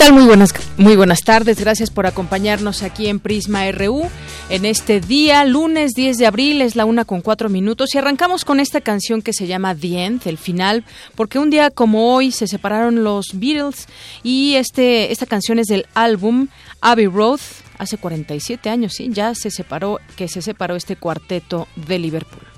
Tal? Muy buenas, muy buenas tardes. Gracias por acompañarnos aquí en Prisma RU en este día, lunes 10 de abril, es la una con cuatro minutos y arrancamos con esta canción que se llama The End, el final, porque un día como hoy se separaron los Beatles y este, esta canción es del álbum Abbey Road, hace 47 años, sí, ya se separó, que se separó este cuarteto de Liverpool.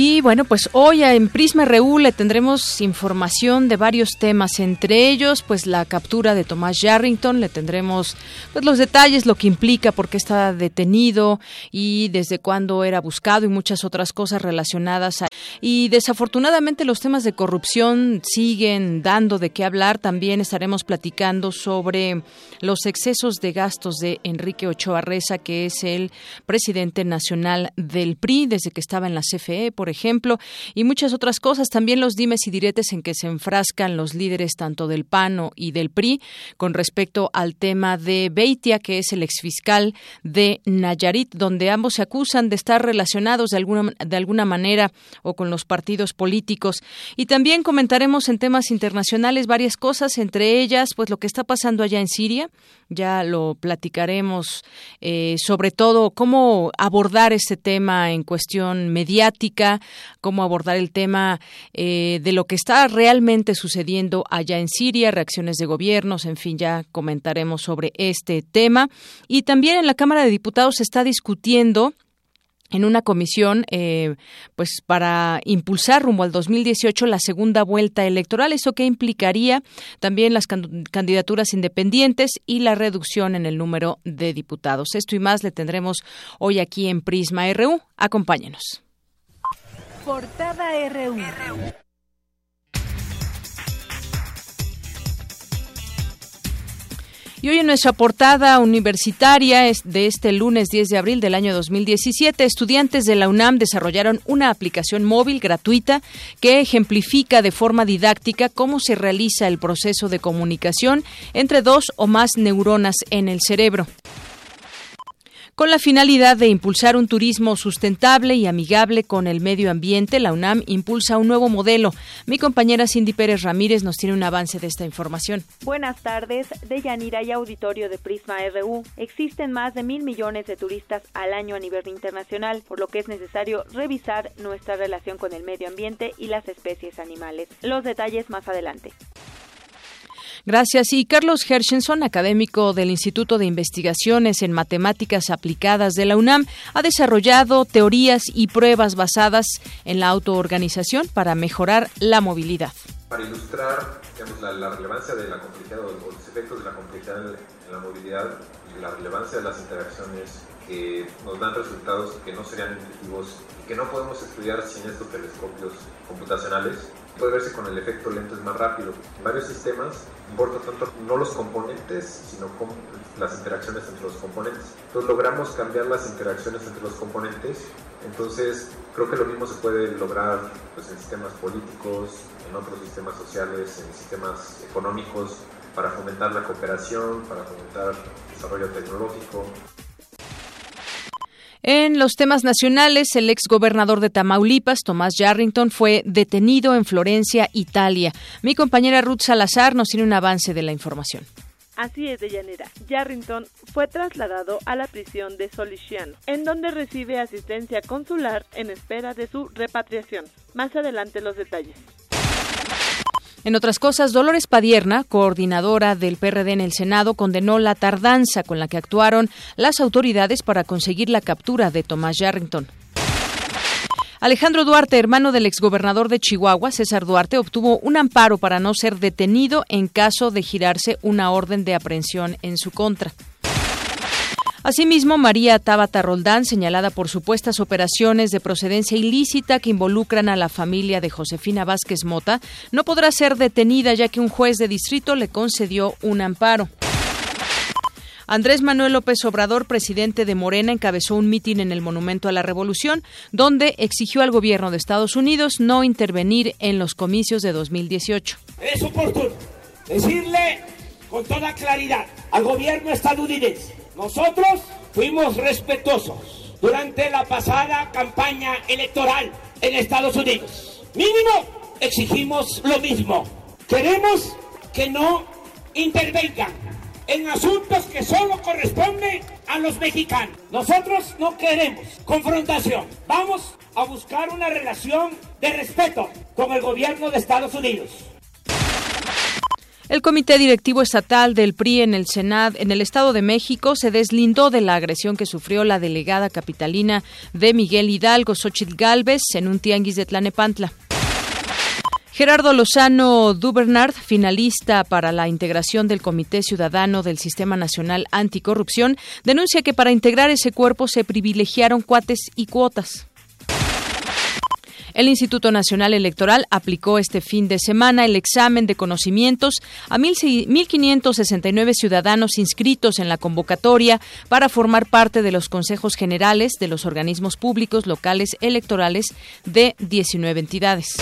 Y bueno, pues hoy en Prisma RU le tendremos información de varios temas, entre ellos pues la captura de Tomás Yarrington, le tendremos pues los detalles, lo que implica, por qué está detenido y desde cuándo era buscado y muchas otras cosas relacionadas a... Y desafortunadamente los temas de corrupción siguen dando de qué hablar, también estaremos platicando sobre los excesos de gastos de Enrique Ochoa Reza, que es el presidente nacional del PRI desde que estaba en la CFE ejemplo, y muchas otras cosas. También los dimes y diretes en que se enfrascan los líderes tanto del PANO y del PRI con respecto al tema de Beitia, que es el exfiscal de Nayarit, donde ambos se acusan de estar relacionados de alguna, de alguna manera o con los partidos políticos. Y también comentaremos en temas internacionales varias cosas, entre ellas, pues lo que está pasando allá en Siria. Ya lo platicaremos, eh, sobre todo cómo abordar este tema en cuestión mediática cómo abordar el tema eh, de lo que está realmente sucediendo allá en Siria, reacciones de gobiernos, en fin, ya comentaremos sobre este tema. Y también en la Cámara de Diputados se está discutiendo en una comisión eh, pues para impulsar rumbo al 2018 la segunda vuelta electoral. Eso que implicaría también las candidaturas independientes y la reducción en el número de diputados. Esto y más le tendremos hoy aquí en Prisma RU acompáñenos. Portada RU. Y hoy en nuestra portada universitaria de este lunes 10 de abril del año 2017, estudiantes de la UNAM desarrollaron una aplicación móvil gratuita que ejemplifica de forma didáctica cómo se realiza el proceso de comunicación entre dos o más neuronas en el cerebro. Con la finalidad de impulsar un turismo sustentable y amigable con el medio ambiente, la UNAM impulsa un nuevo modelo. Mi compañera Cindy Pérez Ramírez nos tiene un avance de esta información. Buenas tardes, de Yanira y Auditorio de Prisma RU. Existen más de mil millones de turistas al año a nivel internacional, por lo que es necesario revisar nuestra relación con el medio ambiente y las especies animales. Los detalles más adelante. Gracias. Y Carlos Hershenson, académico del Instituto de Investigaciones en Matemáticas Aplicadas de la UNAM, ha desarrollado teorías y pruebas basadas en la autoorganización para mejorar la movilidad. Para ilustrar la, relevancia de la complejidad o los efectos de la complejidad en la movilidad y la relevancia de las interacciones que nos dan resultados que no serían intuitivos y que no podemos estudiar sin estos telescopios computacionales, puede verse con el efecto lento es más rápido. En varios sistemas importa tanto no los componentes, sino las interacciones entre los componentes. Entonces logramos cambiar las interacciones entre los componentes. Entonces creo que lo mismo se puede lograr pues, en sistemas políticos, en otros sistemas sociales, en sistemas económicos, para fomentar la cooperación, para fomentar desarrollo tecnológico. En los temas nacionales, el ex gobernador de Tamaulipas, Tomás Yarrington, fue detenido en Florencia, Italia. Mi compañera Ruth Salazar nos tiene un avance de la información. Así es, Deyanira. Yarrington fue trasladado a la prisión de Soliciano, en donde recibe asistencia consular en espera de su repatriación. Más adelante los detalles. En otras cosas, Dolores Padierna, coordinadora del PRD en el Senado, condenó la tardanza con la que actuaron las autoridades para conseguir la captura de Tomás Yarrington. Alejandro Duarte, hermano del exgobernador de Chihuahua, César Duarte, obtuvo un amparo para no ser detenido en caso de girarse una orden de aprehensión en su contra. Asimismo, María Tabata Roldán, señalada por supuestas operaciones de procedencia ilícita que involucran a la familia de Josefina Vázquez Mota, no podrá ser detenida ya que un juez de distrito le concedió un amparo. Andrés Manuel López Obrador, presidente de Morena, encabezó un mitin en el Monumento a la Revolución, donde exigió al gobierno de Estados Unidos no intervenir en los comicios de 2018. Es oportuno decirle con toda claridad al gobierno estadounidense, nosotros fuimos respetuosos durante la pasada campaña electoral en Estados Unidos. Mínimo, exigimos lo mismo. Queremos que no intervengan en asuntos que solo corresponden a los mexicanos. Nosotros no queremos confrontación. Vamos a buscar una relación de respeto con el gobierno de Estados Unidos. El Comité Directivo Estatal del PRI en el Senado, en el Estado de México, se deslindó de la agresión que sufrió la delegada capitalina de Miguel Hidalgo, Xochitl Galvez, en un tianguis de Tlanepantla. Gerardo Lozano Dubernard, finalista para la integración del Comité Ciudadano del Sistema Nacional Anticorrupción, denuncia que para integrar ese cuerpo se privilegiaron cuates y cuotas. El Instituto Nacional Electoral aplicó este fin de semana el examen de conocimientos a 1.569 ciudadanos inscritos en la convocatoria para formar parte de los consejos generales de los organismos públicos locales electorales de 19 entidades.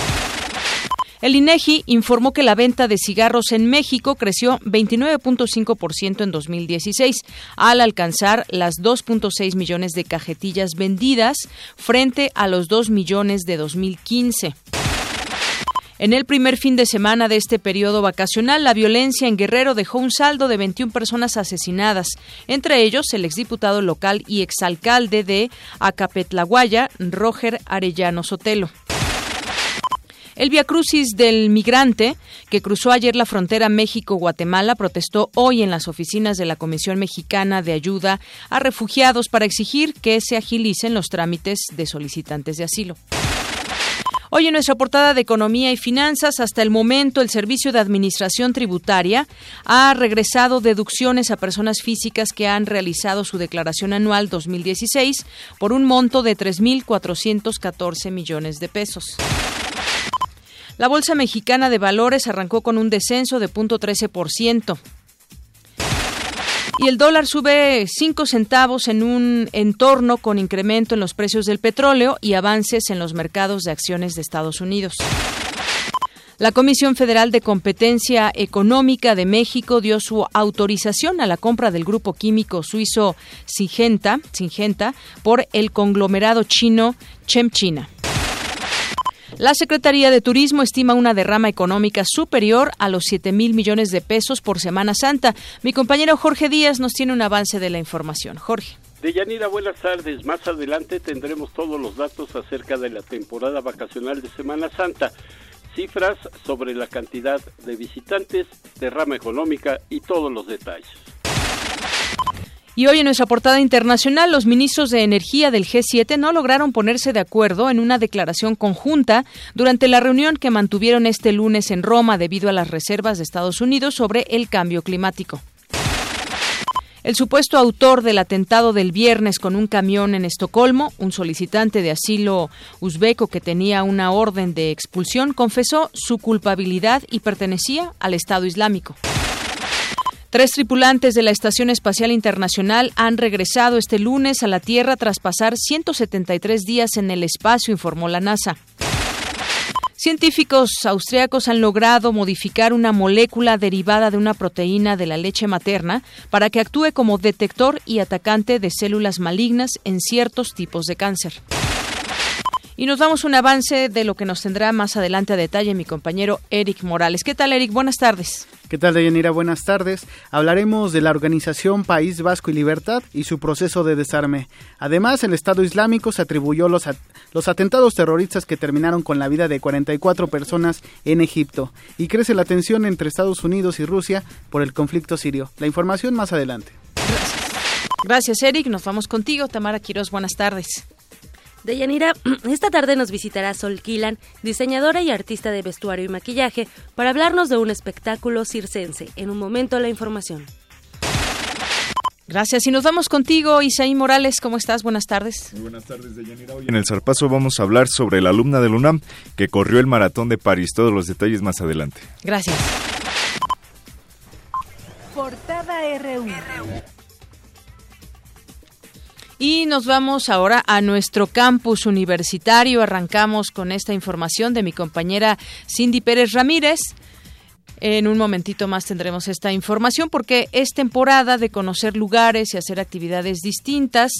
El INEGI informó que la venta de cigarros en México creció 29.5% en 2016, al alcanzar las 2.6 millones de cajetillas vendidas frente a los 2 millones de 2015. En el primer fin de semana de este periodo vacacional, la violencia en Guerrero dejó un saldo de 21 personas asesinadas, entre ellos el exdiputado local y exalcalde de Acapetlaguaya, Roger Arellano Sotelo. El Via Crucis del Migrante, que cruzó ayer la frontera México-Guatemala, protestó hoy en las oficinas de la Comisión Mexicana de Ayuda a Refugiados para exigir que se agilicen los trámites de solicitantes de asilo. Hoy en nuestra portada de Economía y Finanzas, hasta el momento el Servicio de Administración Tributaria ha regresado deducciones a personas físicas que han realizado su declaración anual 2016 por un monto de 3.414 millones de pesos. La Bolsa Mexicana de Valores arrancó con un descenso de 0.13%. Y el dólar sube 5 centavos en un entorno con incremento en los precios del petróleo y avances en los mercados de acciones de Estados Unidos. La Comisión Federal de Competencia Económica de México dio su autorización a la compra del grupo químico suizo Singenta, Singenta por el conglomerado chino Chemchina. La Secretaría de Turismo estima una derrama económica superior a los 7 mil millones de pesos por Semana Santa. Mi compañero Jorge Díaz nos tiene un avance de la información. Jorge. Deyanira, buenas tardes. Más adelante tendremos todos los datos acerca de la temporada vacacional de Semana Santa, cifras sobre la cantidad de visitantes, derrama económica y todos los detalles. Y hoy en nuestra portada internacional, los ministros de Energía del G7 no lograron ponerse de acuerdo en una declaración conjunta durante la reunión que mantuvieron este lunes en Roma debido a las reservas de Estados Unidos sobre el cambio climático. El supuesto autor del atentado del viernes con un camión en Estocolmo, un solicitante de asilo uzbeco que tenía una orden de expulsión, confesó su culpabilidad y pertenecía al Estado Islámico. Tres tripulantes de la Estación Espacial Internacional han regresado este lunes a la Tierra tras pasar 173 días en el espacio, informó la NASA. Científicos austriacos han logrado modificar una molécula derivada de una proteína de la leche materna para que actúe como detector y atacante de células malignas en ciertos tipos de cáncer. Y nos damos un avance de lo que nos tendrá más adelante a detalle mi compañero Eric Morales. ¿Qué tal, Eric? Buenas tardes. ¿Qué tal, Deyanira? Buenas tardes. Hablaremos de la organización País Vasco y Libertad y su proceso de desarme. Además, el Estado Islámico se atribuyó los, los atentados terroristas que terminaron con la vida de 44 personas en Egipto. Y crece la tensión entre Estados Unidos y Rusia por el conflicto sirio. La información más adelante. Gracias, Eric. Nos vamos contigo. Tamara Quiroz, buenas tardes. Deyanira, esta tarde nos visitará Sol Kilan, diseñadora y artista de vestuario y maquillaje, para hablarnos de un espectáculo circense. En un momento la información. Gracias. Y nos vamos contigo, Isaí Morales. ¿Cómo estás? Buenas tardes. Muy buenas tardes, Deyanira. Hoy en el Zarpazo vamos a hablar sobre la alumna del UNAM que corrió el maratón de París. Todos los detalles más adelante. Gracias. Portada RU. Y nos vamos ahora a nuestro campus universitario. Arrancamos con esta información de mi compañera Cindy Pérez Ramírez. En un momentito más tendremos esta información porque es temporada de conocer lugares y hacer actividades distintas.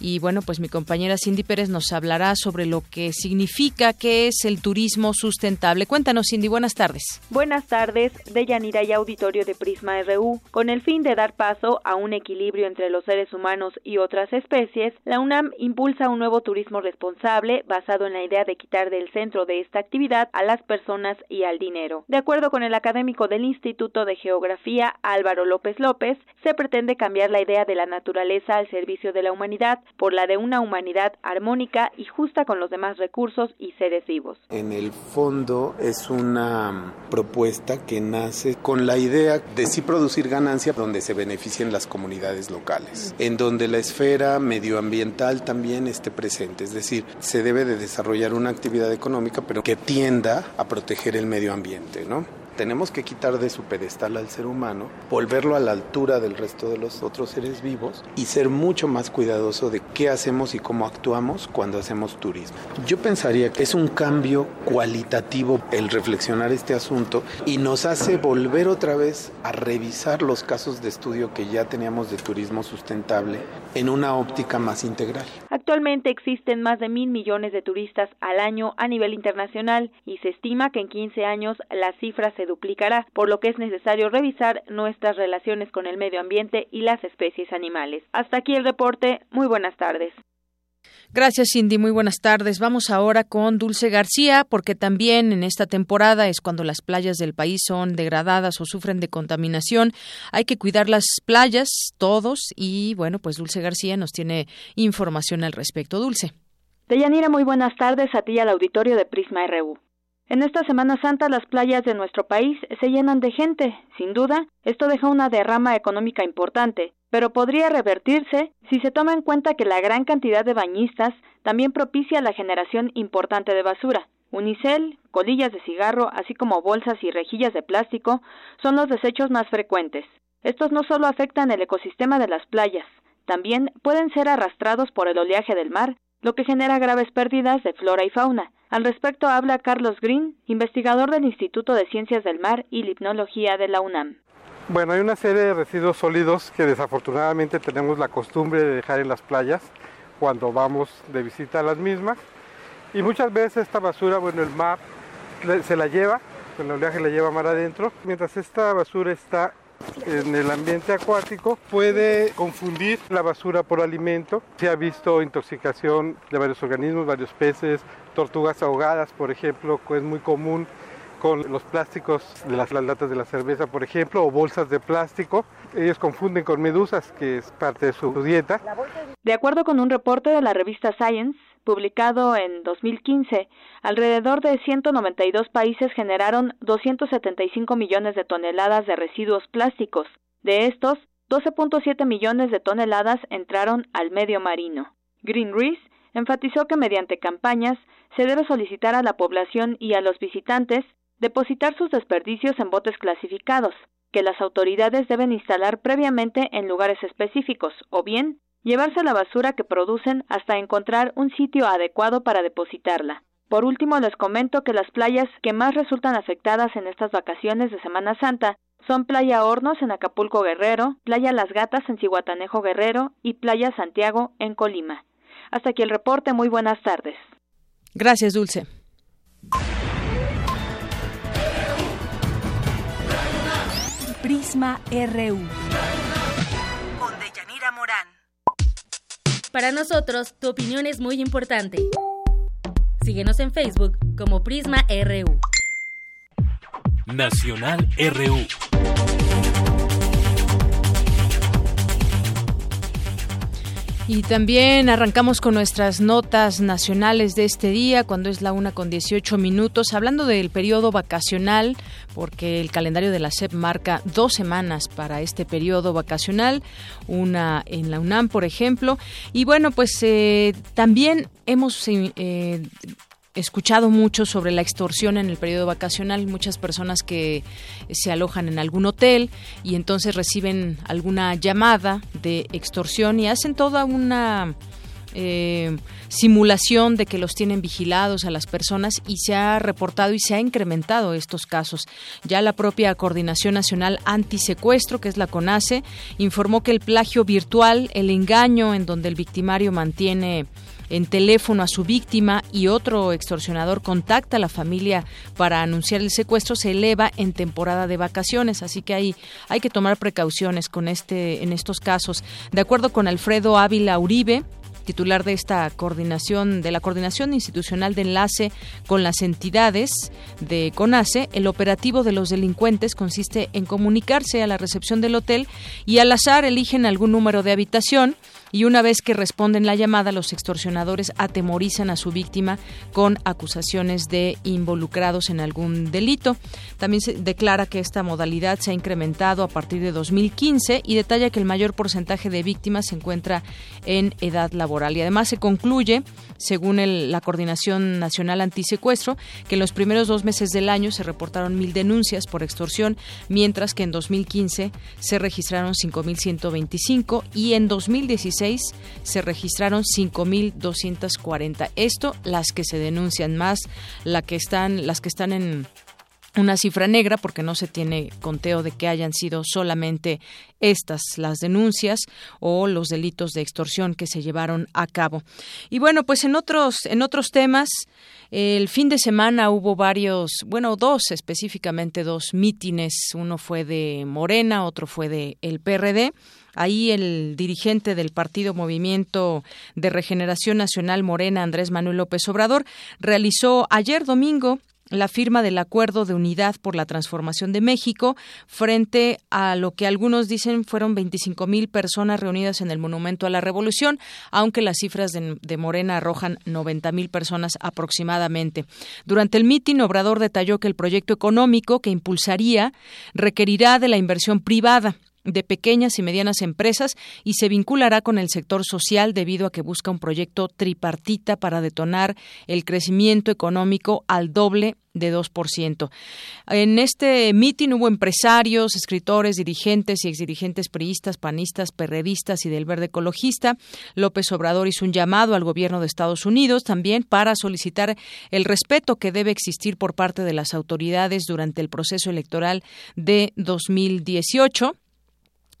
Y bueno, pues mi compañera Cindy Pérez nos hablará sobre lo que significa, qué es el turismo sustentable. Cuéntanos, Cindy, buenas tardes. Buenas tardes, de Yanira y Auditorio de Prisma RU. Con el fin de dar paso a un equilibrio entre los seres humanos y otras especies, la UNAM impulsa un nuevo turismo responsable basado en la idea de quitar del centro de esta actividad a las personas y al dinero. De acuerdo con el académico del Instituto de Geografía Álvaro López López, se pretende cambiar la idea de la naturaleza al servicio de la humanidad por la de una humanidad armónica y justa con los demás recursos y seres vivos. En el fondo es una propuesta que nace con la idea de sí producir ganancia donde se beneficien las comunidades locales, en donde la esfera medioambiental también esté presente, es decir, se debe de desarrollar una actividad económica pero que tienda a proteger el medio ambiente, ¿no? Tenemos que quitar de su pedestal al ser humano, volverlo a la altura del resto de los otros seres vivos y ser mucho más cuidadoso de qué hacemos y cómo actuamos cuando hacemos turismo. Yo pensaría que es un cambio cualitativo el reflexionar este asunto y nos hace volver otra vez a revisar los casos de estudio que ya teníamos de turismo sustentable en una óptica más integral. Actualmente existen más de mil millones de turistas al año a nivel internacional y se estima que en 15 años la cifra se duplicará, por lo que es necesario revisar nuestras relaciones con el medio ambiente y las especies animales. Hasta aquí el reporte. Muy buenas tardes. Gracias, Cindy. Muy buenas tardes. Vamos ahora con Dulce García, porque también en esta temporada es cuando las playas del país son degradadas o sufren de contaminación. Hay que cuidar las playas, todos, y bueno, pues Dulce García nos tiene información al respecto. Dulce. Deyanira, muy buenas tardes a ti y al auditorio de Prisma RU. En esta Semana Santa las playas de nuestro país se llenan de gente. Sin duda, esto deja una derrama económica importante, pero podría revertirse si se toma en cuenta que la gran cantidad de bañistas también propicia la generación importante de basura. Unicel, colillas de cigarro, así como bolsas y rejillas de plástico son los desechos más frecuentes. Estos no solo afectan el ecosistema de las playas, también pueden ser arrastrados por el oleaje del mar, lo que genera graves pérdidas de flora y fauna. Al respecto habla Carlos Green, investigador del Instituto de Ciencias del Mar y Lipnología de la UNAM. Bueno, hay una serie de residuos sólidos que desafortunadamente tenemos la costumbre de dejar en las playas cuando vamos de visita a las mismas. Y muchas veces esta basura, bueno, el mar se la lleva, el oleaje la lleva mar adentro. Mientras esta basura está en el ambiente acuático puede confundir la basura por alimento. Se ha visto intoxicación de varios organismos, varios peces, tortugas ahogadas, por ejemplo, que es muy común con los plásticos de las, las, latas de la cerveza, por ejemplo, o bolsas de plástico. Ellos confunden con medusas, que es parte de su dieta. De acuerdo con un reporte de la revista Science, publicado en 2015, alrededor de 192 países generaron 275 millones de toneladas de residuos plásticos. De estos, 12.7 millones de toneladas entraron al medio marino. Green Reese enfatizó que mediante campañas se debe solicitar a la población y a los visitantes depositar sus desperdicios en botes clasificados, que las autoridades deben instalar previamente en lugares específicos, o bien llevarse la basura que producen hasta encontrar un sitio adecuado para depositarla. Por último, les comento que las playas que más resultan afectadas en estas vacaciones de Semana Santa son Playa Hornos en Acapulco Guerrero, Playa Las Gatas en Cihuatanejo Guerrero y Playa Santiago en Colima. Hasta aquí el reporte, muy buenas tardes. Gracias, Dulce. Prisma RU. Para nosotros, tu opinión es muy importante. Síguenos en Facebook como Prisma RU. Nacional RU. Y también arrancamos con nuestras notas nacionales de este día, cuando es la una con 18 minutos, hablando del periodo vacacional, porque el calendario de la SEP marca dos semanas para este periodo vacacional, una en la UNAM, por ejemplo. Y bueno, pues eh, también hemos eh, escuchado mucho sobre la extorsión en el periodo vacacional, muchas personas que se alojan en algún hotel y entonces reciben alguna llamada de extorsión y hacen toda una eh, simulación de que los tienen vigilados a las personas y se ha reportado y se ha incrementado estos casos. Ya la propia Coordinación Nacional Antisecuestro, que es la CONACE, informó que el plagio virtual, el engaño en donde el victimario mantiene en teléfono a su víctima y otro extorsionador contacta a la familia para anunciar el secuestro se eleva en temporada de vacaciones, así que hay, hay que tomar precauciones con este en estos casos. De acuerdo con Alfredo Ávila Uribe, titular de esta coordinación, de la coordinación institucional de enlace con las entidades de CONACE, el operativo de los delincuentes consiste en comunicarse a la recepción del hotel y al azar eligen algún número de habitación y una vez que responden la llamada, los extorsionadores atemorizan a su víctima con acusaciones de involucrados en algún delito. También se declara que esta modalidad se ha incrementado a partir de 2015 y detalla que el mayor porcentaje de víctimas se encuentra en edad laboral. Y además se concluye, según la Coordinación Nacional Antisecuestro, que en los primeros dos meses del año se reportaron mil denuncias por extorsión, mientras que en 2015 se registraron 5.125 y en 2016 se registraron 5.240. Esto las que se denuncian más, la que están, las que están en una cifra negra porque no se tiene conteo de que hayan sido solamente estas las denuncias o los delitos de extorsión que se llevaron a cabo. Y bueno, pues en otros en otros temas el fin de semana hubo varios, bueno, dos específicamente dos mítines, uno fue de Morena, otro fue de el PRD. Ahí el dirigente del Partido Movimiento de Regeneración Nacional Morena, Andrés Manuel López Obrador, realizó ayer domingo la firma del Acuerdo de Unidad por la Transformación de México frente a lo que algunos dicen fueron 25 mil personas reunidas en el Monumento a la Revolución, aunque las cifras de, Morena arrojan 90 mil personas aproximadamente. Durante el mitin, Obrador detalló que el proyecto económico que impulsaría requerirá de la inversión privada de pequeñas y medianas empresas y se vinculará con el sector social debido a que busca un proyecto tripartita para detonar el crecimiento económico al doble de 2%. En este mitin hubo empresarios, escritores, dirigentes y exdirigentes priistas, panistas, perredistas y del Verde Ecologista. López Obrador hizo un llamado al gobierno de Estados Unidos también para solicitar el respeto que debe existir por parte de las autoridades durante el proceso electoral de 2018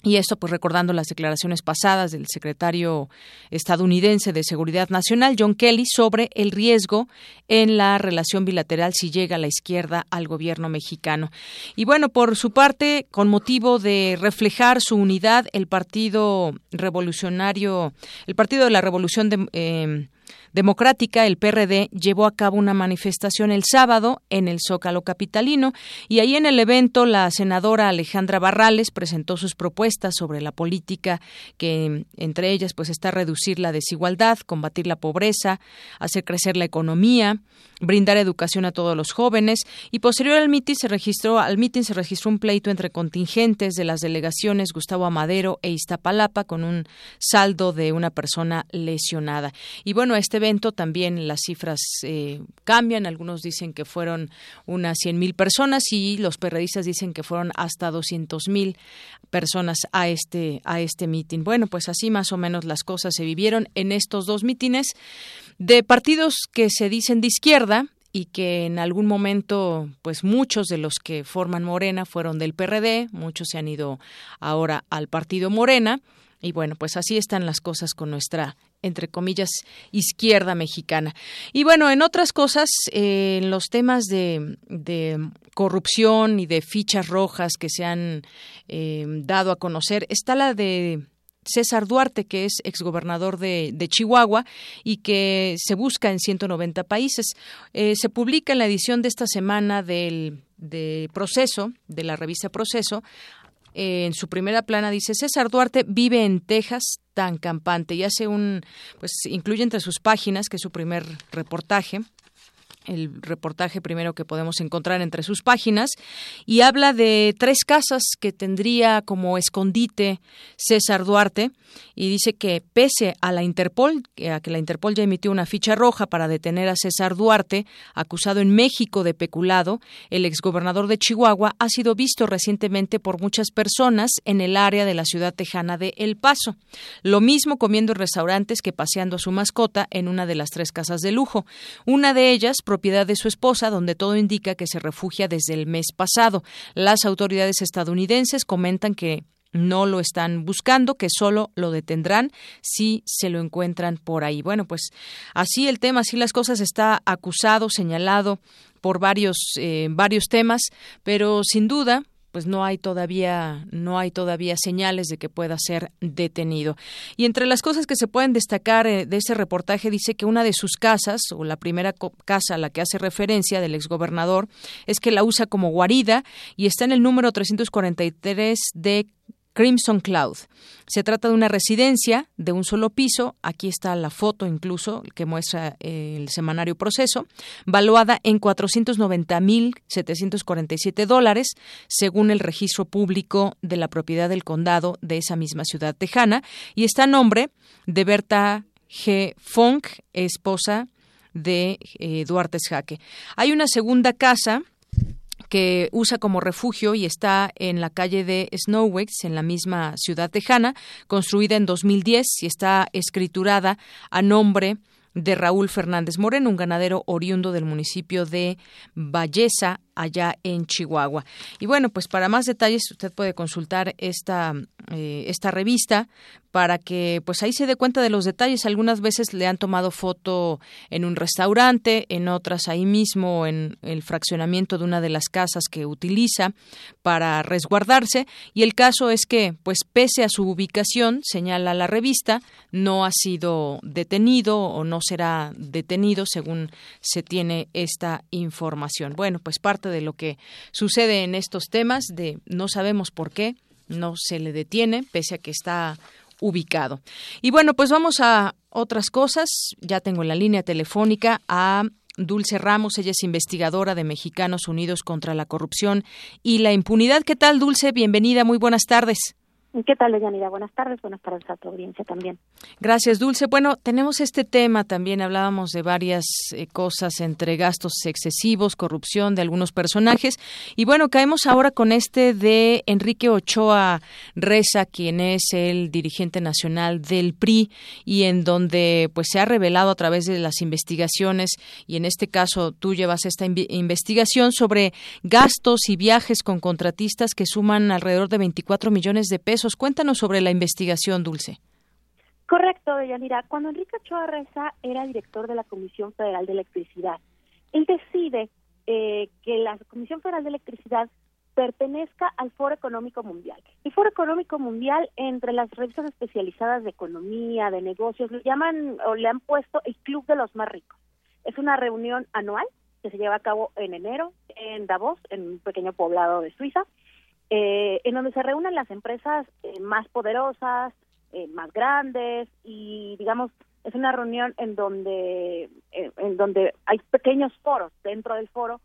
y esto, pues recordando las declaraciones pasadas del secretario estadounidense de Seguridad Nacional, John Kelly, sobre el riesgo en la relación bilateral si llega la izquierda al gobierno mexicano. Y bueno, por su parte, con motivo de reflejar su unidad, el Partido Revolucionario, el Partido de la Revolución de, eh, Democrática, el PRD, llevó a cabo una manifestación el sábado en el Zócalo Capitalino y ahí en el evento la senadora Alejandra Barrales presentó sus propuestas sobre la política que entre ellas pues está reducir la desigualdad, combatir la pobreza, hacer crecer la economía, brindar educación a todos los jóvenes y posterior al mitin se registró al mitin se registró un pleito entre contingentes de las delegaciones Gustavo Amadero e Iztapalapa con un saldo de una persona lesionada. Y bueno, este evento también las cifras eh, cambian, algunos dicen que fueron unas 100.000 personas y los perredistas dicen que fueron hasta 200.000 personas a este a este mitin. Bueno, pues así más o menos las cosas se vivieron en estos dos mítines de partidos que se dicen de izquierda y que en algún momento, pues muchos de los que forman Morena fueron del PRD, muchos se han ido ahora al partido Morena Y bueno, pues así están las cosas con nuestra entre comillas, izquierda mexicana. Y bueno, en otras cosas, eh, en los temas de, corrupción y de fichas rojas que se han eh, dado a conocer, está la de César Duarte, que es exgobernador de, de Chihuahua y que se busca en 190 países. Eh, se publica en la edición de esta semana del de Proceso, de la revista Proceso, en su primera plana dice César Duarte vive en Texas tan campante y hace un pues incluye entre sus páginas que es su primer reportaje el reportaje primero que podemos encontrar entre sus páginas y habla de tres casas que tendría como escondite César Duarte y dice que pese a la Interpol, a que la Interpol ya emitió una ficha roja para detener a César Duarte, acusado en México de peculado, el exgobernador de Chihuahua ha sido visto recientemente por muchas personas en el área de la ciudad tejana de El Paso. Lo mismo comiendo en restaurantes que paseando a su mascota en una de las tres casas de lujo. Una de ellas, propiedad de su esposa, donde todo indica que se refugia desde el mes pasado. Las autoridades estadounidenses comentan que no lo están buscando, que solo lo detendrán si se lo encuentran por ahí. Bueno, pues así el tema, así las cosas está acusado, señalado por varios eh, varios temas, pero sin duda pues no hay todavía no hay todavía señales de que pueda ser detenido. Y entre las cosas que se pueden destacar eh, de ese reportaje dice que una de sus casas o la primera casa a la que hace referencia del exgobernador es que la usa como guarida y está en el número 343 de Crimson Cloud. Se trata de una residencia de un solo piso, aquí está la foto incluso que muestra eh, el semanario proceso, valuada en 490.747 dólares, según el registro público de la propiedad del condado de esa misma ciudad tejana, y está a nombre de Berta G. Funk, esposa de eh, Duarte Jaque. Hay una segunda casa que usa como refugio y está en la calle de Snowwicks, en la misma ciudad tejana, construida en 2010 y está escriturada a nombre de Raúl Fernández Moreno, un ganadero oriundo del municipio de Valleza, allá en Chihuahua. Y bueno, pues para más detalles usted puede consultar esta, eh, esta revista para que pues ahí se dé cuenta de los detalles. Algunas veces le han tomado foto en un restaurante, en otras ahí mismo en el fraccionamiento de una de las casas que utiliza para resguardarse y el caso es que pues pese a su ubicación, señala la revista, no ha sido detenido o no será detenido según se tiene esta información. Bueno, pues parte de lo que sucede en estos temas de no sabemos por qué no se le detiene pese a que está ubicado. Y bueno, pues vamos a otras cosas. Ya tengo en la línea telefónica a Dulce Ramos, ella es investigadora de Mexicanos Unidos contra la Corrupción y la Impunidad. ¿Qué tal, Dulce? Bienvenida, muy buenas tardes. ¿Qué tal, Leyanira? Buenas tardes, buenas tardes a tu audiencia también. Gracias, Dulce. Bueno, tenemos este tema también, hablábamos de varias eh, cosas entre gastos excesivos, corrupción de algunos personajes, y bueno, caemos ahora con este de Enrique Ochoa Reza, quien es el dirigente nacional del PRI, y en donde pues se ha revelado a través de las investigaciones, y en este caso tú llevas esta investigación sobre gastos y viajes con contratistas que suman alrededor de 24 millones de pesos Cuéntanos sobre la investigación, Dulce. Correcto, Deyanira. Cuando Enrique Ochoa Reza era director de la Comisión Federal de Electricidad, él decide eh, que la Comisión Federal de Electricidad pertenezca al Foro Económico Mundial. El Foro Económico Mundial, entre las revistas especializadas de economía, de negocios, le llaman o le han puesto el Club de los Más Ricos. Es una reunión anual que se lleva a cabo en enero en Davos, en un pequeño poblado de Suiza, eh, en donde se reúnen las empresas eh, más poderosas, eh, más grandes y digamos es una reunión en donde en donde hay pequeños foros dentro del foro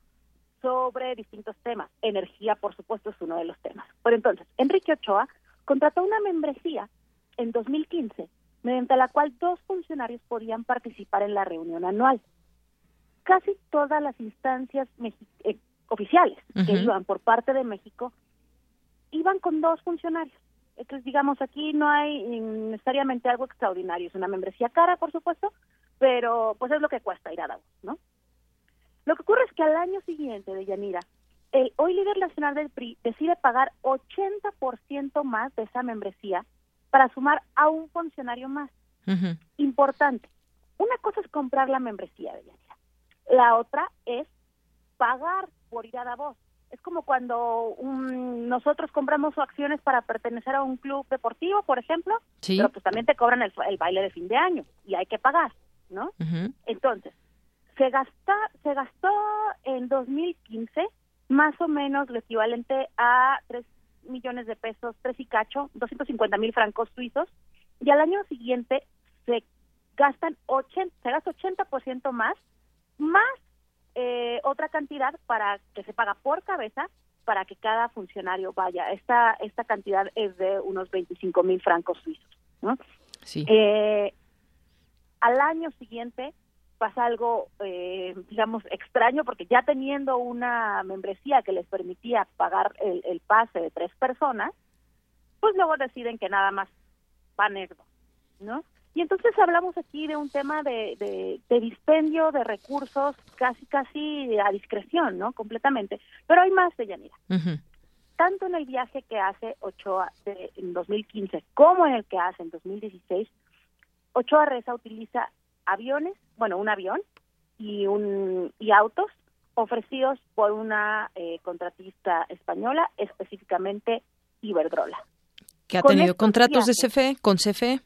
sobre distintos temas. Energía, por supuesto, es uno de los temas. Por entonces, Enrique Ochoa contrató una membresía en 2015 mediante la cual dos funcionarios podían participar en la reunión anual. Casi todas las instancias oficiales que iban por parte de México iban con dos funcionarios. Entonces, digamos, aquí no hay necesariamente algo extraordinario. Es una membresía cara, por supuesto, pero pues es lo que cuesta ir a Davos, ¿no? Lo que ocurre es que al año siguiente de Yanira, el hoy líder nacional del PRI decide pagar 80% más de esa membresía para sumar a un funcionario más. Importante. Una cosa es comprar la membresía de Yanira. La otra es pagar por ir a Davos. Es como cuando nosotros compramos acciones para pertenecer a un club deportivo, por ejemplo, pero pues también te cobran el, baile de fin de año y hay que pagar, ¿no? Entonces, se, gasta, se gastó en 2015 más o menos lo equivalente a 3 millones de pesos, 3 y cacho, 250 mil francos suizos, y al año siguiente se gastan 80, se gasta 80% más, más eh, otra cantidad para que se paga por cabeza para que cada funcionario vaya. Esta, esta cantidad es de unos 25 mil francos suizos. ¿no? Sí. Eh, al año siguiente pasa algo, eh, digamos, extraño, porque ya teniendo una membresía que les permitía pagar el, el pase de tres personas, pues luego deciden que nada más van ¿no? Y entonces hablamos aquí de un tema de, de, dispendio de recursos casi, casi a discreción, ¿no? Completamente. Pero hay más de Yanira. Tanto en el viaje que hace Ochoa de, en 2015 como en el que hace en 2016, Ochoa Reza utiliza aviones, bueno, un avión y, un, y autos ofrecidos por una eh, contratista española, específicamente Iberdrola. ¿Que ha tenido contratos de CFE, con CFE?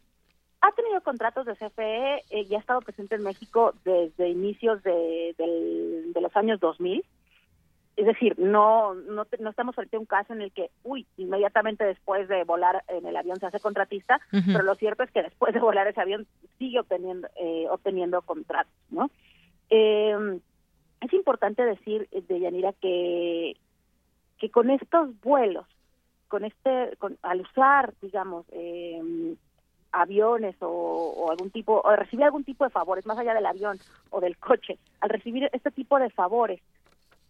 Ha tenido contratos de CFE eh, y ha estado presente en México desde inicios de, los años 2000. Es decir, no, no, no estamos frente a un caso en el que, uy, inmediatamente después de volar en el avión se hace contratista, pero lo cierto es que después de volar ese avión sigue obteniendo, eh, obteniendo contratos, ¿no? Eh, es importante decir, eh, de Yanira, que, que con estos vuelos, con este, con, al usar, digamos, eh, aviones o, algún tipo, o recibir algún tipo de favores, más allá del avión o del coche, al recibir este tipo de favores,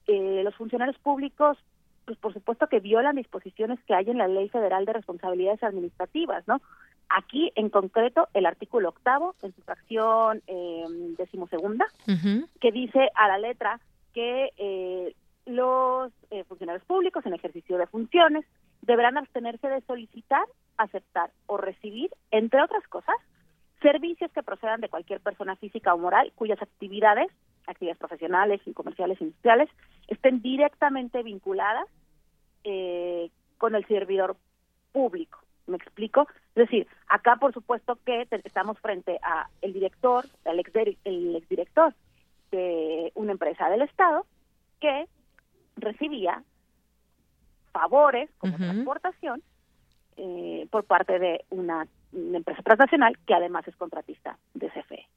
eh, los funcionarios públicos, pues por supuesto que violan disposiciones que hay en la Ley Federal de Responsabilidades Administrativas, ¿no? Aquí, en concreto, el artículo octavo, en su fracción eh, decimosegunda, que dice a la letra que eh, los eh, funcionarios públicos en ejercicio de funciones deberán abstenerse de solicitar, aceptar o recibir, entre otras cosas, servicios que procedan de cualquier persona física o moral cuyas actividades, actividades profesionales, y comerciales, industriales, estén directamente vinculadas eh, con el servidor público. ¿Me explico? Es decir, acá por supuesto que estamos frente a el director, el, ex, el exdirector de una empresa del Estado que recibía favores como transportación eh, por parte de una, una, empresa transnacional que además es contratista de CFE.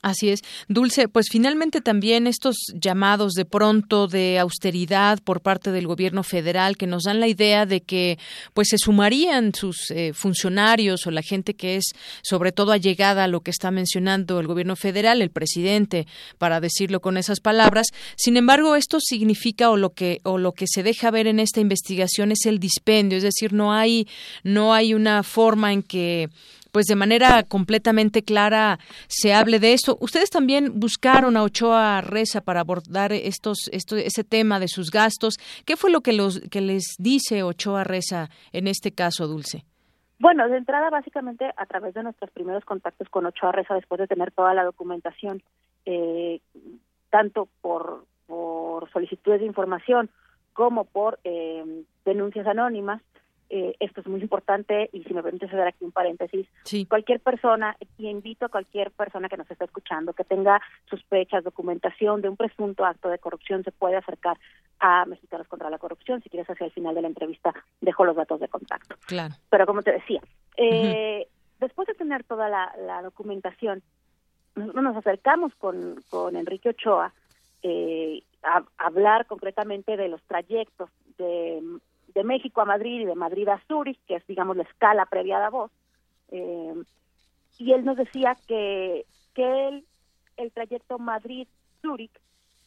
Así es. Dulce, pues finalmente también estos llamados de pronto de austeridad por parte del gobierno federal que nos dan la idea de que pues se sumarían sus eh, funcionarios o la gente que es sobre todo allegada a lo que está mencionando el gobierno federal, el presidente, para decirlo con esas palabras. Sin embargo, esto significa o lo que o lo que se deja ver en esta investigación es el dispendio, es decir, no hay no hay una forma en que pues de manera completamente clara se hable de esto. Ustedes también buscaron a Ochoa Reza para abordar estos, esto, ese tema de sus gastos. ¿Qué fue lo que, los, que les dice Ochoa Reza en este caso, Dulce? Bueno, de entrada, básicamente, a través de nuestros primeros contactos con Ochoa Reza, después de tener toda la documentación, eh, tanto por, por solicitudes de información como por eh, denuncias anónimas, eh, esto es muy importante y si me permite hacer aquí un paréntesis, cualquier persona, y invito a cualquier persona que nos esté escuchando, que tenga sospechas, documentación de un presunto acto de corrupción, se puede acercar a Mexicanos contra la Corrupción. Si quieres, hacia el final de la entrevista dejo los datos de contacto. Claro. Pero como te decía, eh, después de tener toda la, documentación, nosotros nos acercamos con, con Enrique Ochoa eh, a hablar concretamente de los trayectos de de México a Madrid y de Madrid a Zúrich, que es, digamos, la escala previa a Davos. Eh, y él nos decía que, que él, el trayecto Madrid-Zúrich,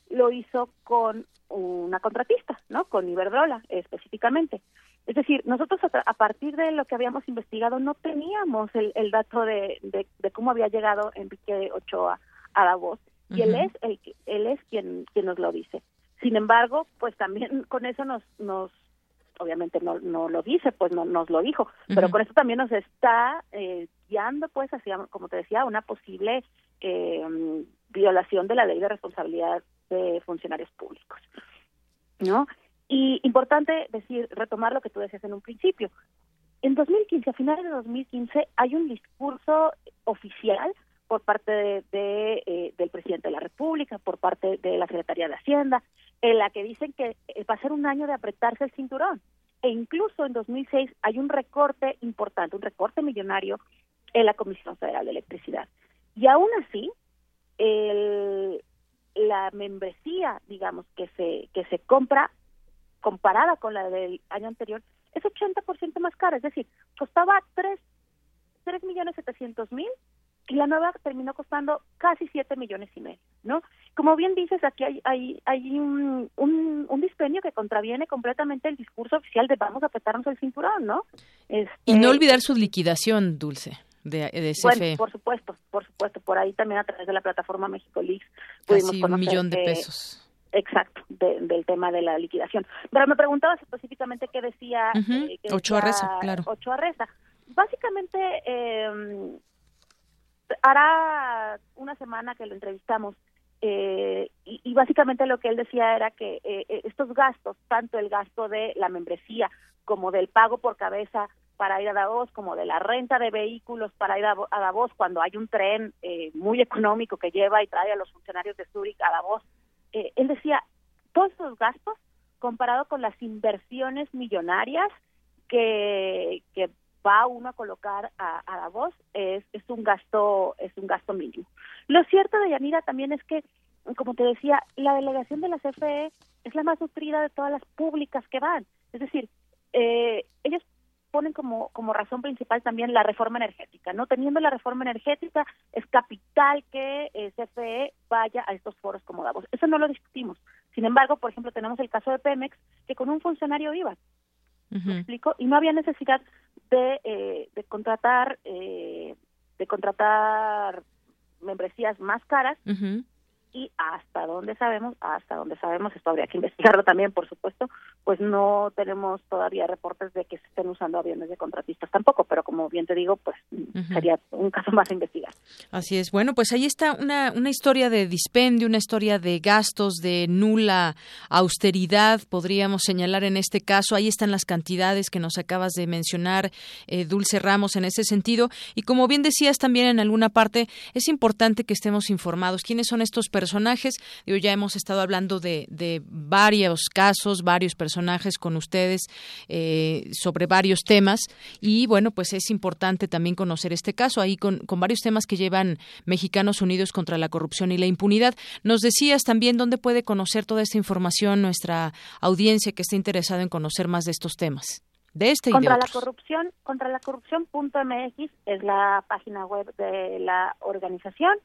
lo hizo con una contratista, ¿no? Con Iberdrola, específicamente. Es decir, nosotros a, partir de lo que habíamos investigado no teníamos el, el dato de, de, cómo había llegado Enrique Ochoa a Davos y él es el él es quien quien nos lo dice. Sin embargo, pues también con eso nos nos obviamente no, no lo dice, pues no nos lo dijo, pero con eso también nos está eh, guiando pues hacia, como te decía, una posible eh, violación de la ley de responsabilidad de funcionarios públicos, ¿no? Y importante decir, retomar lo que tú decías en un principio. En 2015, a finales de 2015, hay un discurso oficial por parte de, eh, del presidente de la República, por parte de la Secretaría de Hacienda, en la que dicen que eh, va a ser un año de apretarse el cinturón. E incluso en 2006 hay un recorte importante, un recorte millonario en la Comisión Federal de Electricidad. Y aún así, el, la membresía, digamos, que se, que se compra comparada con la del año anterior, es 80% más cara. Es decir, costaba 3, 3 millones 700 mil y la nueva terminó costando casi 7 millones y medio, ¿no? Como bien dices, aquí hay, hay, hay un, un, un dispendio que contraviene completamente el discurso oficial de vamos a apretarnos el cinturón, ¿no? Este, y no olvidar su liquidación, Dulce. De, de bueno, por supuesto, por supuesto, por ahí también a través de la plataforma México Leaks pudimos Casi un millón de pesos. Exacto, del tema de la liquidación. Pero me preguntabas específicamente qué decía... Uh Ochoa Reza, claro. Ochoa Reza. Básicamente, eh, hará una semana que lo entrevistamos eh, y, básicamente lo que él decía era que eh, eh, estos gastos, tanto el gasto de la membresía como del pago por cabeza para ir a Davos, como de la renta de vehículos para ir a, Davos cuando hay un tren muy económico que lleva y trae a los funcionarios de Zurich a Davos, él decía, todos esos gastos comparado con las inversiones millonarias que, que va uno a colocar a, a voz es, es un gasto es un gasto mínimo. Lo cierto de Yanira también es que, como te decía, la delegación de la CFE es la más nutrida de todas las públicas que van. Es decir, eh, ellos ponen como, como razón principal también la reforma energética, ¿no? Teniendo la reforma energética, es capital que eh, CFE vaya a estos foros como Davos. Eso no lo discutimos. Sin embargo, por ejemplo, tenemos el caso de Pemex, que con un funcionario iba. ¿Me explico? Y no había necesidad de, eh, de contratar eh, de contratar membresías más caras y hasta donde sabemos, hasta donde sabemos, esto habría que investigarlo también, por supuesto, pues no tenemos todavía reportes de que se estén usando aviones de contratistas tampoco, pero como bien te digo, pues sería un caso más a investigar. Así es. Bueno, pues ahí está una, una historia de dispendio, una historia de gastos, de nula austeridad, podríamos señalar en este caso. Ahí están las cantidades que nos acabas de mencionar, eh, Dulce Ramos, en ese sentido. Y como bien decías también en alguna parte, es importante que estemos informados. ¿Quiénes son estos personajes. Digo, ya hemos estado hablando de, de varios casos, varios personajes con ustedes eh, sobre varios temas. Y bueno, pues es importante también conocer este caso ahí con, con varios temas que llevan Mexicanos Unidos contra la corrupción y la impunidad. Nos decías también dónde puede conocer toda esta información nuestra audiencia que esté interesada en conocer más de estos temas. De este contra y la corrupción contra la corrupción.mx es la página web de la organización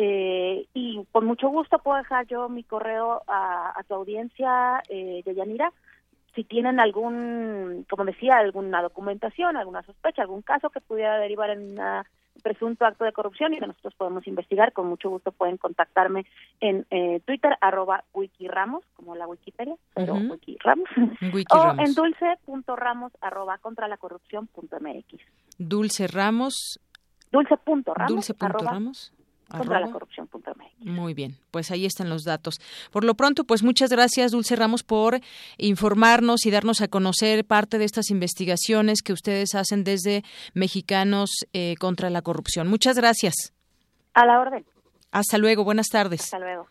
eh, y con mucho gusto puedo dejar yo mi correo a, tu audiencia eh, de Yanira. Si tienen algún, como decía, alguna documentación, alguna sospecha, algún caso que pudiera derivar en un presunto acto de corrupción y que nosotros podemos investigar, con mucho gusto pueden contactarme en eh, Twitter, arroba wikiramos, como la Wikipedia, pero wikiramos, o en dulce.ramos, arroba contra la corrupción punto mx. Dulce Ramos. Dulce.ramos. Dulce.ramos contra la corrupción. Muy bien, pues ahí están los datos. Por lo pronto, pues muchas gracias, Dulce Ramos, por informarnos y darnos a conocer parte de estas investigaciones que ustedes hacen desde Mexicanos eh, contra la Corrupción. Muchas gracias. A la orden. Hasta luego, buenas tardes. Hasta luego.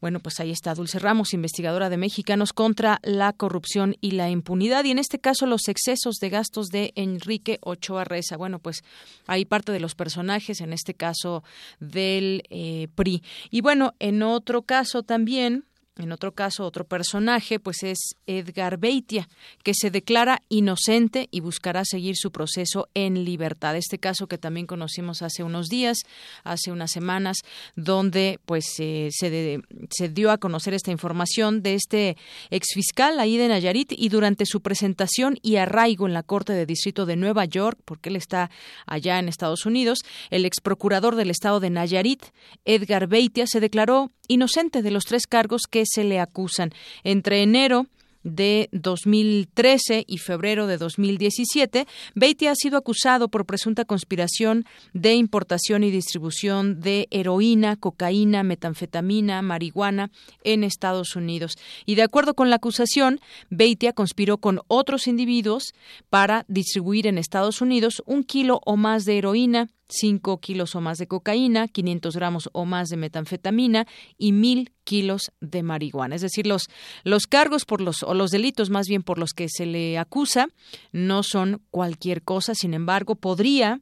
Bueno, pues ahí está Dulce Ramos, investigadora de Mexicanos contra la corrupción y la impunidad, y en este caso los excesos de gastos de Enrique Ochoa Reza. Bueno, pues hay parte de los personajes, en este caso del eh, PRI. Y bueno, en otro caso también en otro caso, otro personaje, pues es Edgar Beitia, que se declara inocente y buscará seguir su proceso en libertad. Este caso que también conocimos hace unos días, hace unas semanas, donde pues se, se dio a conocer esta información de este exfiscal ahí de Nayarit y durante su presentación y arraigo en la Corte de Distrito de Nueva York, porque él está allá en Estados Unidos, el exprocurador del estado de Nayarit, Edgar Beitia, se declaró inocente de los tres cargos que se le acusan. Entre enero de 2013 y febrero de 2017, Beatty ha sido acusado por presunta conspiración de importación y distribución de heroína, cocaína, metanfetamina, marihuana en Estados Unidos. Y de acuerdo con la acusación, Beitia conspiró con otros individuos para distribuir en Estados Unidos un kilo o más de heroína, 5 kilos o más de cocaína, 500 gramos o más de metanfetamina y 1000 kilos de marihuana. Es decir, los, los cargos por los, o los delitos más bien por los que se le acusa no son cualquier cosa, sin embargo, podría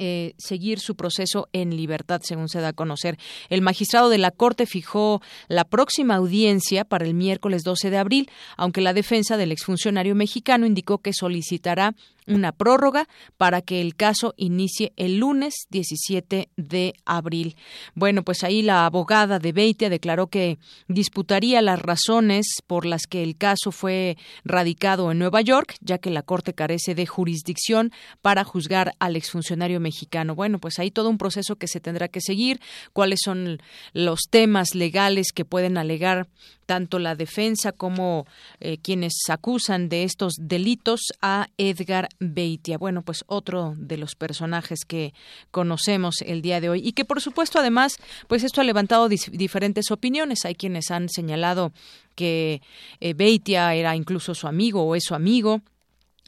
eh, seguir su proceso en libertad, según se da a conocer. El magistrado de la Corte fijó la próxima audiencia para el miércoles 12 de abril, aunque la defensa del exfuncionario mexicano indicó que solicitará una prórroga para que el caso inicie el lunes 17 de abril. Bueno, pues ahí la abogada de Beitia declaró que disputaría las razones por las que el caso fue radicado en Nueva York, ya que la Corte carece de jurisdicción para juzgar al exfuncionario mexicano. Bueno, pues ahí todo un proceso que se tendrá que seguir, cuáles son los temas legales que pueden alegar tanto la defensa como eh, quienes acusan de estos delitos a Edgar Beitia. Bueno, pues otro de los personajes que conocemos el día de hoy y que por supuesto además, pues esto ha levantado diferentes opiniones. Hay quienes han señalado que eh, Beitia era incluso su amigo o es su amigo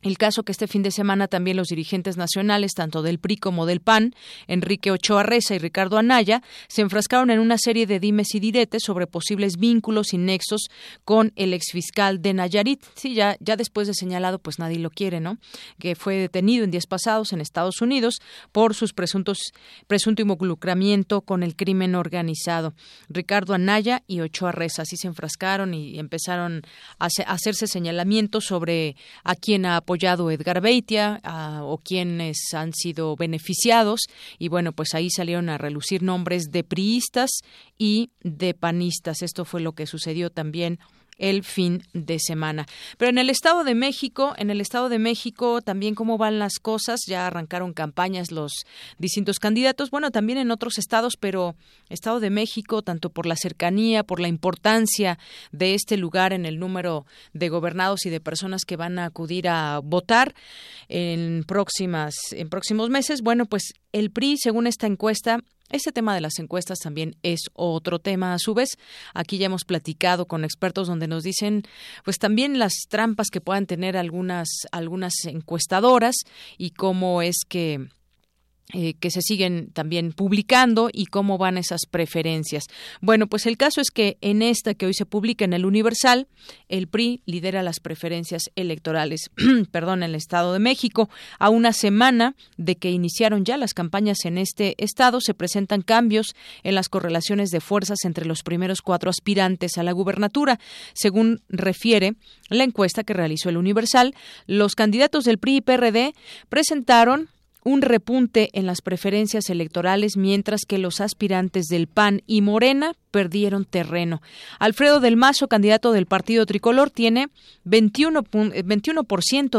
el caso que este fin de semana también los dirigentes nacionales, tanto del PRI como del PAN, Enrique Ochoa Reza y Ricardo Anaya, se enfrascaron en una serie de dimes y diretes sobre posibles vínculos y nexos con el exfiscal de Nayarit. Sí, ya, ya después de señalado, pues nadie lo quiere, ¿no? Que fue detenido en días pasados en Estados Unidos por sus presuntos, presunto involucramiento con el crimen organizado. Ricardo Anaya y Ochoa Reza así se enfrascaron y empezaron a hacerse señalamientos sobre a quién ha apoyado Edgar Beitia o quienes han sido beneficiados y bueno, pues ahí salieron a relucir nombres de priistas y de panistas. Esto fue lo que sucedió también el fin de semana. Pero en el Estado de México, en el Estado de México también cómo van las cosas, ya arrancaron campañas los distintos candidatos, bueno, también en otros estados, pero Estado de México, tanto por la cercanía, por la importancia de este lugar en el número de gobernados y de personas que van a acudir a votar en próximas en próximos meses, bueno, pues el PRI, según esta encuesta, ese tema de las encuestas también es otro tema a su vez. Aquí ya hemos platicado con expertos donde nos dicen pues también las trampas que puedan tener algunas algunas encuestadoras y cómo es que eh, que se siguen también publicando y cómo van esas preferencias. Bueno, pues el caso es que en esta que hoy se publica en el Universal, el PRI lidera las preferencias electorales, perdón, en el Estado de México. A una semana de que iniciaron ya las campañas en este estado, se presentan cambios en las correlaciones de fuerzas entre los primeros cuatro aspirantes a la gubernatura. Según refiere la encuesta que realizó el Universal, los candidatos del PRI y PRD presentaron un repunte en las preferencias electorales mientras que los aspirantes del PAN y Morena perdieron terreno. Alfredo del Mazo, candidato del Partido Tricolor, tiene 21, 21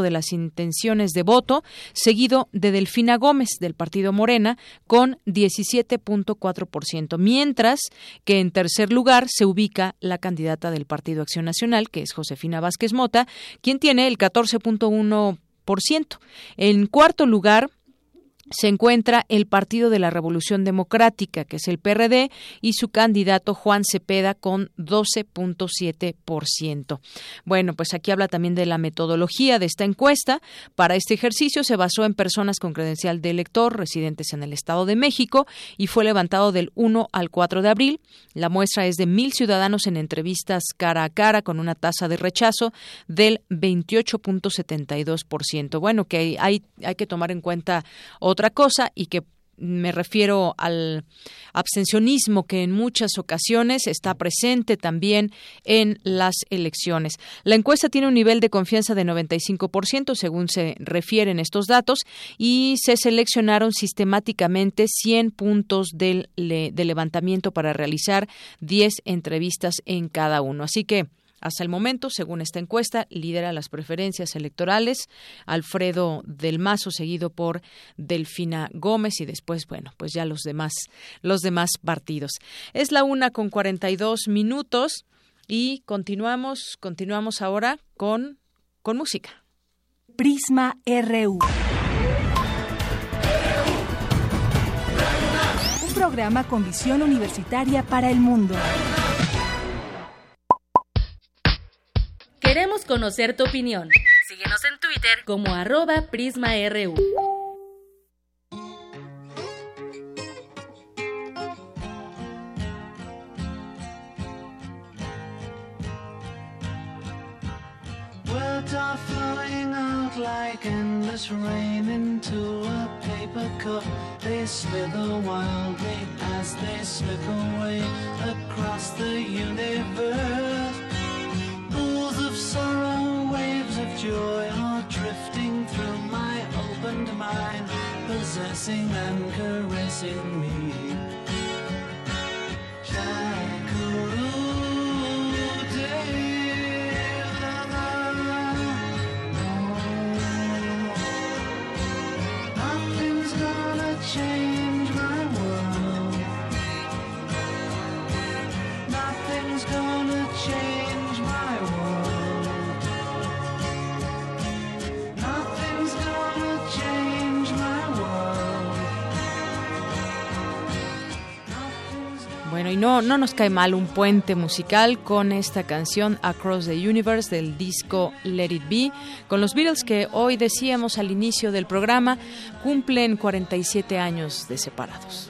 de las intenciones de voto, seguido de Delfina Gómez del Partido Morena con 17.4%, mientras que en tercer lugar se ubica la candidata del Partido Acción Nacional, que es Josefina Vázquez Mota, quien tiene el 14.1%. En cuarto lugar, se encuentra el Partido de la Revolución Democrática, que es el PRD, y su candidato Juan Cepeda con 12.7%. Bueno, pues aquí habla también de la metodología de esta encuesta. Para este ejercicio se basó en personas con credencial de elector residentes en el Estado de México y fue levantado del 1 al 4 de abril. La muestra es de mil ciudadanos en entrevistas cara a cara con una tasa de rechazo del 28.72%. Bueno, que hay, hay que tomar en cuenta otra otra cosa y que me refiero al abstencionismo que en muchas ocasiones está presente también en las elecciones. La encuesta tiene un nivel de confianza de 95% según se refieren estos datos y se seleccionaron sistemáticamente 100 puntos del, de levantamiento para realizar 10 entrevistas en cada uno. Así que hasta el momento, según esta encuesta, lidera las preferencias electorales Alfredo del Mazo, seguido por Delfina Gómez y después, bueno, pues ya los demás, los demás partidos. Es la una con 42 minutos. Y continuamos, continuamos ahora con, con música. Prisma RU. Un programa con visión universitaria para el mundo. Queremos conocer tu opinión. Síguenos en Twitter como arroba PrismaRU. Words are flowing out like endless rain into a paper cup. They slither wildly as they slip away across the universe. Sorrow, waves of joy are drifting through my opened mind, possessing and caressing me. Oh, Nothing's gonna change no, no nos cae mal un puente musical con esta canción Across the Universe del disco Let It Be, con los Beatles que hoy decíamos al inicio del programa cumplen 47 años de separados.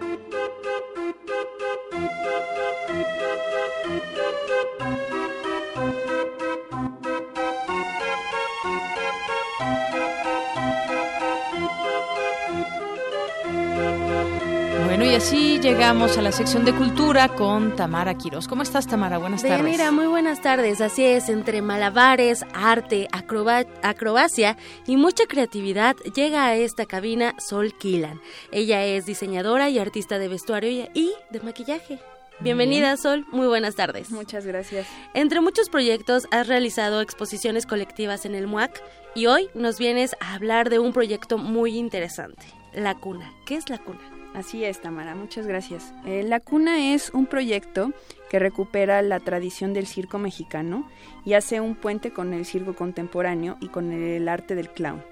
Y así llegamos a la sección de cultura con Tamara Quiroz. ¿Cómo estás, Tamara? Buenas tardes. Mira, muy buenas tardes. Así es, entre malabares, arte, acroba- acrobacia y mucha creatividad llega a esta cabina Sol Kilan. Ella es diseñadora y artista de vestuario y- y de maquillaje. Bienvenida, Sol. Muy buenas tardes. Muchas gracias. Entre muchos proyectos has realizado exposiciones colectivas en el MUAC y hoy nos vienes a hablar de un proyecto muy interesante, La Cuna. ¿Qué es La Cuna? Así es, Tamara, muchas gracias. Eh, la Cuna es un proyecto que recupera la tradición del circo mexicano y hace un puente con el circo contemporáneo y con el arte del clown.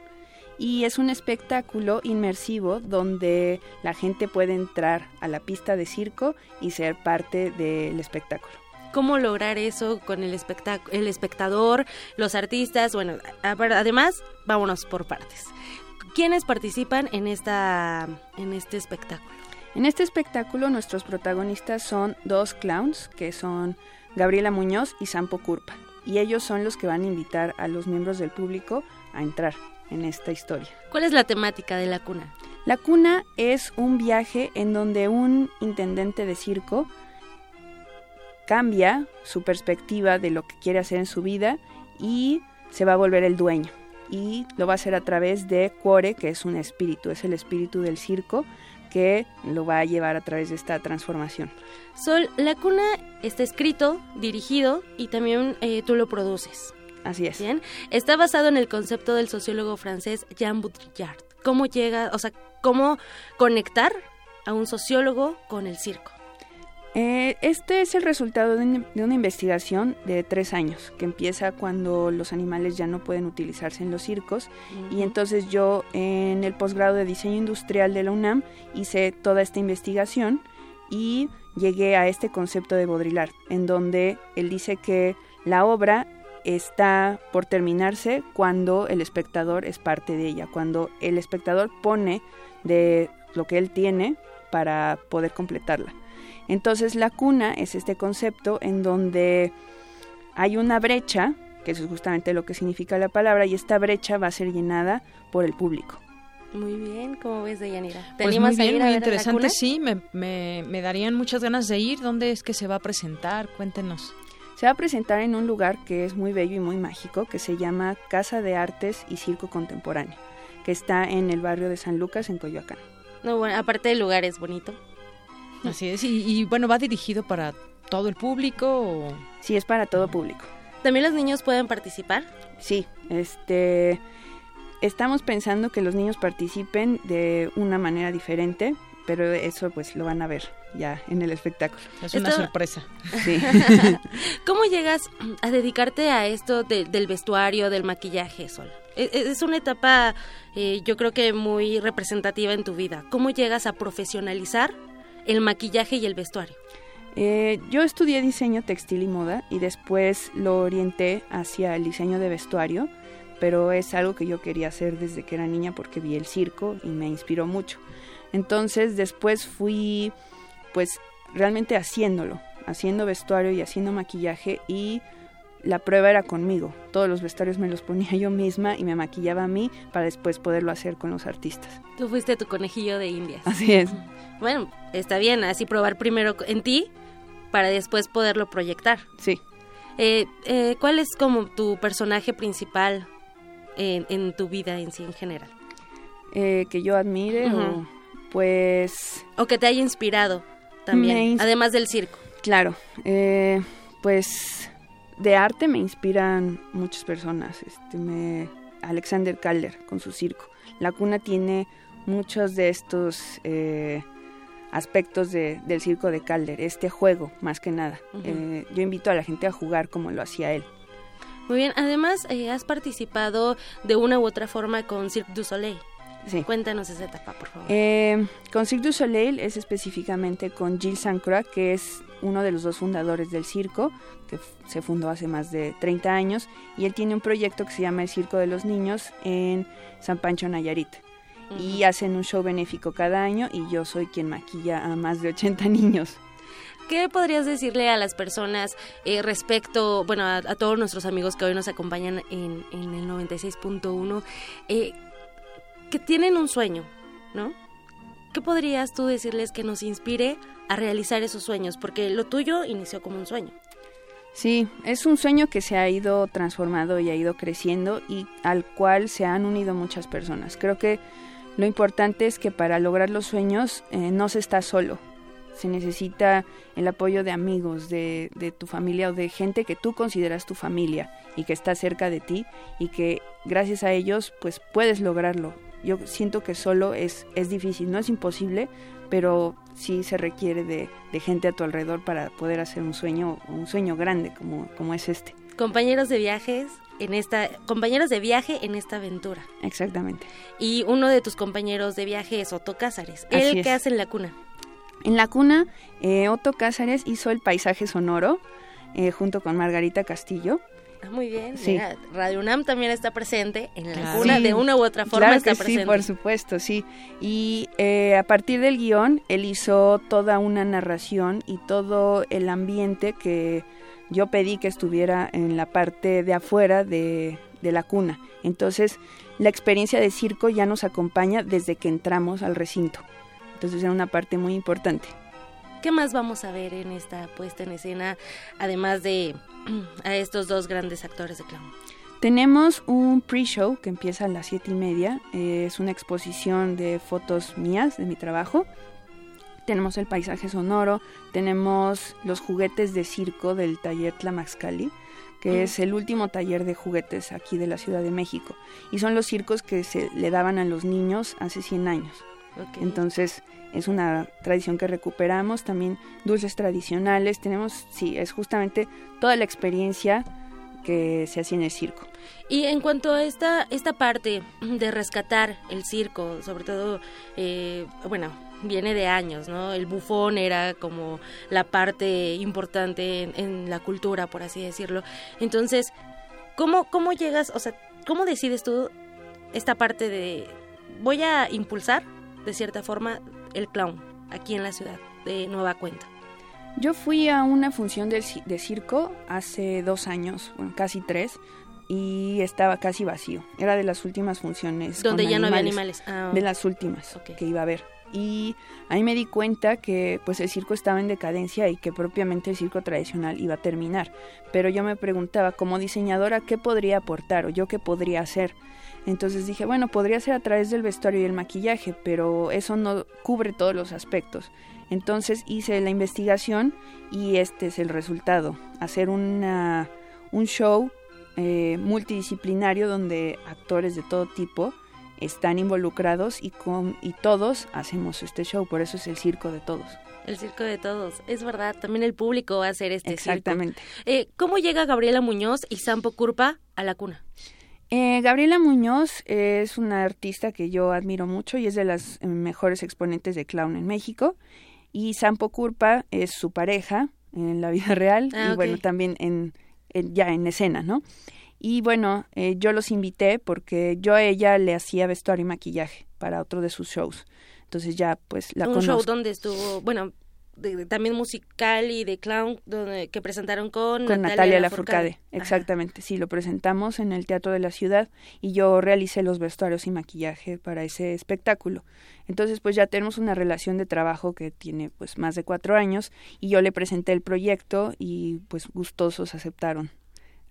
Y es un espectáculo inmersivo donde la gente puede entrar a la pista de circo y ser parte del espectáculo. cómo lograr eso con el, el espectador, los artistas, bueno, además, vámonos por partes. ¿Quiénes participan en, esta, en este espectáculo? En este espectáculo nuestros protagonistas son dos clowns, que son Gabriela Muñoz y Sampo Curpa. Y ellos son los que van a invitar a los miembros del público a entrar en esta historia. ¿Cuál es la temática de la cuna? La cuna es un viaje en donde un intendente de circo cambia su perspectiva de lo que quiere hacer en su vida y se va a volver el dueño. Y lo va a hacer a través de Cuore, que es un espíritu, es el espíritu del circo que lo va a llevar a través de esta transformación. Sol, La Cuna está escrito, dirigido y también eh, tú lo produces. Así es. Bien. Está basado en el concepto del sociólogo francés Jean Baudrillard. ¿Cómo llega, o sea, cómo conectar a un sociólogo con el circo? Eh, este es el resultado de, un- de una investigación de tres años, que empieza cuando los animales ya no pueden utilizarse en los circos. Y entonces yo en el posgrado de diseño industrial de la UNAM hice toda esta investigación y llegué a este concepto de Baudrillard, en donde él dice que la obra está por terminarse cuando el espectador es parte de ella, cuando el espectador pone de lo que él tiene para poder completarla. Entonces la cuna es este concepto en donde hay una brecha, que eso es justamente lo que significa la palabra, y esta brecha va a ser llenada por el público. Muy bien, ¿cómo ves, Deyanira? ¿Te Pues animas muy a ir muy a interesante, cuna? sí, me, me, me darían muchas ganas de ir. ¿Dónde es que se va a presentar? Cuéntenos. Se va a presentar en un lugar que es muy bello y muy mágico, que se llama Casa de Artes y Circo Contemporáneo, que está en el barrio de San Lucas, en Coyoacán. No, bueno, aparte del lugar es bonito. Así es, y, y, bueno, ¿va dirigido para todo el público o...? Sí, es para todo público. ¿También los niños pueden participar? Sí, este... Estamos pensando que los niños participen de una manera diferente, pero eso pues lo van a ver ya en el espectáculo. Es una Esto- sorpresa. Sí. ¿Cómo llegas a dedicarte a esto de- del vestuario, del maquillaje, Sol? E- e- Es una etapa, eh, yo creo que muy representativa en tu vida. ¿Cómo llegas a profesionalizar el maquillaje y el vestuario? Eh, yo estudié diseño textil y moda y después lo orienté hacia el diseño de vestuario, pero es algo que yo quería hacer desde que era niña porque vi el circo y me inspiró mucho. Entonces después fui pues realmente haciéndolo, haciendo vestuario y haciendo maquillaje y la prueba era conmigo. Todos los vestuarios me los ponía yo misma y me maquillaba a mí para después poderlo hacer con los artistas. Tú fuiste tu conejillo de indias. Así es. Bueno, está bien, así probar primero en ti para después poderlo proyectar. Sí. Eh, eh, ¿Cuál es como tu personaje principal en, en tu vida en sí en general? Eh, que yo admire o pues... O que te haya inspirado también, Me ins- además del circo. Claro, eh, pues de arte me inspiran muchas personas. Este, me, Alexander Calder con su circo. La cuna tiene muchos de estos eh, aspectos de- del circo de Calder, este juego más que nada. Eh, yo invito a la gente a jugar como lo hacía él. Muy bien, además eh, has participado de una u otra forma con Cirque du Soleil. Sí. Cuéntanos esa etapa, por favor. Eh, con Cirque du Soleil es específicamente con Gilles Sancroix, que es uno de los dos fundadores del circo, que se fundó hace más de 30 años, y él tiene un proyecto que se llama El Circo de los Niños en San Pancho, Nayarit. Y hacen un show benéfico cada año y yo soy quien maquilla a más de 80 niños. ¿Qué podrías decirle a las personas eh, respecto, bueno, a, a todos nuestros amigos que hoy nos acompañan en, en el 96.1, eh, que tienen un sueño, ¿no? ¿Qué podrías tú decirles que nos inspire a realizar esos sueños? Porque lo tuyo inició como un sueño. Sí, es un sueño que se ha ido transformando y ha ido creciendo y al cual se han unido muchas personas. Creo que lo importante es que para lograr los sueños eh, no se está solo. Se necesita el apoyo de amigos, de, de tu familia o de gente que tú consideras tu familia y que está cerca de ti y que gracias a ellos pues puedes lograrlo. Yo siento que solo es, es difícil, no es imposible, pero sí se requiere de, de gente a tu alrededor para poder hacer un sueño, un sueño grande como, como es este. Compañeros de viajes en esta, compañeros de viaje en esta aventura. Exactamente. Y uno de tus compañeros de viaje es Otto Cázares. ¿Él qué hace en la cuna? En la cuna, eh, Otto Cázares hizo el paisaje sonoro eh, junto con Margarita Castillo. Ah, muy bien. Sí. mira, Radio UNAM también está presente en la cuna, Sí, de una u otra forma claro está que presente. Sí, por supuesto, sí. Y eh, a partir del guion, él hizo toda una narración y todo el ambiente que yo pedí que estuviera en la parte de afuera de, de la cuna. Entonces, la experiencia de circo ya nos acompaña desde que entramos al recinto. Entonces, era una parte muy importante. ¿Qué más vamos a ver en esta puesta en escena, además de a estos dos grandes actores de clown? Tenemos un pre-show que empieza a las siete y media. Eh, es una exposición de fotos mías de mi trabajo. Tenemos el paisaje sonoro, tenemos los juguetes de circo del taller Tlamaxcali, que Mm. es el último taller de juguetes aquí de la Ciudad de México. Y son los circos que se le daban a los niños hace 100 años. Ok. Entonces es una tradición que recuperamos, también dulces tradicionales, tenemos, sí, es justamente toda la experiencia que se hacía en el circo. Y en cuanto a esta, esta parte de rescatar el circo, sobre todo, eh, bueno, viene de años, ¿no? El bufón era como la parte importante en, en la cultura, por así decirlo. Entonces, ¿cómo, ¿cómo llegas, o sea, cómo decides tú esta parte de, voy a impulsar, de cierta forma, el clown aquí en la ciudad de Nueva Cuenta? Yo fui a una función de, ci- de circo hace dos años, bueno, casi tres, y estaba casi vacío. Era de las últimas funciones. Donde ya no había animales. Ah, De las últimas que iba a haber. Y ahí me di cuenta que pues el circo estaba en decadencia y que propiamente el circo tradicional iba a terminar. Pero yo me preguntaba, como diseñadora, ¿qué podría aportar o yo qué podría hacer? Entonces dije, bueno, podría ser a través del vestuario y el maquillaje, pero eso no cubre todos los aspectos. Entonces hice la investigación y este es el resultado, hacer una, un show eh, multidisciplinario donde actores de todo tipo están involucrados y, con, y todos hacemos este show, por eso es el circo de todos. El circo de todos, es verdad, también el público va a hacer este Exactamente. circo. Eh, ¿Cómo llega Gabriela Muñoz y Sampo Curpa a la cuna? Eh, Gabriela Muñoz es una artista que yo admiro mucho y es de las eh, mejores exponentes de clown en México. Y Sampo Curpa es su pareja en la vida real Ah, y bueno, también en, en- ya en escena, ¿no? Y bueno, eh, yo los invité porque yo a ella le hacía vestuario y maquillaje para otro de sus shows. Entonces ya pues la Un conozco. show donde estuvo, bueno, de- también musical y de clown donde, que presentaron con, con Natalia Lafourcade. Lafourcade. Exactamente, sí, lo presentamos en el Teatro de la Ciudad y yo realicé los vestuarios y maquillaje para ese espectáculo. Entonces, pues ya tenemos una relación de trabajo que tiene pues más de cuatro años y yo le presenté el proyecto y pues gustosos aceptaron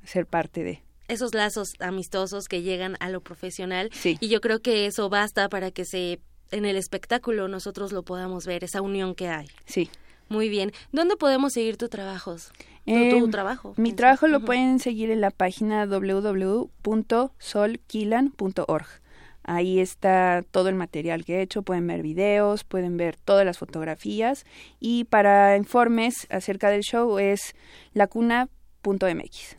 ser parte de. Esos lazos amistosos que llegan a lo profesional. Sí. Y yo creo que eso basta para que se en el espectáculo nosotros lo podamos ver, esa unión que hay. Sí. Muy bien. ¿Dónde podemos seguir tus trabajos? Tu- Eh, tu trabajo. Mi trabajo lo pueden seguir en la página www.solquilan.org. Ahí está todo el material que he hecho, pueden ver videos, pueden ver todas las fotografías y para informes acerca del show es lacuna.mx.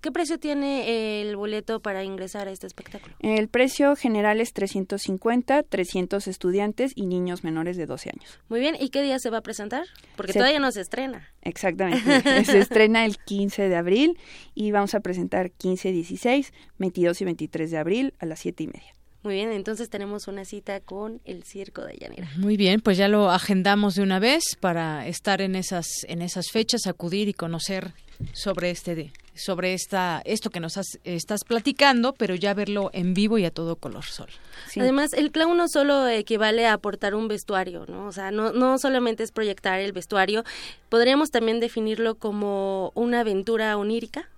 ¿Qué precio tiene el boleto para ingresar a este espectáculo? El precio general es 350, 300 estudiantes y niños menores de 12 años. Muy bien. ¿Y qué día se va a presentar? Porque Se- todavía no se estrena. Exactamente. Se estrena el 15 de abril y vamos a presentar 15, 16, 22 y 23 de abril a las 7 y media. Muy bien, entonces tenemos una cita con el Circo de Yanira. Muy bien, pues ya lo agendamos de una vez para estar en esas en esas fechas, acudir y conocer sobre este de- sobre esta esto que nos has- estás platicando, pero ya verlo en vivo y a todo color sol. Además, el clown no solo equivale a aportar un vestuario, ¿no? O sea, no, no solamente es proyectar el vestuario, podríamos también definirlo como una aventura onírica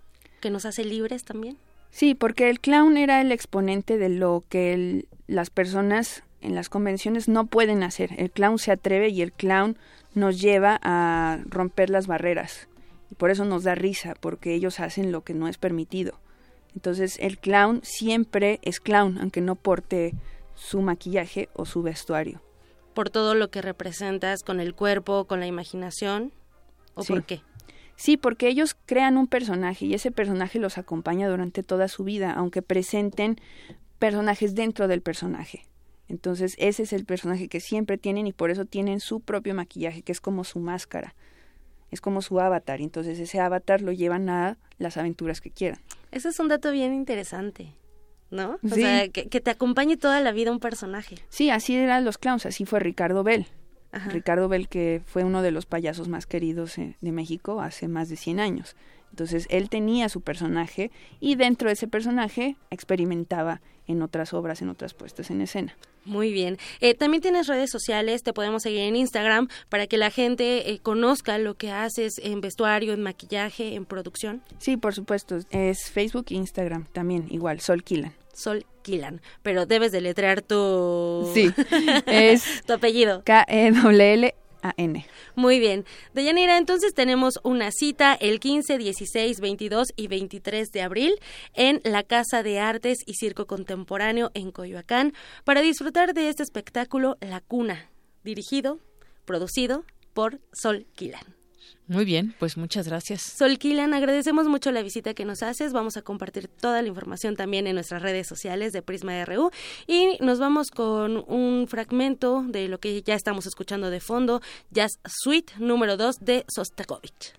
que nos hace libres también. Sí, porque el clown era el exponente de lo que el- las personas en las convenciones no pueden hacer. El clown se atreve y el clown nos lleva a romper las barreras. Y por eso nos da risa, porque ellos hacen lo que no es permitido. Entonces el clown siempre es clown, aunque no porte su maquillaje o su vestuario. Por todo lo que representas con el cuerpo, con la imaginación, ¿o Sí. por qué? Sí, porque ellos crean un personaje y ese personaje los acompaña durante toda su vida, aunque presenten personajes dentro del personaje. Entonces ese es el personaje que siempre tienen y por eso tienen su propio maquillaje, que es como su máscara, es como su avatar. Entonces ese avatar lo llevan a las aventuras que quieran. Ese es un dato bien interesante, ¿no? O Sí. sea, que, que te acompañe toda la vida un personaje. Sí, así eran los clowns, así fue Ricardo Bell. Ricardo Bell, que fue uno de los payasos más queridos eh, de México hace más de 100 años. Entonces él tenía su personaje y dentro de ese personaje experimentaba en otras obras, en otras puestas en escena. Muy bien. Eh, también tienes redes sociales, te podemos seguir en Instagram para que la gente eh, conozca lo que haces en vestuario, en maquillaje, en producción. Sí, por supuesto, es Facebook e Instagram también, igual, Sol Kilan. Sol Kilan, pero debes deletrear tu... Sí, es tu apellido. E K-E-L-L-A-N. Muy bien. Deyanira, entonces tenemos una cita el 15, 16, 22 y 23 de abril en la Casa de Artes y Circo Contemporáneo en Coyoacán para disfrutar de este espectáculo La Cuna, dirigido, producido por Sol Kilan. Muy bien, pues muchas gracias. Sol agradecemos mucho la visita que nos haces. Vamos a compartir toda la información también en nuestras redes sociales de Prisma RU. Y nos vamos con un fragmento de lo que ya estamos escuchando de fondo, Jazz Suite número 2 de Sostakovich.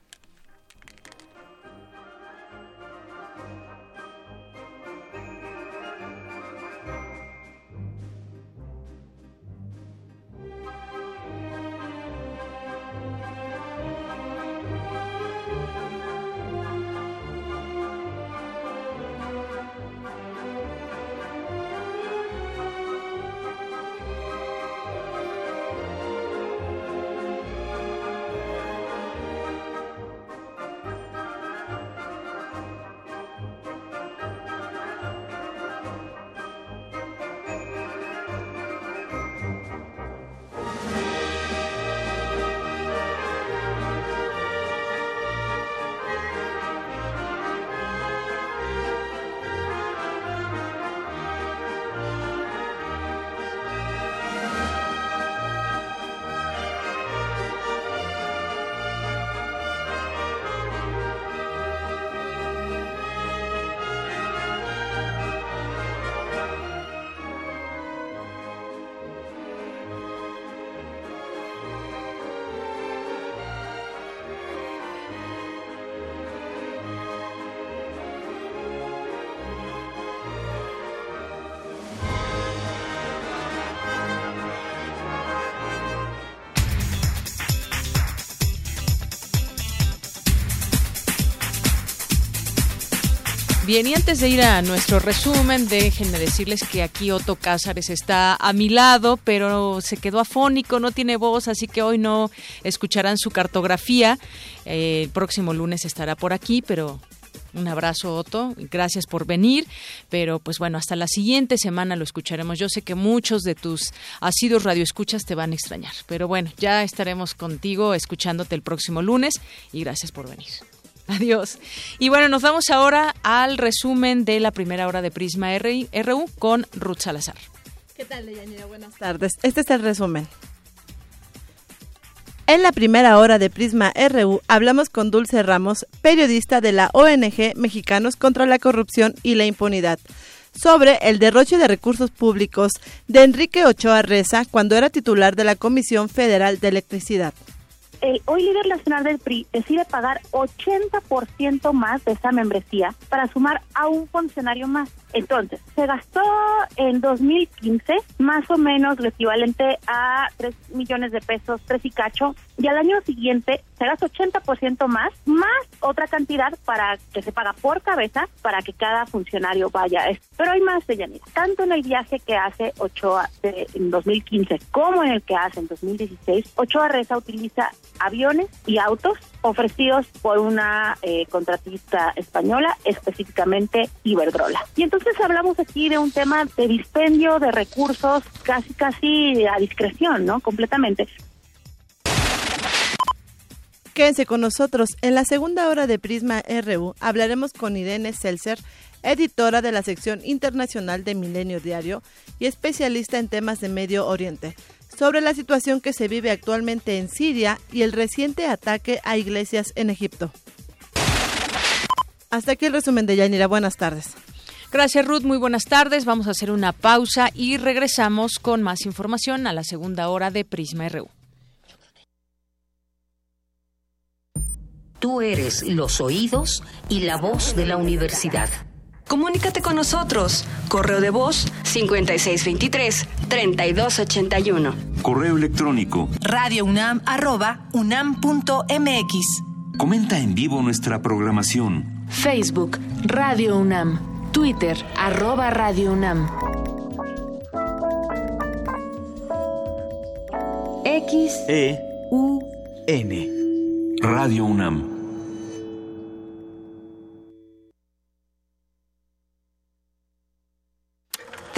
Bien, y antes de ir a nuestro resumen, déjenme decirles que aquí Otto Cázares está a mi lado, pero se quedó afónico, no tiene voz, así que hoy no escucharán su cartografía. Eh, el próximo lunes estará por aquí, pero un abrazo, Otto. Gracias por venir. Pero, pues bueno, hasta la siguiente semana lo escucharemos. Yo sé que muchos de tus asidos radioescuchas te van a extrañar. Pero bueno, ya estaremos contigo escuchándote el próximo lunes. Y gracias por venir. Adiós. Y bueno, nos vamos ahora al resumen de la primera hora de Prisma RU con Ruth Salazar. ¿Qué tal, Deyanira? Buenas tardes. Este es el resumen. En la primera hora de Prisma RU hablamos con Dulce Ramos, periodista de la ONG Mexicanos contra la Corrupción y la Impunidad, sobre el derroche de recursos públicos de Enrique Ochoa Reza cuando era titular de la Comisión Federal de Electricidad el hoy líder nacional del PRI decide pagar 80% más de esa membresía para sumar a un funcionario más. Entonces, se gastó en 2015 más o menos lo equivalente a 3 millones de pesos, 3 y cacho, y al año siguiente se gasta 80% más, más otra cantidad para que se paga por cabeza para que cada funcionario vaya. Pero hay más de Yanira. Tanto en el viaje que hace Ochoa de, en 2015 como en el que hace en 2016, Ochoa Reza utiliza aviones y autos ofrecidos por una eh, contratista española, específicamente Iberdrola. Y entonces hablamos aquí de un tema de dispendio de recursos casi, casi a discreción, ¿no? Completamente. Quédense con nosotros. En la segunda hora de Prisma RU hablaremos con Irene Seltzer, editora de la sección internacional de Milenio Diario y especialista en temas de Medio Oriente sobre la situación que se vive actualmente en Siria y el reciente ataque a iglesias en Egipto. Hasta aquí el resumen de Yanira. Buenas tardes. Gracias Ruth, muy buenas tardes. Vamos a hacer una pausa y regresamos con más información a la segunda hora de Prisma RU. Tú eres los oídos y la voz de la universidad. Comunícate con nosotros. Correo de voz 5623-3281. Correo electrónico radiounam.unam.mx. Comenta en vivo nuestra programación. Facebook Radio UNAM. Twitter arroba Radio UNAM. X E U N Radio UNAM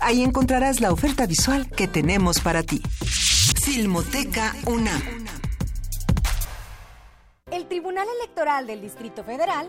Ahí encontrarás la oferta visual que tenemos para ti. Filmoteca UNAM. El Tribunal Electoral del Distrito Federal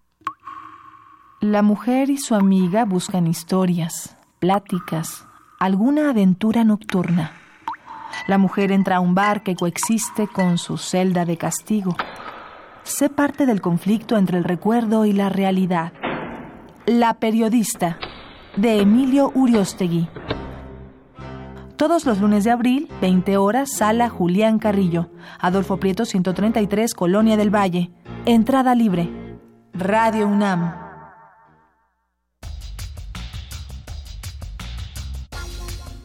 La mujer y su amiga buscan historias, pláticas, alguna aventura nocturna. La mujer entra a un bar que coexiste con su celda de castigo. Sé parte del conflicto entre el recuerdo y la realidad. La periodista, de Emilio Uriostegui. Todos los lunes de abril, 20 horas, sala Julián Carrillo, Adolfo Prieto 133, Colonia del Valle. Entrada libre. Radio UNAM.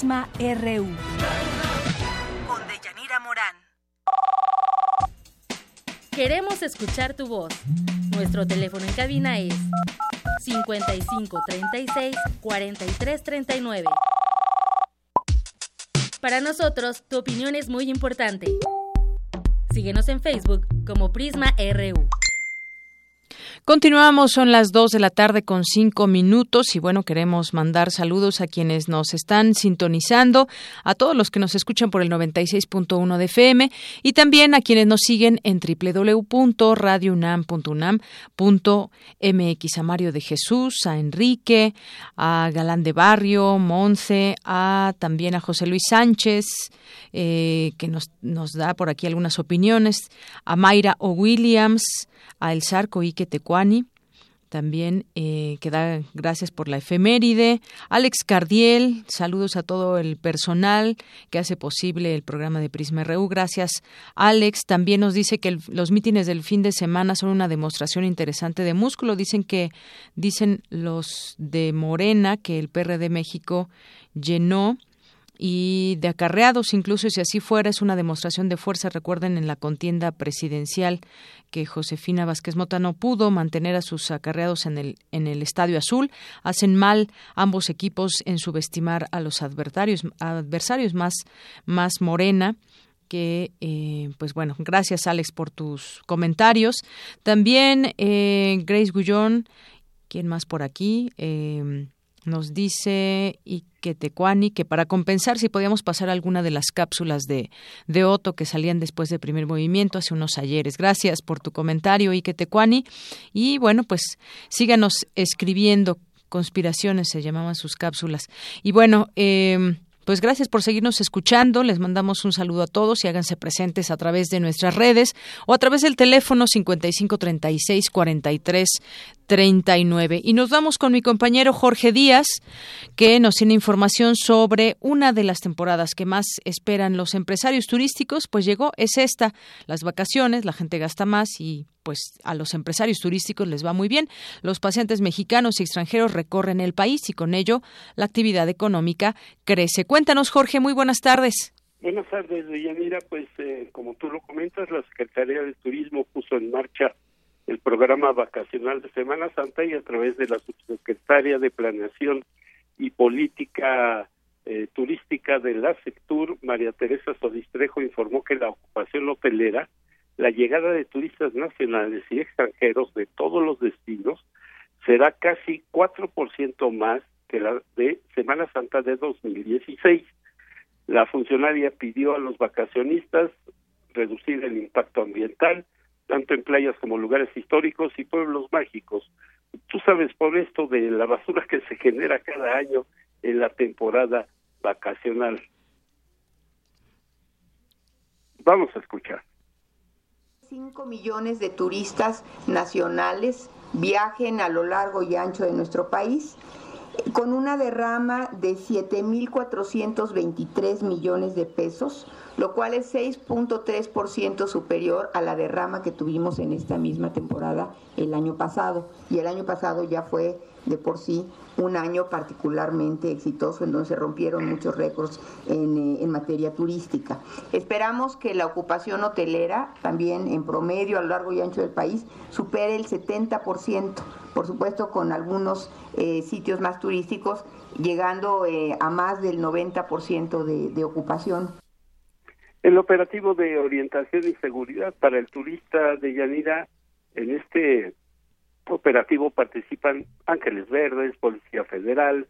Prisma RU. Con Deyanira Morán. Queremos escuchar tu voz. Nuestro teléfono en cabina es 55 36 43 39. Para nosotros, tu opinión es muy importante. Síguenos en Facebook como Prisma RU. Continuamos, son las 2 de la tarde con 5 minutos y bueno, queremos mandar saludos a quienes nos están sintonizando, a todos los que nos escuchan por el 96.1 de FM y también a quienes nos siguen en www.radiounam.unam.mx, a Mario de Jesús, a Enrique, a Galán de Barrio, Monce, a también a José Luis Sánchez, eh, que nos, nos da por aquí algunas opiniones, a Mayra O. Williams, a El Sarco Ike Tecuani, también eh, que da gracias por la efeméride. Alex Cardiel, saludos a todo el personal que hace posible el programa de Prisma RU. Gracias, Alex. También nos dice que los mítines del fin de semana son una demostración interesante de músculo. Dicen que, dicen los de Morena, que el PRD México llenó y de acarreados, incluso si así fuera, es una demostración de fuerza. Recuerden en la contienda presidencial que Josefina Vázquez Mota no pudo mantener a sus acarreados en el, en el Estadio Azul. Hacen mal ambos equipos en subestimar a los adversarios, adversarios más, más morena que, eh, pues bueno, gracias Alex por tus comentarios. También eh, Grace Gullón, ¿quién más por aquí? Eh, nos dice Ike Tecuani que para compensar si podíamos pasar alguna de las cápsulas de, de Otto que salían después del primer movimiento hace unos ayeres. Gracias por tu comentario, Ike Tecuani. Y bueno, pues síganos escribiendo. Conspiraciones se llamaban sus cápsulas. Y bueno, eh, pues gracias por seguirnos escuchando. Les mandamos un saludo a todos y háganse presentes a través de nuestras redes o a través del teléfono 5536 43 39. Y nos vamos con mi compañero Jorge Díaz, que nos tiene información sobre una de las temporadas que más esperan los empresarios turísticos, pues llegó, es esta, las vacaciones, la gente gasta más y pues a los empresarios turísticos les va muy bien. Los pacientes mexicanos y extranjeros recorren el país y con ello la actividad económica crece. Cuéntanos, Jorge, muy buenas tardes. Buenas tardes, Deyanira. Pues eh, como tú lo comentas, la Secretaría de Turismo puso en marcha el programa vacacional de Semana Santa y a través de la subsecretaria de Planeación y Política eh, Turística de la Sectur, María Teresa Sodistrejo, informó que la ocupación hotelera, la llegada de turistas nacionales y extranjeros de todos los destinos será casi 4% más que la de Semana Santa de 2016. La funcionaria pidió a los vacacionistas reducir el impacto ambiental, tanto en playas como lugares históricos y pueblos mágicos. Tú sabes por esto de la basura que se genera cada año en la temporada vacacional. Vamos a escuchar. 5 millones de turistas nacionales viajen a lo largo y ancho de nuestro país con una derrama de 7.423 millones de pesos, lo cual es 6.3% superior a la derrama que tuvimos en esta misma temporada el año pasado. Y el año pasado ya fue de por sí un año particularmente exitoso en donde se rompieron muchos récords en, eh, en, materia turística. Esperamos que la ocupación hotelera, también en promedio a lo largo y ancho del país, supere el 70%, por supuesto con algunos eh, sitios más turísticos, llegando eh, a más del 90% de, de ocupación. El operativo de orientación y seguridad para el turista de Yanira en este operativo participan Ángeles Verdes, Policía Federal,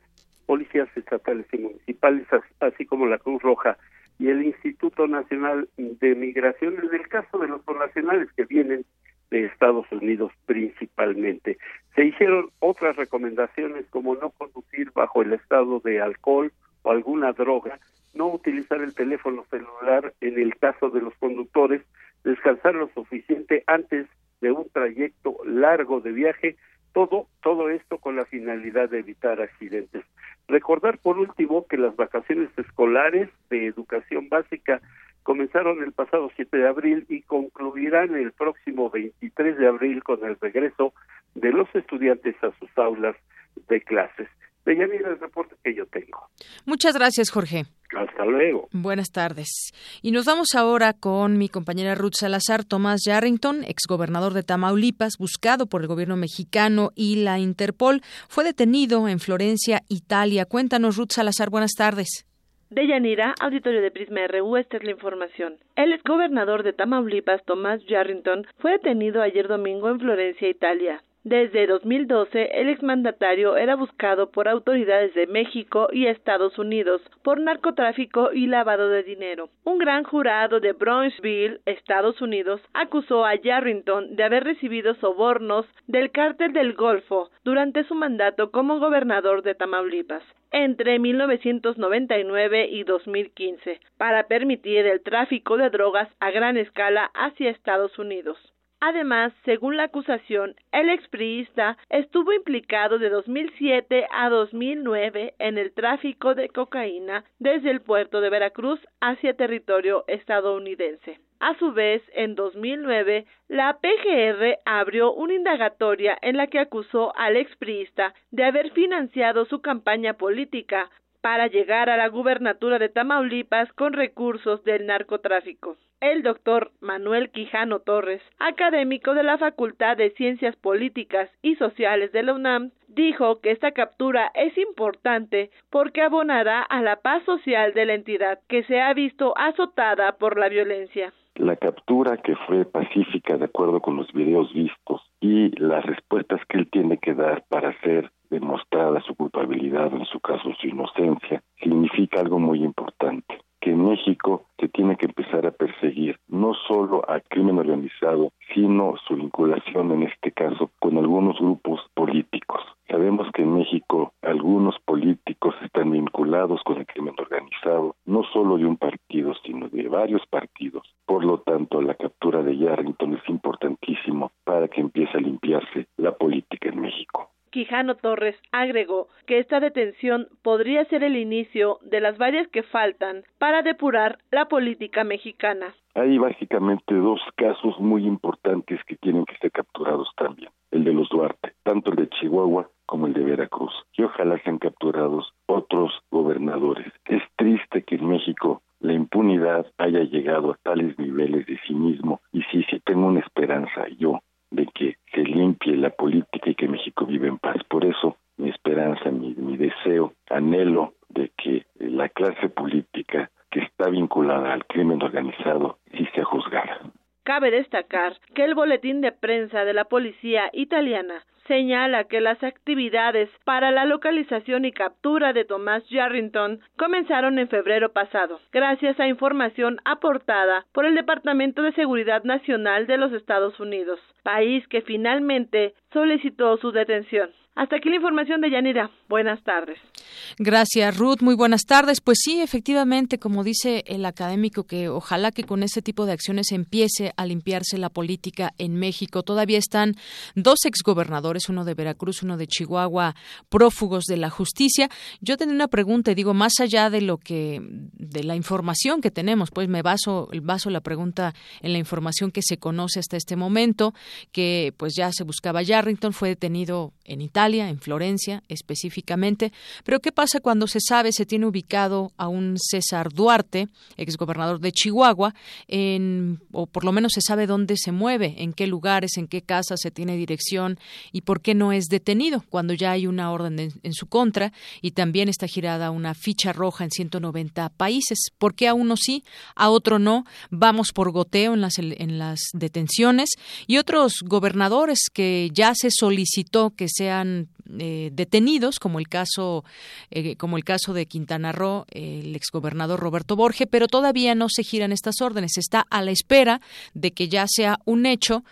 policías estatales y municipales, así como la Cruz Roja y el Instituto Nacional de Migración. En el caso de los nacionales que vienen de Estados Unidos principalmente. Se hicieron otras recomendaciones como no conducir bajo el estado de alcohol o alguna droga, no utilizar el teléfono celular en el caso de los conductores, descansar lo suficiente antes de un trayecto largo de viaje, todo todo esto con la finalidad de evitar accidentes. Recordar por último que las vacaciones escolares de educación básica comenzaron el pasado 7 de abril y concluirán el próximo 23 de abril con el regreso de los estudiantes a sus aulas de clases. De el reporte que yo tengo. Muchas gracias, Jorge. Hasta luego. Buenas tardes. Y nos vamos ahora con mi compañera Ruth Salazar. Tomás Yarrington, exgobernador de Tamaulipas, buscado por el gobierno mexicano y la Interpol, fue detenido en Florencia, Italia. Cuéntanos, Ruth Salazar, buenas tardes. De Yanira, auditorio de Prisma RU, esta es la información. El exgobernador de Tamaulipas, Tomás Yarrington, fue detenido ayer domingo en Florencia, Italia. Desde 2012, el exmandatario era buscado por autoridades de México y Estados Unidos por narcotráfico y lavado de dinero. Un gran jurado de Brownsville, Estados Unidos, acusó a Yarrington de haber recibido sobornos del cártel del Golfo durante su mandato como gobernador de Tamaulipas entre 1999 y 2015 para permitir el tráfico de drogas a gran escala hacia Estados Unidos. Además, según la acusación, el expriista estuvo implicado de 2007 a 2009 en el tráfico de cocaína desde el puerto de Veracruz hacia territorio estadounidense. A su vez, en 2009, la PGR abrió una indagatoria en la que acusó al expriista de haber financiado su campaña política para llegar a la gubernatura de Tamaulipas con recursos del narcotráfico. El doctor Manuel Quijano Torres, académico de la Facultad de Ciencias Políticas y Sociales de la UNAM, dijo que esta captura es importante porque abonará a la paz social de la entidad que se ha visto azotada por la violencia. La captura que fue pacífica de acuerdo con los videos vistos y las respuestas que él tiene que dar para hacer demostrada su culpabilidad, en su caso su inocencia, significa algo muy importante que México se tiene que empezar a perseguir no solo al crimen organizado, sino su vinculación en este caso con algunos grupos políticos. Sabemos que en México algunos políticos están vinculados con el crimen organizado, no solo de un partido, sino de varios partidos. Por lo tanto, la captura de Yarrington es importantísimo para que empiece a limpiarse la política en México. Quijano Torres agregó que esta detención podría ser el inicio de las varias que faltan para depurar la política mexicana. Hay básicamente dos casos muy importantes que tienen que ser capturados también, el de los Duarte, tanto el de Chihuahua como el de Veracruz, y ojalá sean capturados otros gobernadores. Es triste que en México la impunidad haya llegado a tales niveles de cinismo y sí, sí tengo una esperanza yo de que se limpie la política y que México vive en paz. Por eso mi esperanza, mi, mi deseo, anhelo de que la clase política que está vinculada al crimen organizado sí sea juzgada. Cabe destacar que el boletín de prensa de la policía italiana señala que las actividades para la localización y captura de Tomás Yarrington comenzaron en febrero pasado, gracias a información aportada por el Departamento de Seguridad Nacional de los Estados Unidos, país que finalmente solicitó su detención. Hasta aquí la información de Yanira. Buenas tardes. Gracias, Ruth. Muy buenas tardes. Pues sí, efectivamente, como dice el académico, que ojalá que con este tipo de acciones empiece a limpiarse la política en México. Todavía están dos exgobernadores, uno de Veracruz, uno de Chihuahua, prófugos de la justicia. Yo tenía una pregunta y digo, más allá de lo que, de la información que tenemos, pues me baso, baso la pregunta en la información que se conoce hasta este momento, que pues ya se buscaba Yarrington, fue detenido en Italia, en Florencia específicamente. Pero ¿qué pasa cuando se sabe, se tiene ubicado a un César Duarte, exgobernador de Chihuahua, en, o por lo menos se sabe dónde se mueve, en qué lugares, en qué casas se tiene dirección y por qué no es detenido cuando ya hay una orden en, su contra y también está girada una ficha roja en 190 países? ¿Por qué a uno sí, a otro no? Vamos por goteo en las, en las detenciones y otros gobernadores que ya se solicitó que sean eh, detenidos, como el caso eh, como el caso de Quintana Roo, el exgobernador Roberto Borge, pero todavía no se giran estas órdenes. Está a la espera de que ya sea un hecho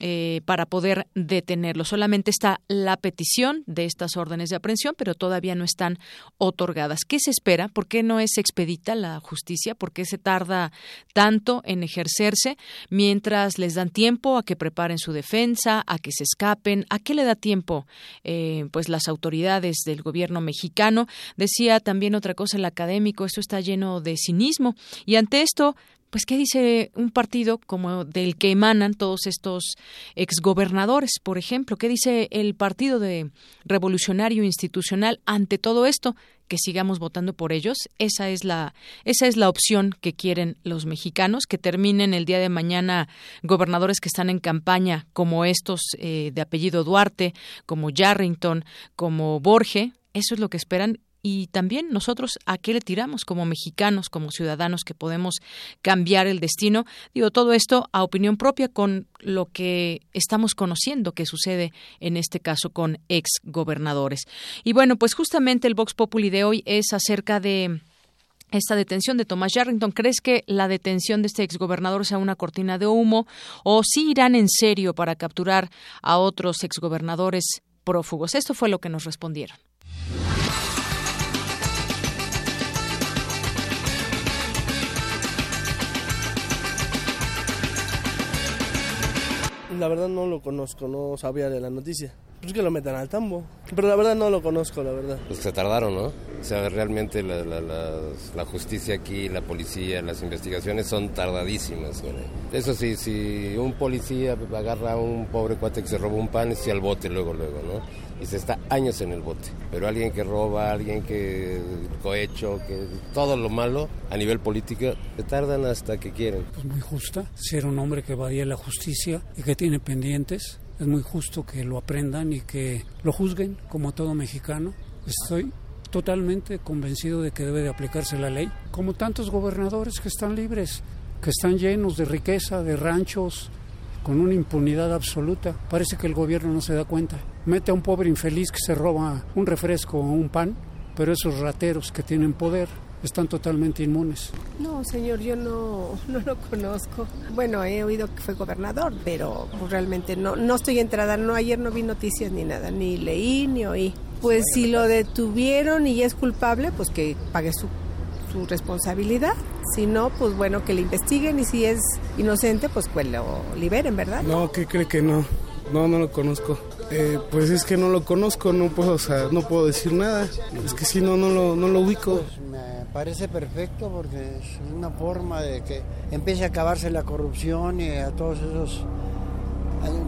eh, para poder detenerlo. Solamente está la petición de estas órdenes de aprehensión, pero todavía no están otorgadas. ¿Qué se espera? ¿Por qué no es expedita la justicia? ¿Por qué se tarda tanto en ejercerse mientras les dan tiempo a que preparen su defensa, a que se escapen? ¿A qué le da tiempo? Eh, pues las autoridades del gobierno mexicano. Decía también otra cosa el académico, esto está lleno de cinismo. Y ante esto, pues qué dice un partido como del que emanan todos estos exgobernadores, por ejemplo, qué dice el Partido de Revolucionario Institucional ante todo esto, que sigamos votando por ellos, esa es la esa es la opción que quieren los mexicanos, que terminen el día de mañana gobernadores que están en campaña como estos eh, de apellido Duarte, como Yarrington, como Borge, eso es lo que esperan y también nosotros a qué le tiramos como mexicanos, como ciudadanos que podemos cambiar el destino. Digo, todo esto a opinión propia con lo que estamos conociendo que sucede en este caso con ex gobernadores. Y bueno, pues justamente el Vox Populi de hoy es acerca de esta detención de Tomás Yarrington. ¿Crees que la detención de este exgobernador sea una cortina de humo o sí irán en serio para capturar a otros exgobernadores prófugos? Esto fue lo que nos respondieron. La verdad no lo conozco, no sabía de la noticia. Pues que lo metan al tambo. Pero la verdad no lo conozco, la verdad. Pues se tardaron, ¿no? O sea, realmente la, la, la, justicia aquí, la policía, las investigaciones son tardadísimas. Eso sí, si un policía agarra a un pobre cuate que se robó un pan, es al bote luego, luego, ¿no? Y se está años en el bote. Pero alguien que roba, alguien que cohecho, que todo lo malo a nivel político, se tardan hasta que quieren. Pues muy justa, ser un hombre que evadía la justicia y que tiene pendientes. Es muy justo que lo aprendan y que lo juzguen como todo mexicano. Estoy totalmente convencido de que debe de aplicarse la ley, como tantos gobernadores que están libres, que están llenos de riqueza, de ranchos, con una impunidad absoluta. Parece que el gobierno no se da cuenta. Mete a un pobre infeliz que se roba un refresco o un pan, pero esos rateros que tienen poder están totalmente inmunes. No, señor, yo no, no lo conozco. Bueno, he oído que fue gobernador, pero pues, realmente no, no estoy entrada. No, ayer no vi noticias ni nada, ni leí ni oí. Pues si lo detuvieron y es culpable, pues que pague su, su responsabilidad. Si no, pues bueno, que le investiguen y si es inocente, pues que lo liberen, ¿verdad? No, ¿qué cree que no? No, no lo conozco. Eh, pues es que no lo conozco, no puedo, o sea, no puedo decir nada. Es que si no, no lo, no lo ubico. Pues me parece perfecto porque es una forma de que empiece a acabarse la corrupción y a todos esos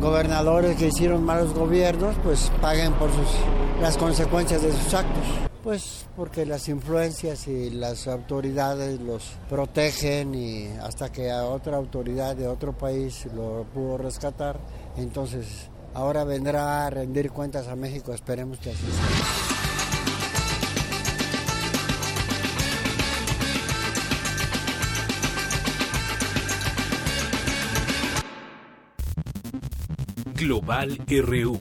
gobernadores que hicieron malos gobiernos, pues paguen por sus, las consecuencias de sus actos. Pues porque las influencias y las autoridades los protegen y hasta que a otra autoridad de otro país lo pudo rescatar, entonces ahora vendrá a rendir cuentas a México, esperemos que así sea. Global RU.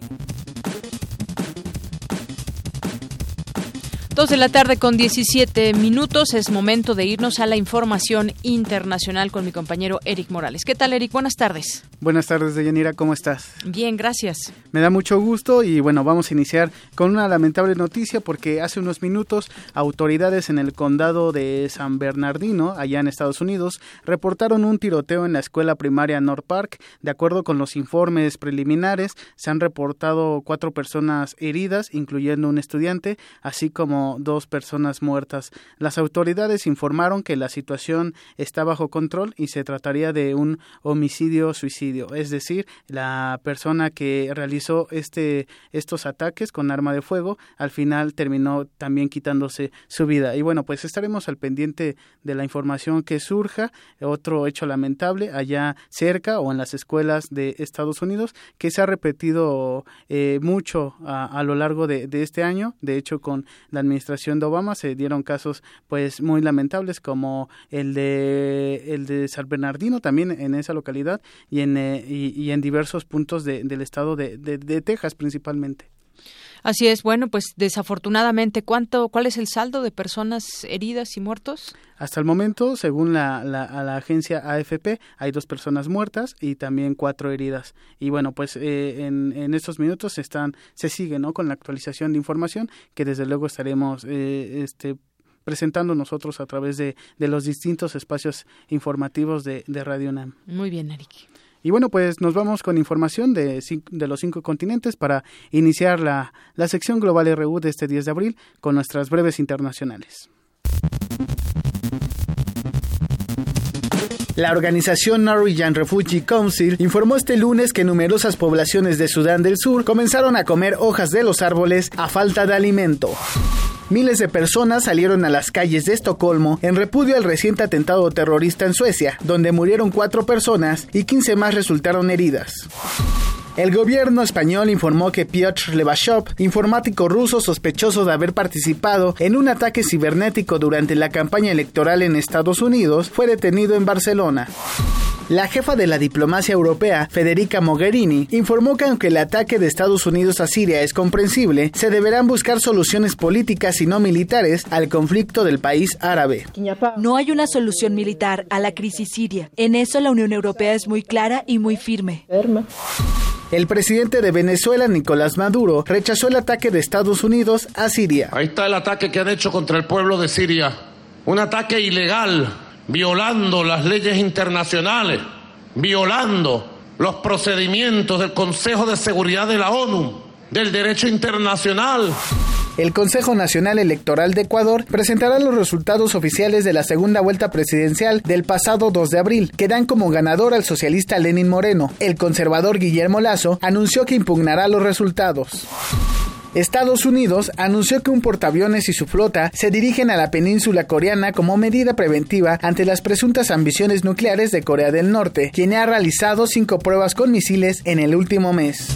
Dos de la tarde con 17 minutos. Es momento de irnos a la información internacional con mi compañero Eric Morales. ¿Qué tal, Eric? Buenas tardes. Buenas tardes, Deyanira. ¿Cómo estás? Bien, gracias. Me da mucho gusto y bueno, vamos a iniciar con una lamentable noticia porque hace unos minutos autoridades en el condado de San Bernardino, allá en Estados Unidos, reportaron un tiroteo en la escuela primaria North Park. De acuerdo con los informes preliminares, se han reportado cuatro personas heridas, incluyendo un estudiante, así como dos personas muertas. Las autoridades informaron que la situación está bajo control y se trataría de un homicidio-suicidio, es decir, la persona que realizó este, estos ataques con arma de fuego al final terminó también quitándose su vida. Y bueno, pues estaremos al pendiente de la información que surja. Otro hecho lamentable allá cerca o en las escuelas de Estados Unidos que se ha repetido eh, mucho a, lo largo de, de este año. De hecho, con la administración administración de Obama se dieron casos pues muy lamentables como el de el de San Bernardino también en esa localidad y en, eh, y, en diversos puntos de, del estado de, de, de Texas principalmente. Así es, bueno, pues desafortunadamente, ¿cuánto, ¿cuál es el saldo de personas heridas y muertos? Hasta el momento, según la, la, agencia AFP, hay dos personas muertas y también cuatro heridas. Y bueno, pues eh, en, en, estos minutos están, se sigue ¿no? con la actualización de información que desde luego estaremos eh, este, presentando nosotros a través de, de los distintos espacios informativos de, de Radio UNAM. Muy bien, Eric. Y bueno, pues nos vamos con información de, de los cinco continentes para iniciar la, la sección Global RU de este 10 de abril con nuestras breves internacionales. La organización Norwegian Refugee Council informó este lunes que numerosas poblaciones de Sudán del Sur comenzaron a comer hojas de los árboles a falta de alimento. Miles de personas salieron a las calles de Estocolmo en repudio al reciente atentado terrorista en Suecia, donde murieron cuatro personas y 15 más resultaron heridas. El gobierno español informó que Piotr Levashov, informático ruso sospechoso de haber participado en un ataque cibernético durante la campaña electoral en Estados Unidos, fue detenido en Barcelona. La jefa de la diplomacia europea, Federica Mogherini, informó que aunque el ataque de Estados Unidos a Siria es comprensible, se deberán buscar soluciones políticas y no militares al conflicto del país árabe. No hay una solución militar a la crisis siria. En eso la Unión Europea es muy clara y muy firme. El presidente de Venezuela, Nicolás Maduro, rechazó el ataque de Estados Unidos a Siria. Ahí está el ataque que han hecho contra el pueblo de Siria. Un ataque ilegal violando las leyes internacionales, violando los procedimientos del Consejo de Seguridad de la ONU, del derecho internacional. El Consejo Nacional Electoral de Ecuador presentará los resultados oficiales de la segunda vuelta presidencial del pasado 2 de abril, que dan como ganador al socialista Lenin Moreno. El conservador Guillermo Lazo anunció que impugnará los resultados. Estados Unidos anunció que un portaaviones y su flota se dirigen a la península coreana como medida preventiva ante las presuntas ambiciones nucleares de Corea del Norte, quien ha realizado cinco pruebas con misiles en el último mes.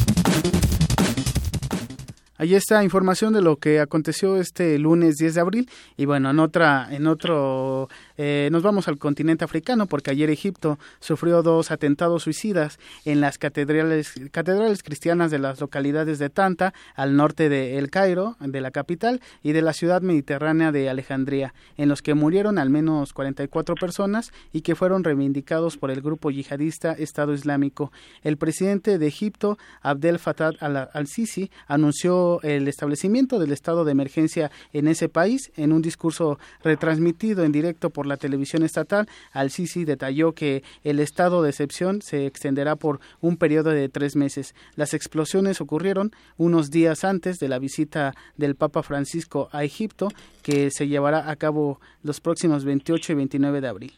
Ahí está información de lo que aconteció este lunes 10 de abril y bueno, en otra en otro eh, nos vamos al continente africano porque ayer Egipto sufrió dos atentados suicidas en las catedrales, catedrales cristianas de las localidades de Tanta, al norte de El Cairo, de la capital, y de la ciudad mediterránea de Alejandría, en los que murieron al menos 44 personas y que fueron reivindicados por el grupo yihadista Estado Islámico. El presidente de Egipto, Abdel Fattah al-Sisi, anunció el establecimiento del estado de emergencia en ese país en un discurso retransmitido en directo por la televisión estatal, Al-Sisi detalló que el estado de excepción se extenderá por un periodo de tres meses. Las explosiones ocurrieron unos días antes de la visita del Papa Francisco a Egipto, que se llevará a cabo los próximos 28 y 29 de abril.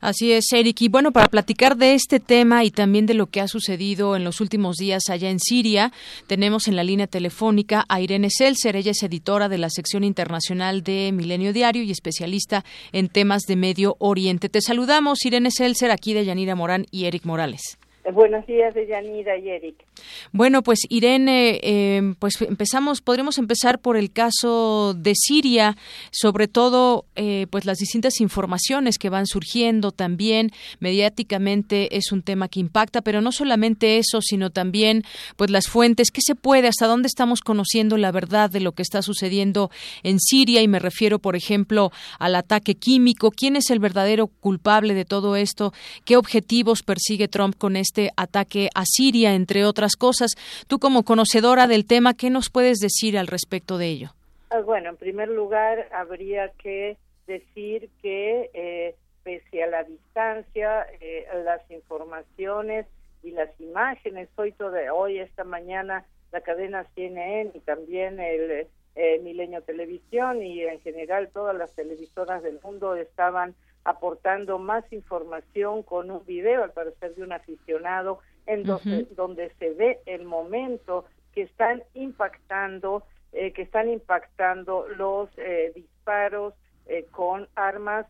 Así es, Eric. Y bueno, para platicar de este tema y también de lo que ha sucedido en los últimos días allá en Siria, tenemos en la línea telefónica a Irene Seltzer. Ella es editora de la sección internacional de Milenio Diario y especialista en temas de Medio Oriente. Te saludamos, Irene Seltzer, aquí de Yanira Morán y Eric Morales. Buenos días, Yanira y Eric. Bueno, pues Irene, eh, pues empezamos, podríamos empezar por el caso de Siria, sobre todo, eh, pues las distintas informaciones que van surgiendo. También mediáticamente es un tema que impacta, pero no solamente eso, sino también, pues las fuentes, qué se puede, hasta dónde estamos conociendo la verdad de lo que está sucediendo en Siria y me refiero, por ejemplo, al ataque químico, quién es el verdadero culpable de todo esto, qué objetivos persigue Trump con este ataque a Siria, entre otras cosas. Tú como conocedora del tema, ¿qué nos puedes decir al respecto de ello? Ah, bueno, en primer lugar, habría que decir que eh, pese a la distancia, eh, las informaciones y las imágenes, hoy, todo, hoy, esta mañana, la cadena CNN y también el eh, Milenio Televisión y en general todas las televisoras del mundo estaban aportando más información con un video, al parecer de un aficionado, en donde, donde se ve el momento que están impactando, eh, que están impactando los eh, disparos eh, con armas,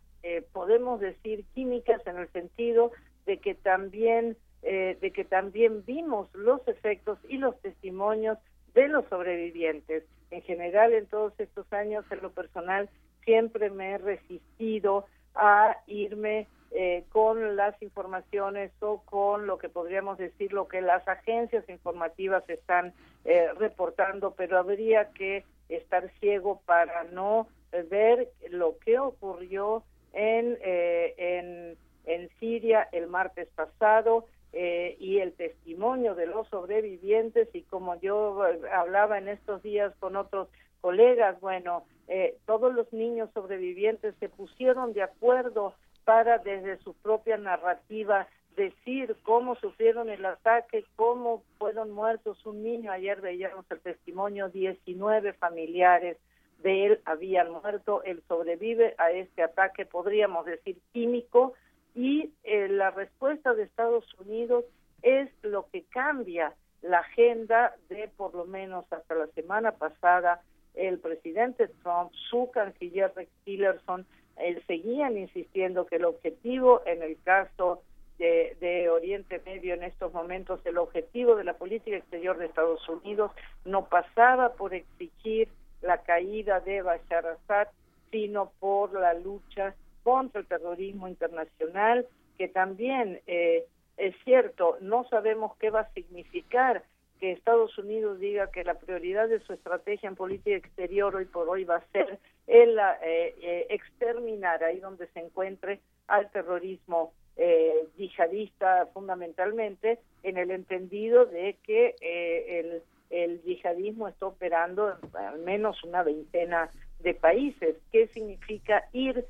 podemos decir químicas en el sentido de que también de que también vimos los efectos y los testimonios de los sobrevivientes. En general, en todos estos años, en lo personal, siempre me he resistido a irme eh, con las informaciones o con lo que podríamos decir lo que las agencias informativas están eh, reportando, pero habría que estar ciego para no ver lo que ocurrió en, eh, en, en Siria el martes pasado eh, y el testimonio de los sobrevivientes y como yo hablaba en estos días con otros colegas, bueno, eh, todos los niños sobrevivientes se pusieron de acuerdo para desde su propia narrativa decir cómo sufrieron el ataque, cómo fueron muertos un niño. Ayer veíamos el testimonio, 19 familiares de él habían muerto. Él sobrevive a este ataque, podríamos decir, químico. Y eh, la respuesta de Estados Unidos es lo que cambia la agenda de por lo menos hasta la semana pasada el presidente Trump, su canciller Rex Tillerson, eh, seguían insistiendo que el objetivo en el caso de, de, Oriente Medio en estos momentos, el objetivo de la política exterior de Estados Unidos no pasaba por exigir la caída de Bashar Assad, sino por la lucha contra el terrorismo internacional, que también eh, es cierto, no sabemos qué va a significar que Estados Unidos diga que la prioridad de su estrategia en política exterior hoy por hoy va a ser el eh, eh, exterminar ahí donde se encuentre al terrorismo eh, yihadista fundamentalmente en el entendido de que el, el yihadismo está operando en al menos una veintena de países. ¿Qué significa ir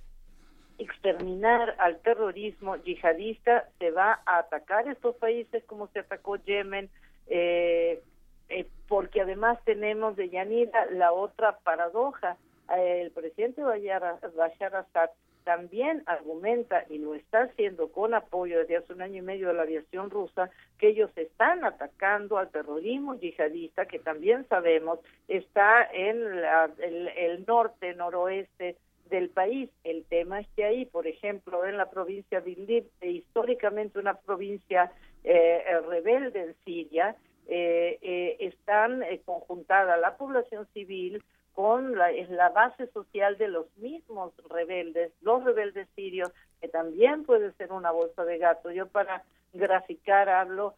exterminar al terrorismo yihadista? Se va a atacar estos países como se atacó Yemen, eh, eh, porque además tenemos de Yanira la otra paradoja. Eh, el presidente Bashar Assad también argumenta, y lo está haciendo con apoyo desde hace un año y medio de la aviación rusa, que ellos están atacando al terrorismo yihadista, que también sabemos está en el, norte, noroeste del país. El tema es que ahí, por ejemplo, en la provincia de Idlib, históricamente una provincia rebelde en Siria, eh, eh, están eh, conjuntada la población civil con la, es la base social de los mismos rebeldes, los rebeldes sirios, que también puede ser una bolsa de gato. Yo para graficar hablo,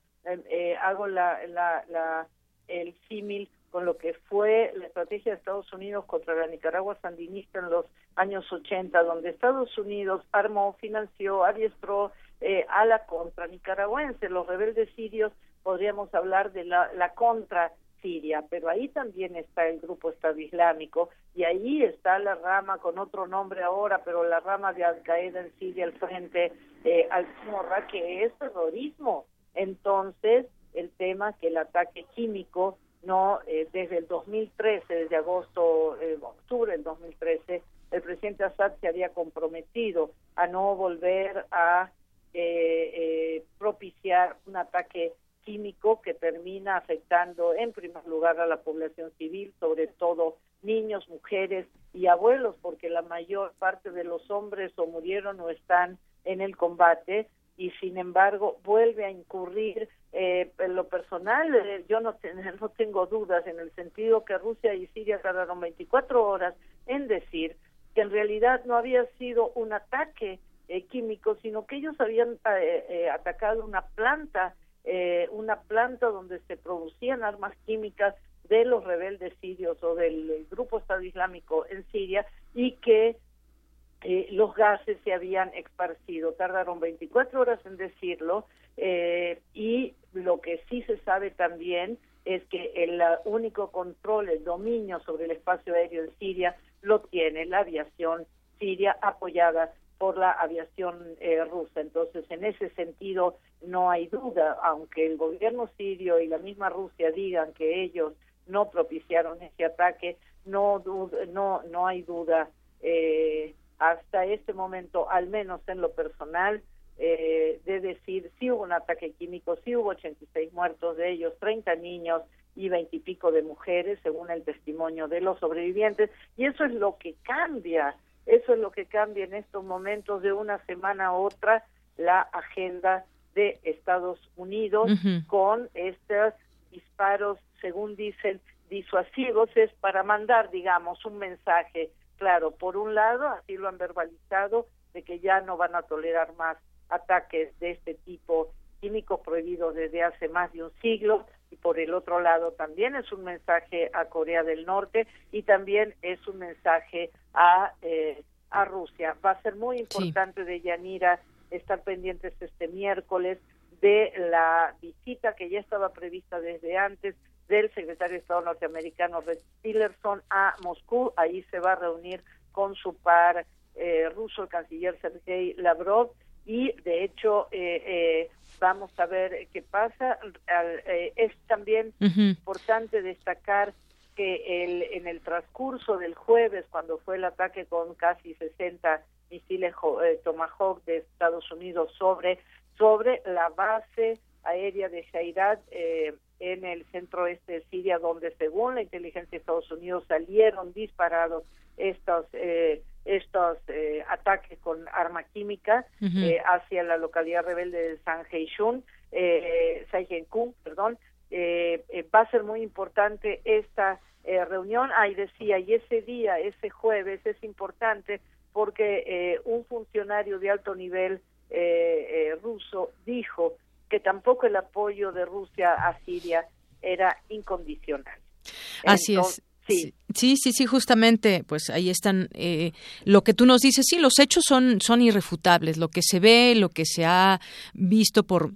hago la, la, la, el símil con lo que fue la estrategia de Estados Unidos contra la Nicaragua sandinista en los años 80, donde Estados Unidos armó, financió, adiestró eh, a la contra nicaragüense. Los rebeldes sirios podríamos hablar de la, la contra Siria, pero ahí también está el grupo Estado Islámico y ahí está la rama con otro nombre ahora, pero la rama de Al Qaeda en Siria al frente eh, al Morra, que es terrorismo. Entonces, el tema que el ataque químico no eh, desde el 2013, desde agosto, eh, octubre del 2013, el presidente Assad se había comprometido a no volver a eh, eh, propiciar un ataque químico que termina afectando en primer lugar a la población civil, sobre todo niños, mujeres y abuelos, porque la mayor parte de los hombres o murieron o están en el combate y sin embargo vuelve a incurrir eh, en lo personal eh, yo no, no tengo dudas en el sentido que Rusia y Siria tardaron 24 horas en decir que en realidad no había sido un ataque eh, químico sino que ellos habían atacado una planta una planta donde se producían armas químicas de los rebeldes sirios o del grupo Estado Islámico en Siria y que eh, los gases se habían esparcido. Tardaron 24 horas en decirlo eh, y lo que sí se sabe también es que el único control, el dominio sobre el espacio aéreo en Siria lo tiene la aviación siria apoyada por la aviación eh, rusa. Entonces, en ese sentido, no hay duda, aunque el gobierno sirio y la misma Rusia digan que ellos no propiciaron ese ataque, no, no, no hay duda eh, hasta este momento, al menos en lo personal, eh, de decir si hubo un ataque químico, si hubo 86 muertos, de ellos 30 niños y 20 y pico de mujeres, según el testimonio de los sobrevivientes, y eso es lo que cambia, eso es lo que cambia en estos momentos de una semana a otra la agenda de Estados Unidos con estos disparos, según dicen, disuasivos, es para mandar, digamos, un mensaje claro, por un lado, así lo han verbalizado, de que ya no van a tolerar más ataques de este tipo químicos prohibidos desde hace más de un siglo y por el otro lado también es un mensaje a Corea del Norte y también es un mensaje a eh, a Rusia. Va a ser muy importante de Yanira estar pendientes este miércoles de la visita que ya estaba prevista desde antes del secretario de Estado norteamericano Rex Tillerson a Moscú. Ahí se va a reunir con su par eh, ruso, el canciller Sergei Lavrov, y de hecho eh, eh, vamos a ver qué pasa. es también importante destacar que el, en el transcurso del jueves, cuando fue el ataque con casi 60 misiles Tomahawk de Estados Unidos sobre sobre la base aérea de Shairat eh, en el centro este de Siria, donde según la inteligencia de Estados Unidos salieron disparados estos eh, estos eh, ataques con arma química hacia la localidad rebelde de San Heishun, eh, perdón, va a ser muy importante esta reunión. Ahí decía, y ese día, ese jueves, es importante porque un funcionario de alto nivel eh, eh, ruso dijo que tampoco el apoyo de Rusia a Siria era incondicional. Así es. Sí. sí, sí, justamente, pues ahí están eh, lo que tú nos dices. Sí, los hechos son son irrefutables. Lo que se ve, lo que se ha visto por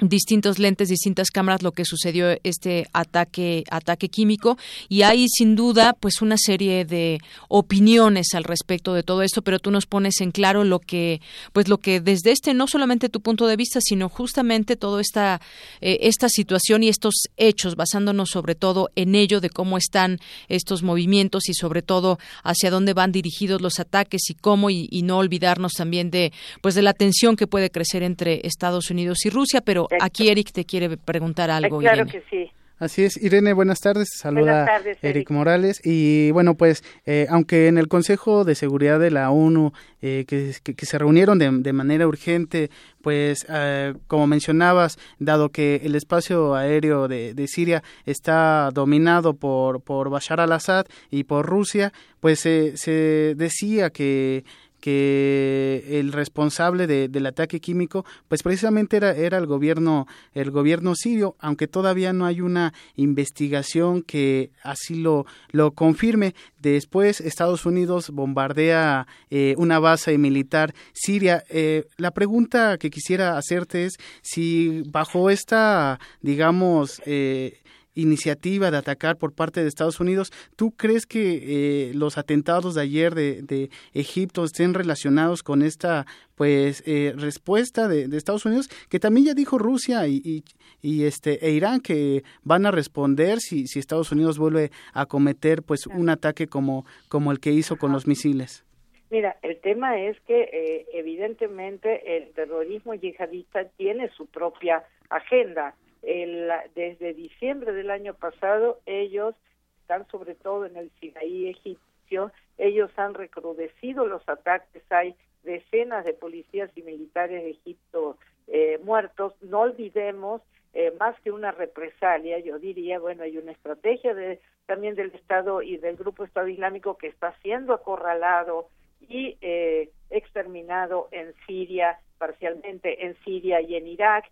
distintos lentes, distintas cámaras lo que sucedió este ataque ataque químico. Y hay sin duda pues una serie de opiniones al respecto de todo esto, pero tú nos pones en claro lo que pues lo que desde este no solamente tu punto de vista, sino justamente toda esta eh, esta situación y estos hechos basándonos sobre todo en ello de cómo están estos movimientos y sobre todo hacia dónde van dirigidos los ataques y cómo y, y no olvidarnos también de pues de la tensión que puede crecer entre Estados Unidos y Rusia, pero Aquí Eric te quiere preguntar algo. Claro que sí. Así es, Irene, buenas tardes. Saluda Eric. Morales. Y bueno, pues, eh, aunque en el Consejo de Seguridad de la ONU, eh, que, se reunieron de, manera urgente, pues, eh, como mencionabas, dado que el espacio aéreo de, Siria está dominado por, por Bashar al-Assad y por Rusia, pues se decía que que el responsable del ataque químico pues precisamente era, era el gobierno el gobierno sirio aunque todavía no hay una investigación que así lo lo confirme. Después Estados Unidos bombardea eh, una base militar siria. Eh, la pregunta que quisiera hacerte es si bajo esta digamos eh, iniciativa de atacar por parte de Estados Unidos. ¿Tú crees que eh, los atentados de ayer de, Egipto estén relacionados con esta pues eh, respuesta de, Estados Unidos que también ya dijo Rusia y, y, este e Irán que van a responder si, si Estados Unidos vuelve a cometer pues un ataque como como el que hizo con los misiles? Mira, el tema es que eh, evidentemente el terrorismo yihadista tiene su propia agenda el, desde diciembre del año pasado ellos están sobre todo en el Sinaí egipcio, ellos han recrudecido los ataques, hay decenas de policías y militares de Egipto eh, muertos, no olvidemos eh, más que una represalia, yo diría, bueno, hay una estrategia de, también del Estado y del Grupo Estado Islámico que está siendo acorralado y eh, exterminado en Siria, parcialmente en Siria y en Irak,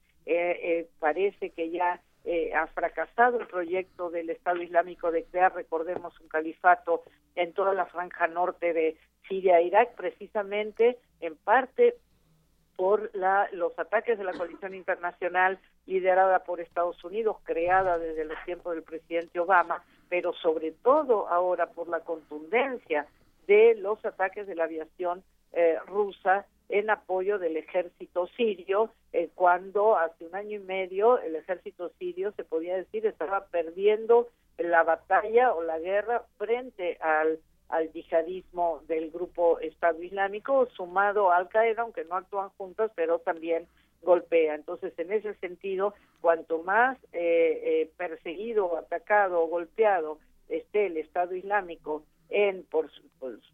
parece que ya eh, ha fracasado el proyecto del Estado Islámico de crear, recordemos, un califato en toda la franja norte de Siria e Irak, precisamente en parte por la, los ataques de la coalición internacional liderada por Estados Unidos, creada desde los tiempos del presidente Obama, pero sobre todo ahora por la contundencia de los ataques de la aviación rusa en apoyo del ejército sirio, eh, cuando hace un año y medio el ejército sirio, se podía decir, estaba perdiendo la batalla o la guerra frente al, al yihadismo del grupo Estado Islámico, sumado a Al Qaeda, aunque no actúan juntos, pero también golpea. Entonces, en ese sentido, cuanto más eh, eh, perseguido, atacado o golpeado esté el Estado Islámico en, por,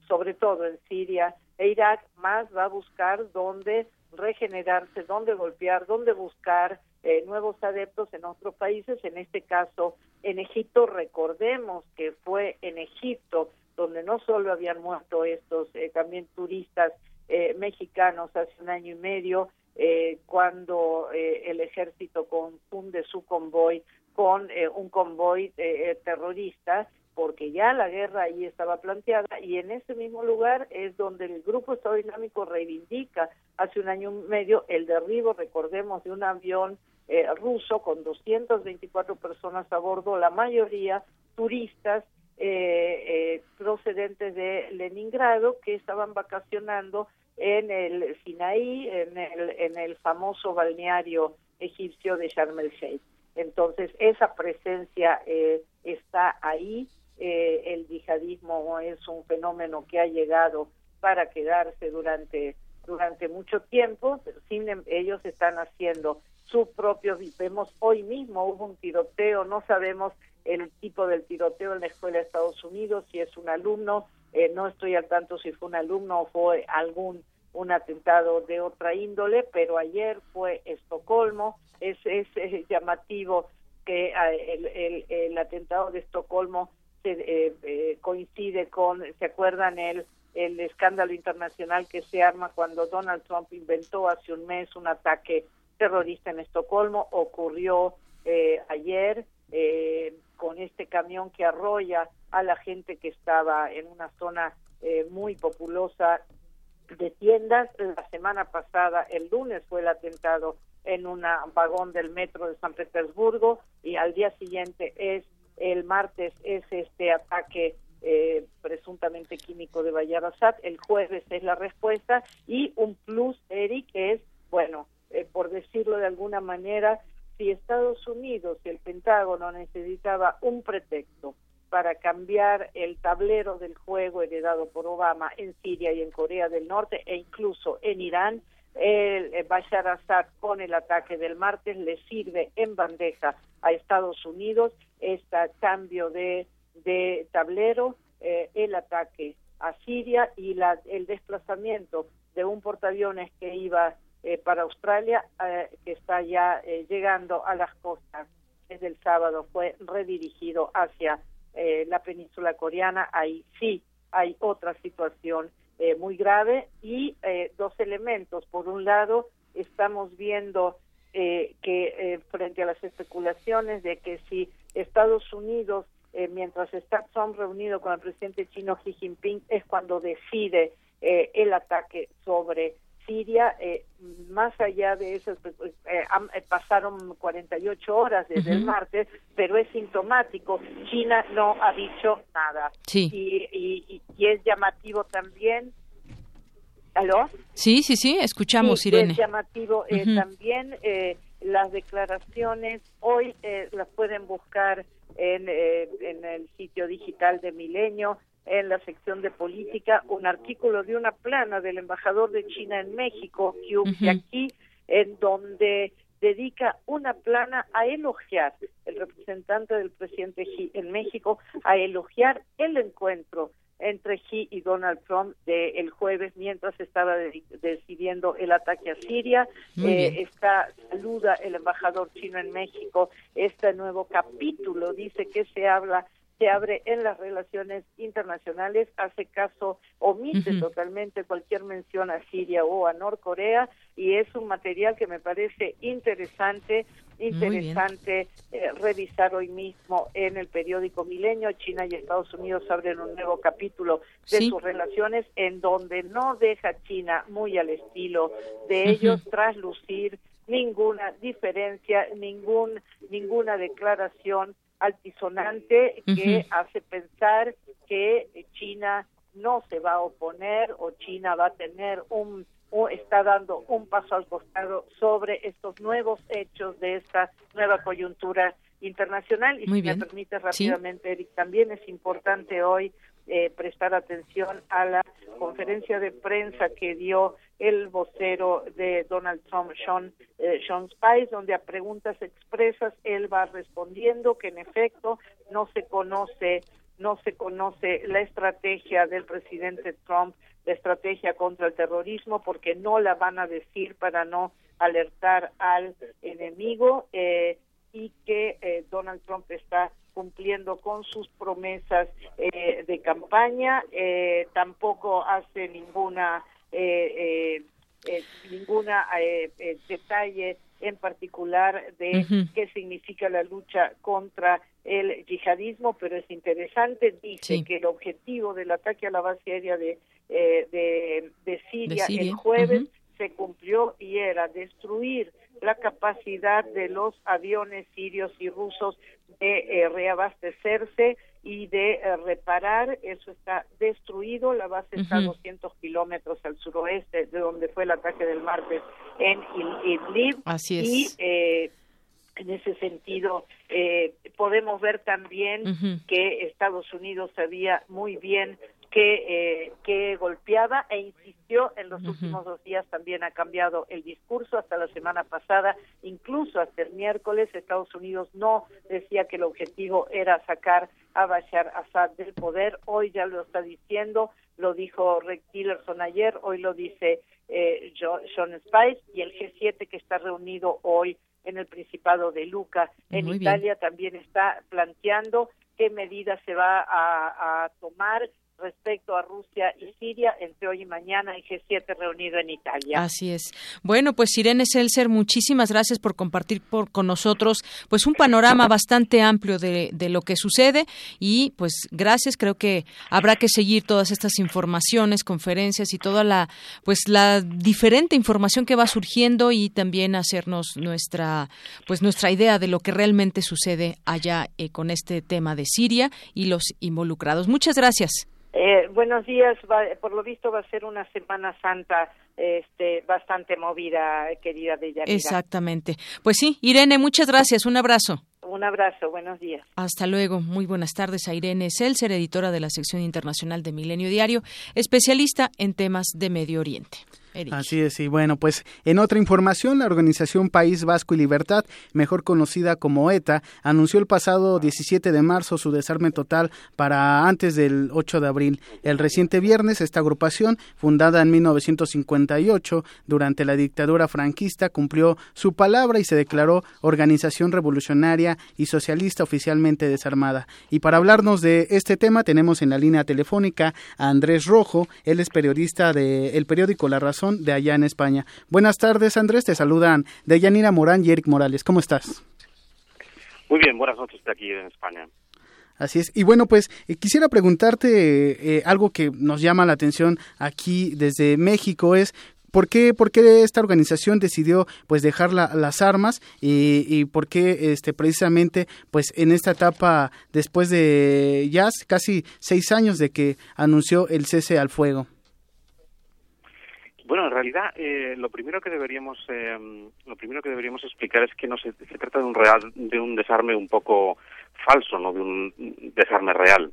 sobre todo en Siria e Irak, más va a buscar dónde regenerarse, dónde golpear, dónde buscar eh, nuevos adeptos en otros países, en este caso en Egipto. Recordemos que fue en Egipto donde no solo habían muerto estos eh, también turistas eh, mexicanos hace un año y medio eh, cuando eh, el ejército confunde su convoy con un convoy terrorista porque ya la guerra ahí estaba planteada y en ese mismo lugar es donde el grupo Estado Islámico reivindica hace un año y medio el derribo, recordemos, de un avión ruso con 224 personas a bordo, la mayoría turistas eh, procedentes de Leningrado que estaban vacacionando en el Sinaí, en el, en el famoso balneario egipcio de Sharm el Sheikh. Entonces, esa presencia eh, está ahí. Eh, el yihadismo es un fenómeno que ha llegado para quedarse durante durante mucho tiempo. Sin, em, ellos están haciendo sus propios. Vemos hoy mismo hubo un tiroteo. No sabemos el tipo del tiroteo en la escuela de Estados Unidos, si es un alumno, eh, no estoy al tanto si fue un alumno o fue algún un atentado de otra índole, pero ayer fue Estocolmo, es, es, llamativo que eh, el, atentado de Estocolmo eh, eh, coincide con, ¿se acuerdan el, el escándalo internacional que se arma cuando Donald Trump inventó hace un mes un ataque terrorista en Estocolmo? Ocurrió ayer con este camión que arrolla a la gente que estaba en una zona muy populosa de tiendas. La semana pasada, el lunes, fue el atentado en un vagón del metro de San Petersburgo y al día siguiente es el martes es este ataque eh, presuntamente químico de Assad, el jueves es la respuesta y un plus, Eric, es, bueno, eh, por decirlo de alguna manera, si Estados Unidos y el Pentágono necesitaba un pretexto para cambiar el tablero del juego heredado por Obama en Siria y en Corea del Norte e incluso en Irán, el eh, Bashar Assad con el ataque del martes le sirve en bandeja a Estados Unidos este cambio de, de tablero, eh, el ataque a Siria y la, el desplazamiento de un portaaviones que iba eh, para Australia, que está ya llegando a las costas desde el sábado, fue redirigido hacia eh, la península coreana, ahí sí hay otra situación eh, muy grave y eh, dos elementos. Por un lado, estamos viendo que frente a las especulaciones de que si Estados Unidos, mientras está Trump reunido con el presidente chino Xi Jinping, es cuando decide el ataque sobre Siria, eh, más allá de eso, eh, eh, pasaron 48 horas desde el martes, pero es sintomático. China no ha dicho nada. Sí. Y, y, es llamativo también. ¿Aló? Sí, sí, sí, escuchamos, sí, Irene. Es llamativo también las declaraciones, hoy las pueden buscar en, en el sitio digital de Milenio, en la sección de política un artículo de una plana del embajador de China en México, Qiu aquí, en donde dedica una plana a elogiar, el representante del presidente Xi en México, a elogiar el encuentro entre Xi y Donald Trump de el jueves mientras estaba decidiendo el ataque a Siria. Eh, está, saluda el embajador chino en México. Este nuevo capítulo, dice que se habla se abre en las relaciones internacionales, hace caso, omite totalmente cualquier mención a Siria o a Norcorea y es un material que me parece interesante, interesante eh, revisar hoy mismo en el periódico Milenio. China y Estados Unidos abren un nuevo capítulo de sus relaciones en donde no deja China muy al estilo de ellos traslucir ninguna diferencia, ningún ninguna declaración altisonante que hace pensar que China no se va a oponer o China va a tener un o está dando un paso al costado sobre estos nuevos hechos de esta nueva coyuntura internacional. Y si me permite rápidamente, Eric, también es importante hoy eh, prestar atención a la conferencia de prensa que dio el vocero de Donald Trump, Sean, eh, Sean Spice, donde a preguntas expresas él va respondiendo que en efecto no se conoce no se conoce la estrategia del presidente Trump, la estrategia contra el terrorismo, porque no la van a decir para no alertar al enemigo eh, y que eh, Donald Trump está cumpliendo con sus promesas eh, de campaña, tampoco hace ninguna eh, ninguna detalle en particular de qué significa la lucha contra el yihadismo, pero es interesante, dice que el objetivo del ataque a la base aérea de, de, de, Siria el jueves se cumplió y era destruir la capacidad de los aviones sirios y rusos de eh, reabastecerse y de eh, reparar. Eso está destruido. La base está a 200 kilómetros al suroeste de donde fue el ataque del martes en Idlib. Así es. Y eh, en ese sentido, podemos ver también que Estados Unidos sabía muy bien que, eh, que golpeaba e insistió en los últimos dos días también ha cambiado el discurso hasta la semana pasada incluso hasta el miércoles Estados Unidos no decía que el objetivo era sacar a Bashar Assad del poder hoy ya lo está diciendo lo dijo Rick Tillerson ayer hoy lo dice eh, John Spice y el G7 que está reunido hoy en el Principado de Luca en Italia también está planteando qué medidas se va a, a tomar respecto a Rusia y Siria entre hoy y mañana en G7 reunido en Italia. Así es. Bueno, pues Irene Seltzer, muchísimas gracias por compartir por, con nosotros pues un panorama bastante amplio de, de, lo que sucede y pues gracias, creo que habrá que seguir todas estas informaciones, conferencias y toda la pues la diferente información que va surgiendo y también hacernos nuestra pues nuestra idea de lo que realmente sucede allá eh, con este tema de Siria y los involucrados. Muchas gracias. Eh, buenos días. por lo visto va a ser una Semana Santa este, bastante movida, querida Deyanira. Exactamente. Pues sí, Irene, muchas gracias. Un abrazo. Un abrazo, buenos días. Hasta luego. Muy buenas tardes a Irene Seltzer, editora de la sección internacional de Milenio Diario, especialista en temas de Medio Oriente. Así es, y bueno, pues en otra información, la organización País Vasco y Libertad, mejor conocida como ETA, anunció el pasado 17 de marzo su desarme total para antes del 8 de abril. El reciente viernes, esta agrupación, fundada en 1958 durante la dictadura franquista, cumplió su palabra y se declaró organización revolucionaria y socialista oficialmente desarmada. Y para hablarnos de este tema tenemos en la línea telefónica a Andrés Rojo, él es periodista del periódico La Razón de allá en España. Buenas tardes, Andrés. Te saludan de Yanira Morán y Eric Morales. ¿Cómo estás? Muy bien, buenas noches de aquí en España. Así es. Y bueno, pues eh, quisiera preguntarte eh, algo que nos llama la atención aquí desde México es ¿Por qué, por qué esta organización decidió pues dejar las armas y, y, por qué este precisamente pues en esta etapa después de ya casi seis años de que anunció el cese al fuego? Bueno, en realidad eh, lo primero que deberíamos eh, lo primero que deberíamos explicar es que no se, trata de un real de un desarme un poco falso, no de un desarme real.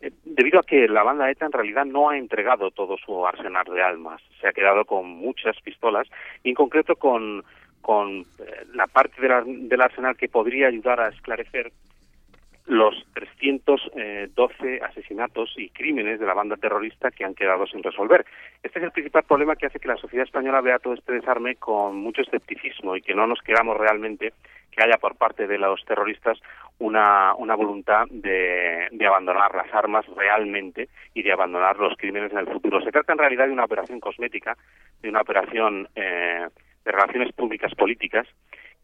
Eh, debido a que la banda ETA en realidad no ha entregado todo su arsenal de armas, se ha quedado con muchas pistolas y en concreto con con la parte del arsenal que podría ayudar a esclarecer los 312 asesinatos y crímenes de la banda terrorista que han quedado sin resolver. Este es el principal problema que hace que la sociedad española vea todo este desarme con mucho escepticismo y que no nos queramos realmente que haya por parte de los terroristas una, una voluntad de, de abandonar las armas realmente y de abandonar los crímenes en el futuro. Se trata en realidad de una operación cosmética, de una operación eh, de relaciones públicas políticas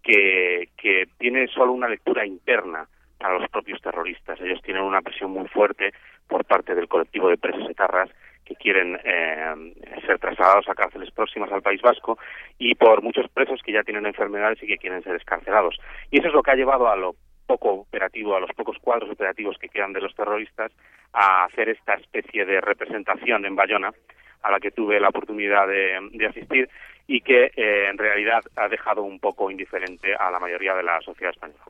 que, que tiene solo una lectura interna a los propios terroristas. Ellos tienen una presión muy fuerte por parte del colectivo de presos etarras que quieren eh, ser trasladados a cárceles próximas al País Vasco y por muchos presos que ya tienen enfermedades y que quieren ser escarcelados. Y eso es lo que ha llevado a lo poco operativo, a los pocos cuadros operativos que quedan de los terroristas, a hacer esta especie de representación en Bayona, a la que tuve la oportunidad de, asistir y que eh, en realidad ha dejado un poco indiferente a la mayoría de la sociedad española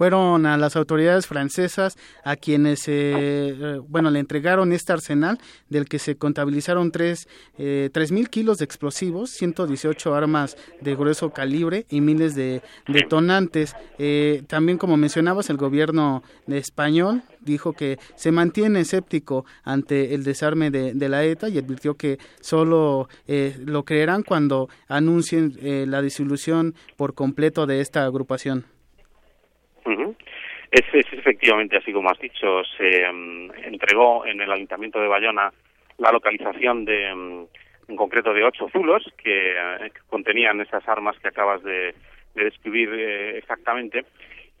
fueron a las autoridades francesas a quienes, eh, bueno, le entregaron este arsenal del que se contabilizaron tres, eh, mil kilos de explosivos, 118 armas de grueso calibre y miles de detonantes. Eh, también, como mencionabas, el gobierno español dijo que se mantiene escéptico ante el desarme de, la ETA y advirtió que solo eh, lo creerán cuando anuncien la disolución por completo de esta agrupación. Es, efectivamente así como has dicho. Se mm, entregó en el Ayuntamiento de Bayona la localización de, mm, en concreto, de ocho zulos que, eh, que contenían esas armas que acabas de, de describir eh, exactamente.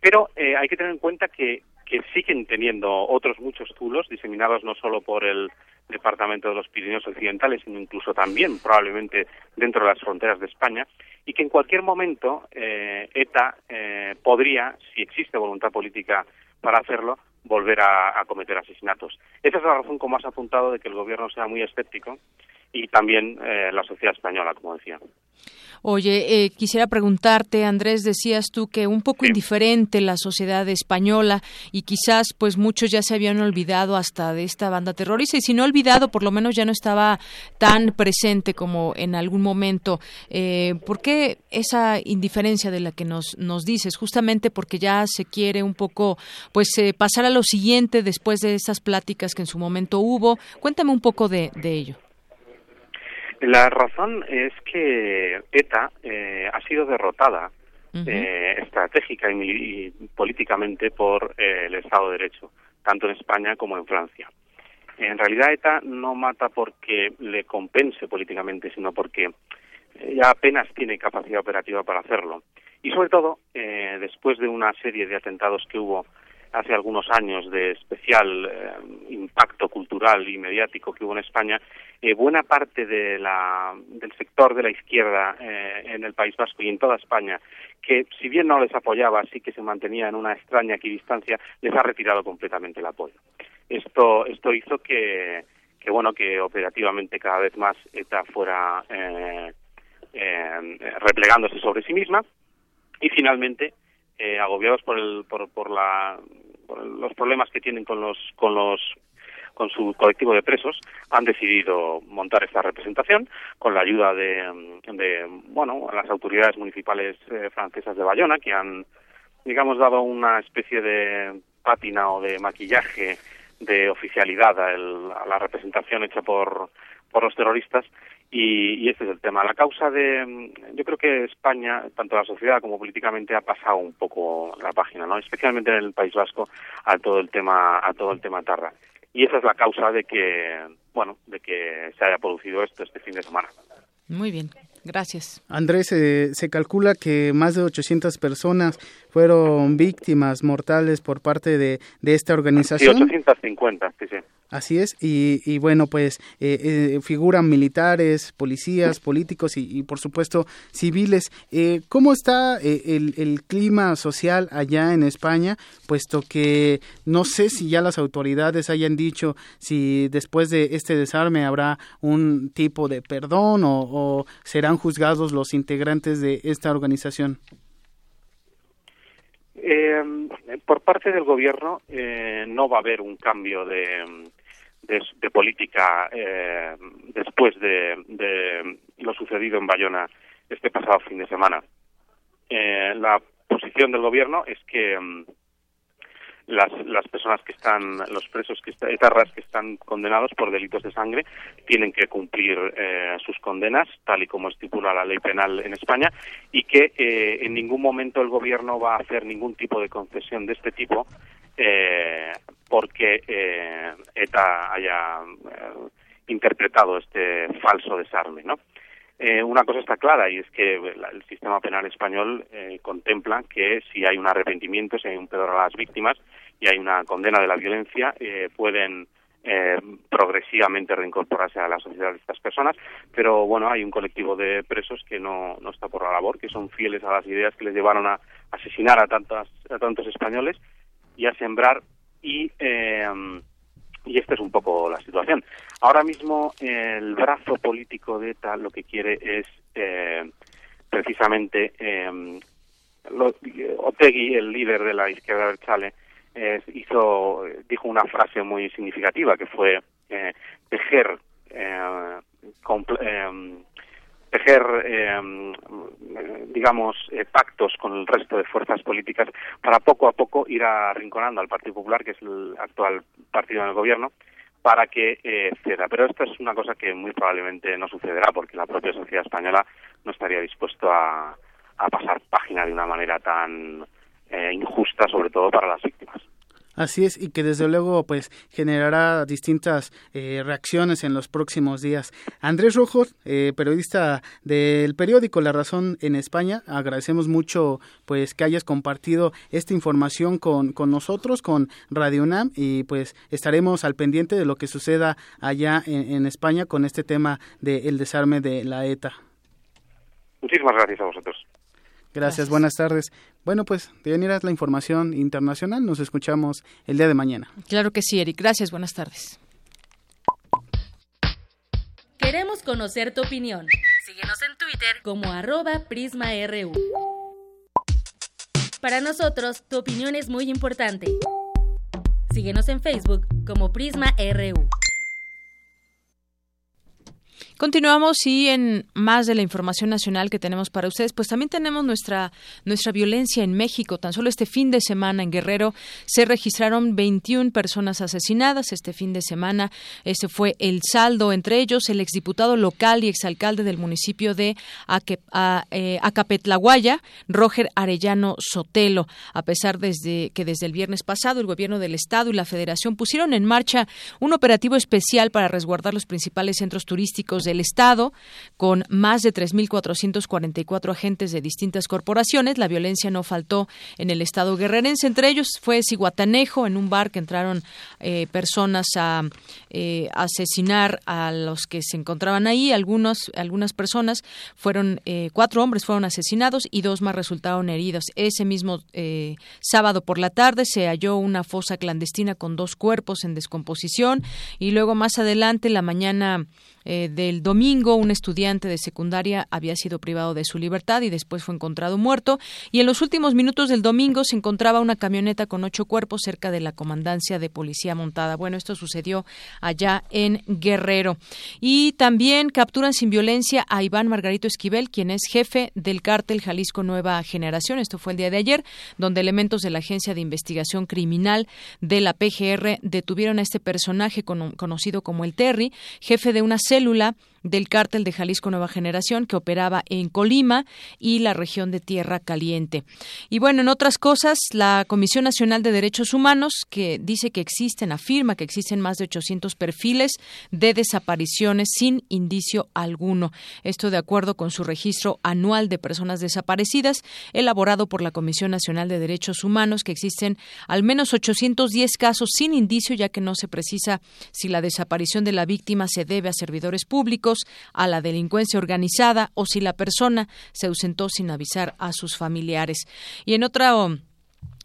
Pero eh, hay que tener en cuenta que, que siguen teniendo otros muchos zulos diseminados no solo por el departamento de los Pirineos Occidentales, sino incluso también probablemente dentro de las fronteras de España, y que en cualquier momento eh, ETA eh, podría, si existe voluntad política para hacerlo, volver a, a, cometer asesinatos. Esa es la razón, como has apuntado, de que el gobierno sea muy escéptico y también eh, la sociedad española, como decía. Oye, eh, quisiera preguntarte, Andrés, decías tú que un poco sí. indiferente la sociedad española y quizás pues muchos ya se habían olvidado hasta de esta banda terrorista y si no olvidado, por lo menos ya no estaba tan presente como en algún momento. Eh, ¿Por qué esa indiferencia de la que nos, nos dices? Justamente porque ya se quiere un poco pues eh, pasar a lo siguiente después de esas pláticas que en su momento hubo. Cuéntame un poco de, de ello. La razón es que ETA eh, ha sido derrotada uh -huh. eh, estratégica y, y, políticamente por eh, el Estado de Derecho, tanto en España como en Francia. En realidad ETA no mata porque le compense políticamente, sino porque ya apenas tiene capacidad operativa para hacerlo. Y sobre todo, eh, después de una serie de atentados que hubo hace algunos años de especial eh, impacto cultural y mediático que hubo en España, eh, buena parte de la, del sector de la izquierda eh, en el País Vasco y en toda España, que si bien no les apoyaba, sí que se mantenía en una extraña equidistancia, les ha retirado completamente el apoyo. Esto, esto hizo que, que, bueno, que operativamente cada vez más ETA fuera eh, replegándose sobre sí misma y finalmente eh, agobiados por el por, por la por los problemas que tienen con los con los con su colectivo de presos han decidido montar esta representación con la ayuda de, de bueno las autoridades municipales eh, francesas de Bayona que han digamos dado una especie de pátina o de maquillaje de oficialidad a, el, a la representación hecha por por los terroristas y, y, este es el tema. La causa de, yo creo que España, tanto la sociedad como políticamente, ha pasado un poco la página, ¿no? Especialmente en el País Vasco a todo el tema, a todo el tema Tarra. Y esa es la causa de que, bueno, de que se haya producido esto este fin de semana. Muy bien, gracias. Andrés, eh, se calcula que más de 800 personas fueron víctimas mortales por parte de, de esta organización. Sí, 850, sí, sí. Así es, y, y bueno, pues eh, eh, figuran militares, policías, políticos y, y por supuesto civiles. Eh, ¿Cómo está eh, el, el, clima social allá en España? Puesto que no sé si ya las autoridades hayan dicho si después de este desarme habrá un tipo de perdón o, o serán juzgados los integrantes de esta organización. Eh, por parte del gobierno eh, no va a haber un cambio de, de, política eh, después de, de, lo sucedido en Bayona este pasado fin de semana. Eh, la posición del gobierno es que um, las, las personas que están, los presos que están, etarras que están condenados por delitos de sangre tienen que cumplir eh, sus condenas, tal y como estipula la ley penal en España, y que eh, en ningún momento el gobierno va a hacer ningún tipo de concesión de este tipo eh, porque eh, ETA haya eh, interpretado este falso desarme, ¿no? Eh, una cosa está clara y es que el sistema penal español eh, contempla que si hay un arrepentimiento, si hay un perdón a las víctimas y hay una condena de la violencia, eh, pueden eh, progresivamente reincorporarse a la sociedad de estas personas, pero bueno, hay un colectivo de presos que no, no está por la labor, que son fieles a las ideas que les llevaron a asesinar a, tantas, a tantos españoles y a sembrar y eh, y esta es un poco la situación. Ahora mismo el brazo político de ETA lo que quiere es eh, precisamente eh, Otegui, el líder de la izquierda del Chale, hizo dijo una frase muy significativa que fue eh, tejer eh, tejer, eh, digamos, eh, pactos con el resto de fuerzas políticas para poco a poco ir arrinconando al Partido Popular, que es el actual partido en el gobierno, para que eh, ceda. Pero esto es una cosa que muy probablemente no sucederá porque la propia sociedad española no estaría dispuesto a, a pasar página de una manera tan injusta, sobre todo para las víctimas. Así es, y que desde luego pues generará distintas eh, reacciones en los próximos días. Andrés Rojo, eh, periodista del periódico La Razón en España, agradecemos mucho pues que hayas compartido esta información con, con nosotros, con Radio UNAM, y pues estaremos al pendiente de lo que suceda allá en, España con este tema del desarme de la ETA. Muchísimas gracias a vosotros. Gracias, buenas tardes. Bueno, pues, es la información internacional. Nos escuchamos el día de mañana. Claro que sí, Eric. Gracias, buenas tardes. Queremos conocer tu opinión. Síguenos en Twitter como arroba PrismaRU. Para nosotros, tu opinión es muy importante. Síguenos en Facebook como PrismaRU. Continuamos y en más de la información nacional que tenemos para ustedes, pues también tenemos nuestra nuestra violencia en México. Tan solo este fin de semana en Guerrero se registraron 21 personas asesinadas. Este fin de semana ese fue el saldo entre ellos el exdiputado local y exalcalde del municipio de eh, Acapetlaguaya, Roger Arellano Sotelo. A pesar desde que desde el viernes pasado el gobierno del estado y la Federación pusieron en marcha un operativo especial para resguardar los principales centros turísticos de del Estado, con más de 3.444 agentes de distintas corporaciones. La violencia no faltó en el Estado guerrerense. Entre ellos fue Ciguatanejo, en un bar que entraron eh, personas a eh, asesinar a los que se encontraban ahí. Algunos, algunas personas fueron, eh, cuatro hombres fueron asesinados y dos más resultaron heridos. Ese mismo sábado por la tarde se halló una fosa clandestina con dos cuerpos en descomposición y luego más adelante, la mañana eh, del domingo, un estudiante de secundaria había sido privado de su libertad y después fue encontrado muerto. Y en los últimos minutos del domingo se encontraba una camioneta con ocho cuerpos cerca de la comandancia de policía montada. Bueno, esto sucedió allá en Guerrero. Y también capturan sin violencia a Iván Margarito Esquivel, quien es jefe del cártel Jalisco Nueva Generación. Esto fue el día de ayer, donde elementos de la Agencia de Investigación Criminal de la PGR detuvieron a este personaje conocido como el Terry, jefe de una célula del cártel de Jalisco Nueva Generación que operaba en Colima y la región de Tierra Caliente. Y bueno, en otras cosas, la Comisión Nacional de Derechos Humanos, que dice que existen, afirma que existen más de 800 perfiles de desapariciones sin indicio alguno. Esto de acuerdo con su registro anual de personas desaparecidas, elaborado por la Comisión Nacional de Derechos Humanos, que existen al menos 810 casos sin indicio, ya que no se precisa si la desaparición de la víctima se debe a servidores públicos a la delincuencia organizada o si la persona se ausentó sin avisar a sus familiares. Y en otra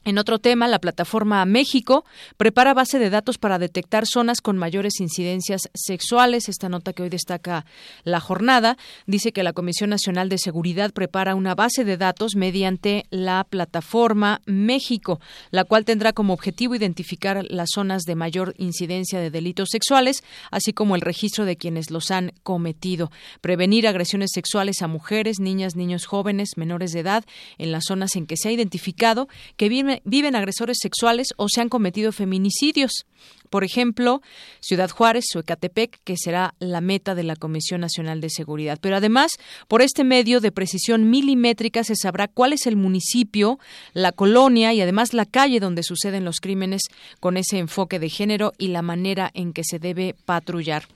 en otro tema, la plataforma México prepara base de datos para detectar zonas con mayores incidencias sexuales. Esta nota que hoy destaca la jornada dice que la Comisión Nacional de Seguridad prepara una base de datos mediante la plataforma México, la cual tendrá como objetivo identificar las zonas de mayor incidencia de delitos sexuales, así como el registro de quienes los han cometido, prevenir agresiones sexuales a mujeres, niñas, niños jóvenes, menores de edad en las zonas en que se ha identificado que viven viven agresores sexuales o se han cometido feminicidios. Por ejemplo, Ciudad Juárez o Ecatepec, que será la meta de la Comisión Nacional de Seguridad. Pero además, por este medio de precisión milimétrica se sabrá cuál es el municipio, la colonia y además la calle donde suceden los crímenes con ese enfoque de género y la manera en que se debe patrullar.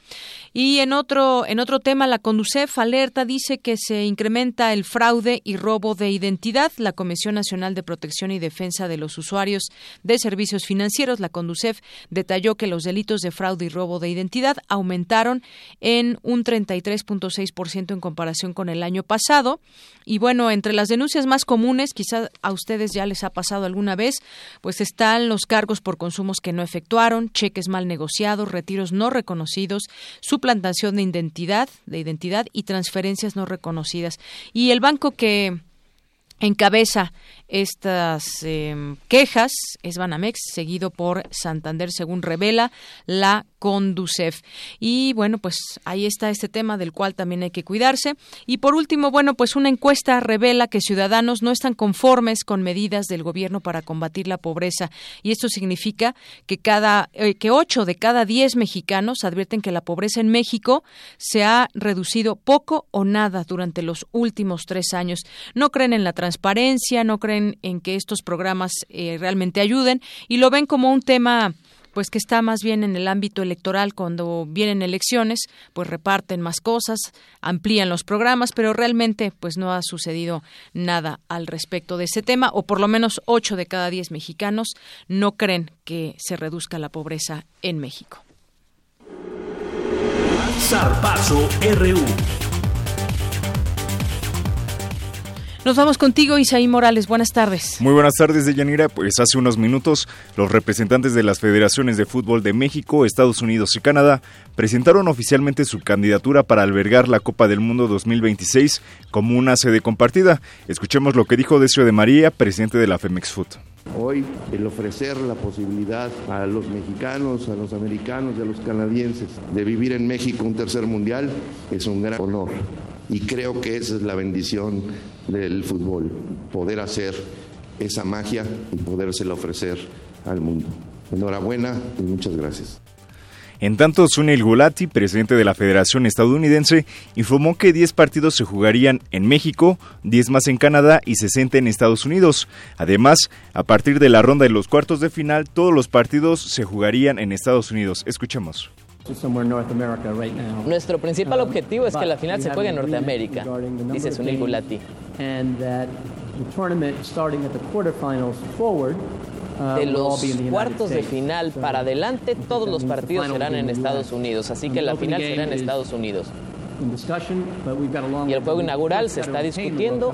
Y en otro, en otro tema, la Conducef alerta dice que se incrementa el fraude y robo de identidad. La Comisión Nacional de Protección y Defensa de los Usuarios de Servicios Financieros, la Conducef, detalló que los delitos de fraude y robo de identidad aumentaron en un 33.6% en comparación con el año pasado. Y bueno, entre las denuncias más comunes, quizás a ustedes ya les ha pasado alguna vez, pues están los cargos por consumos que no efectuaron, cheques mal negociados, retiros no reconocidos, suplantación de identidad, de identidad y transferencias no reconocidas. Y el banco que encabeza estas em, quejas es Banamex, seguido por Santander, según revela la Conducef. Y bueno, pues ahí está este tema del cual también hay que cuidarse. Y por último, bueno, pues una encuesta revela que ciudadanos no están conformes con medidas del gobierno para combatir la pobreza. Y esto significa que cada eh, que ocho de cada diez mexicanos advierten que la pobreza en México se ha reducido poco o nada durante los últimos tres años. No creen en la transparencia, no creen en que estos programas eh, realmente ayuden y lo ven como un tema pues que está más bien en el ámbito electoral cuando vienen elecciones, pues reparten más cosas, amplían los programas, pero realmente pues no ha sucedido nada al respecto de ese tema, o por lo menos ocho de cada diez mexicanos no creen que se reduzca la pobreza en México. Nos vamos contigo, Isaí Morales. Buenas tardes. Muy buenas tardes, Deyanira. Pues hace unos minutos, los representantes de las federaciones de fútbol de México, Estados Unidos y Canadá presentaron oficialmente su candidatura para albergar la Copa del Mundo 2026 como una sede compartida. Escuchemos lo que dijo Decio de María, presidente de la Femex Foot. Hoy el ofrecer la posibilidad a los mexicanos, a los americanos y a los canadienses de vivir en México un tercer mundial es un gran honor. Y creo que esa es la bendición del fútbol, poder hacer esa magia y podérsela ofrecer al mundo. Enhorabuena y muchas gracias. En tanto, Sunil Gulati, presidente de la Federación Estadounidense, informó que 10 partidos se jugarían en México, 10 más en Canadá y 60 en Estados Unidos. Además, a partir de la ronda de los cuartos de final, todos los partidos se jugarían en Estados Unidos. Escuchemos. Nuestro principal objetivo es que la final se juegue en Norteamérica, dice Sunil Gulati. Uh, de los cuartos de final para adelante, todos los partidos serán en Estados Unidos, así que la final será en Estados Unidos. Y el juego inaugural se está discutiendo.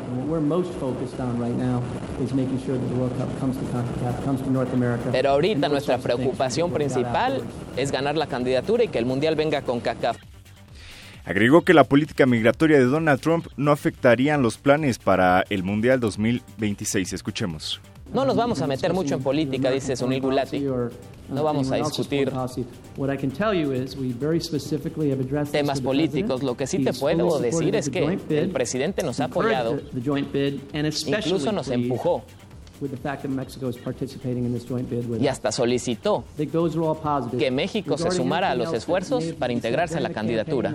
Pero ahorita nuestra preocupación principal es ganar la candidatura y que el Mundial venga con CACAF. Agregó que la política migratoria de Donald Trump no afectaría los planes para el Mundial 2026. Escuchemos. No nos vamos a meter mucho en política, dice Sunil Gulati. No vamos a discutir temas políticos. Lo que sí te puedo decir es que el presidente nos ha apoyado, incluso nos empujó y hasta solicitó que México se sumara a los esfuerzos para integrarse a la candidatura.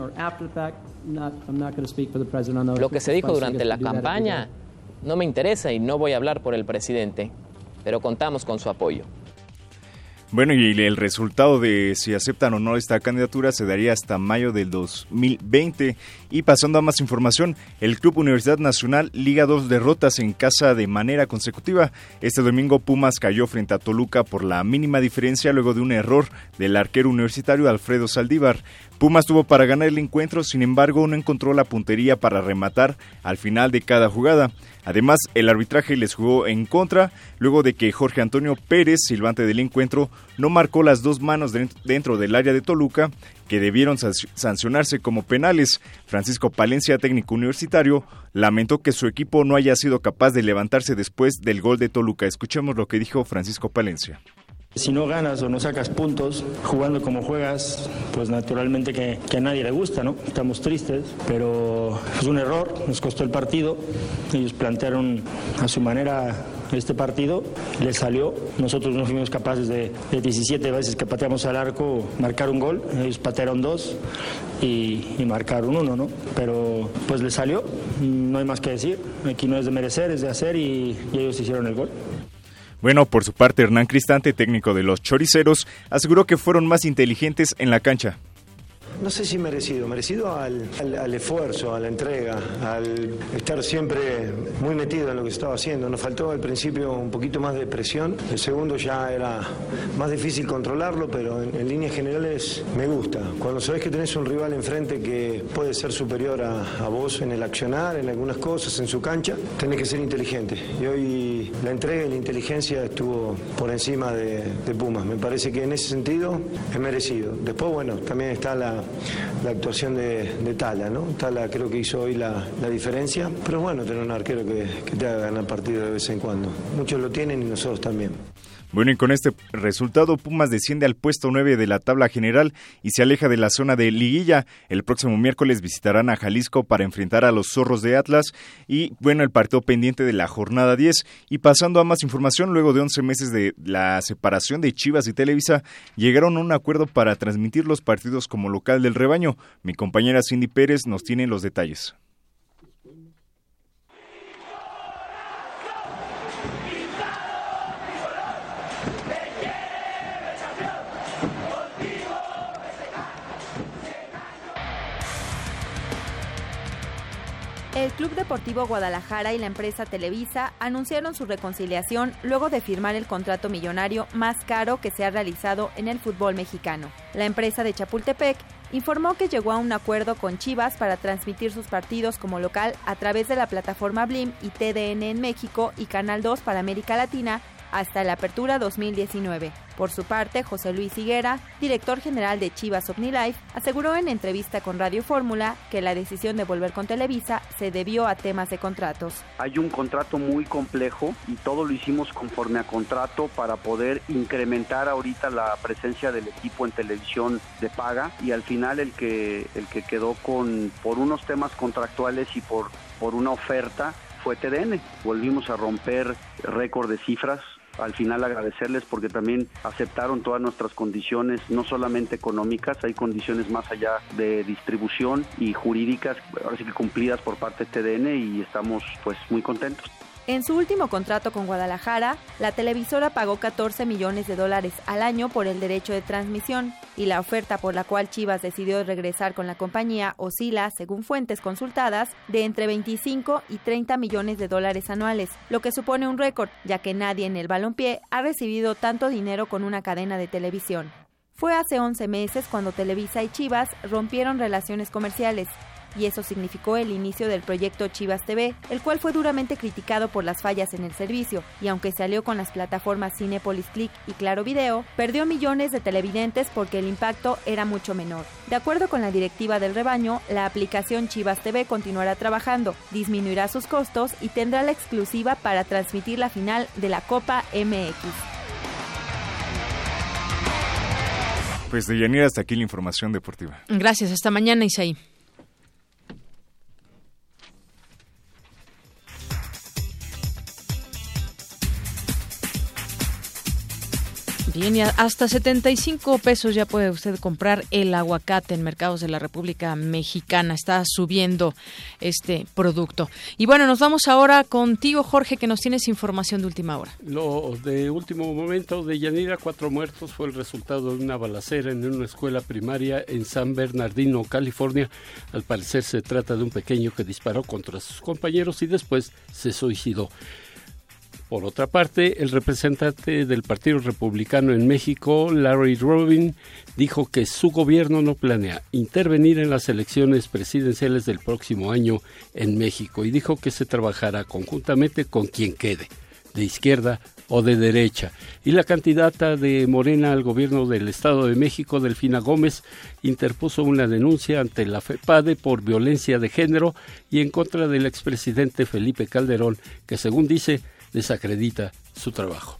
Lo que se dijo durante la campaña no me interesa y no voy a hablar por el presidente, pero contamos con su apoyo. Bueno, y el resultado de si aceptan o no esta candidatura se daría hasta mayo del 2020. Y pasando a más información, el Club Universidad Nacional liga dos derrotas en casa de manera consecutiva. Este domingo Pumas cayó frente a Toluca por la mínima diferencia luego de un error del arquero universitario Alfredo Saldívar. Pumas tuvo para ganar el encuentro, sin embargo no encontró la puntería para rematar al final de cada jugada. Además, el arbitraje les jugó en contra luego de que Jorge Antonio Pérez, silbante del encuentro, no marcó las dos manos dentro del área de Toluca que debieron sancionarse como penales. Francisco Palencia, técnico universitario, lamentó que su equipo no haya sido capaz de levantarse después del gol de Toluca. Escuchemos lo que dijo Francisco Palencia. Si no ganas o no sacas puntos jugando como juegas, pues naturalmente que, a nadie le gusta, ¿no? Estamos tristes, pero es un error, nos costó el partido. Ellos plantearon a su manera este partido, les salió. Nosotros no fuimos capaces de, de 17 veces que pateamos al arco marcar un gol. Ellos patearon dos y, marcaron uno, ¿no? Pero pues les salió, no hay más que decir. Aquí no es de merecer, es de hacer y ellos hicieron el gol. Bueno, por su parte, Hernán Cristante, técnico de los Choriceros, aseguró que fueron más inteligentes en la cancha no sé si merecido, merecido al, esfuerzo, a la entrega, al estar siempre muy metido en lo que estaba haciendo. Nos faltó al principio un poquito más de presión, el segundo ya era más difícil controlarlo, pero en, líneas generales me gusta. Cuando sabes que tenés un rival enfrente que puede ser superior a, vos en el accionar, en algunas cosas, en su cancha, tenés que ser inteligente. Y hoy la entrega y la inteligencia estuvo por encima de, de Pumas. Me parece que en ese sentido es merecido. Después, bueno, también está la, la actuación de, Tala, ¿no? Tala creo que hizo hoy la, diferencia, pero bueno tener un arquero que, que te haga ganar partido de vez en cuando. Muchos lo tienen y nosotros también. Bueno, y con este resultado, Pumas desciende al puesto 9 de la tabla general y se aleja de la zona de liguilla. El próximo miércoles visitarán a Jalisco para enfrentar a los zorros de Atlas y, bueno, el partido pendiente de la jornada 10. Y pasando a más información, luego de 11 meses de la separación de Chivas y Televisa, llegaron a un acuerdo para transmitir los partidos como local del rebaño. Mi compañera Cindy Pérez nos tiene los detalles. El Club Deportivo Guadalajara y la empresa Televisa anunciaron su reconciliación luego de firmar el contrato millonario más caro que se ha realizado en el fútbol mexicano. La empresa de Chapultepec informó que llegó a un acuerdo con Chivas para transmitir sus partidos como local a través de la plataforma Blim y TDN en México y Canal 2 para América Latina hasta la apertura 2019. Por su parte, José Luis Higuera, director general de Chivas OmniLife, aseguró en entrevista con Radio Fórmula que la decisión de volver con Televisa se debió a temas de contratos. Hay un contrato muy complejo y todo lo hicimos conforme a contrato para poder incrementar ahorita la presencia del equipo en televisión de paga y al final el que el que quedó con por unos temas contractuales y por por una oferta fue TDN. Volvimos a romper récord de cifras al final agradecerles porque también aceptaron todas nuestras condiciones, no solamente económicas, hay condiciones más allá de distribución y jurídicas, ahora sí que cumplidas por parte de TDN y estamos pues muy contentos. En su último contrato con Guadalajara, la televisora pagó 14 millones de dólares al año por el derecho de transmisión y la oferta por la cual Chivas decidió regresar con la compañía oscila, según fuentes consultadas, de entre 25 y 30 millones de dólares anuales, lo que supone un récord, ya que nadie en el balompié ha recibido tanto dinero con una cadena de televisión. Fue hace 11 meses cuando Televisa y Chivas rompieron relaciones comerciales y eso significó el inicio del proyecto Chivas TV, el cual fue duramente criticado por las fallas en el servicio, y aunque salió con las plataformas Cinepolis Click y Claro Video, perdió millones de televidentes porque el impacto era mucho menor. De acuerdo con la directiva del rebaño, la aplicación Chivas TV continuará trabajando, disminuirá sus costos y tendrá la exclusiva para transmitir la final de la Copa MX. Pues de Yanira hasta aquí la información deportiva. Gracias, hasta mañana Isaí. Bien, y hasta 75 pesos ya puede usted comprar el aguacate en mercados de la República Mexicana. Está subiendo este producto. Y bueno, nos vamos ahora contigo, Jorge, que nos tienes información de última hora. Lo de último momento de Yanira, cuatro muertos, fue el resultado de una balacera en una escuela primaria en San Bernardino, California. Al parecer se trata de un pequeño que disparó contra sus compañeros y después se suicidó. Por otra parte, el representante del Partido Republicano en México, Larry Robin, dijo que su gobierno no planea intervenir en las elecciones presidenciales del próximo año en México y dijo que se trabajará conjuntamente con quien quede, de izquierda o de derecha. Y la candidata de Morena al gobierno del Estado de México, Delfina Gómez, interpuso una denuncia ante la FEPADE por violencia de género y en contra del expresidente Felipe Calderón, que según dice desacredita su trabajo.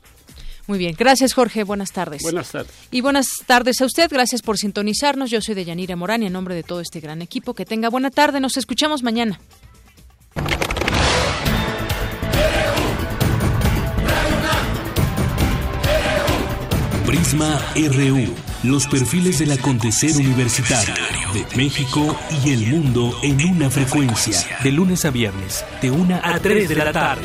Muy bien, gracias Jorge, buenas tardes. Buenas tardes. Y buenas tardes a usted, gracias por sintonizarnos. Yo soy de Yanira Morán y en nombre de todo este gran equipo, que tenga buena tarde, nos escuchamos mañana. Prisma RU, los perfiles del acontecer universitario de México y el mundo en una frecuencia, de lunes a viernes, de una a 3 de la tarde.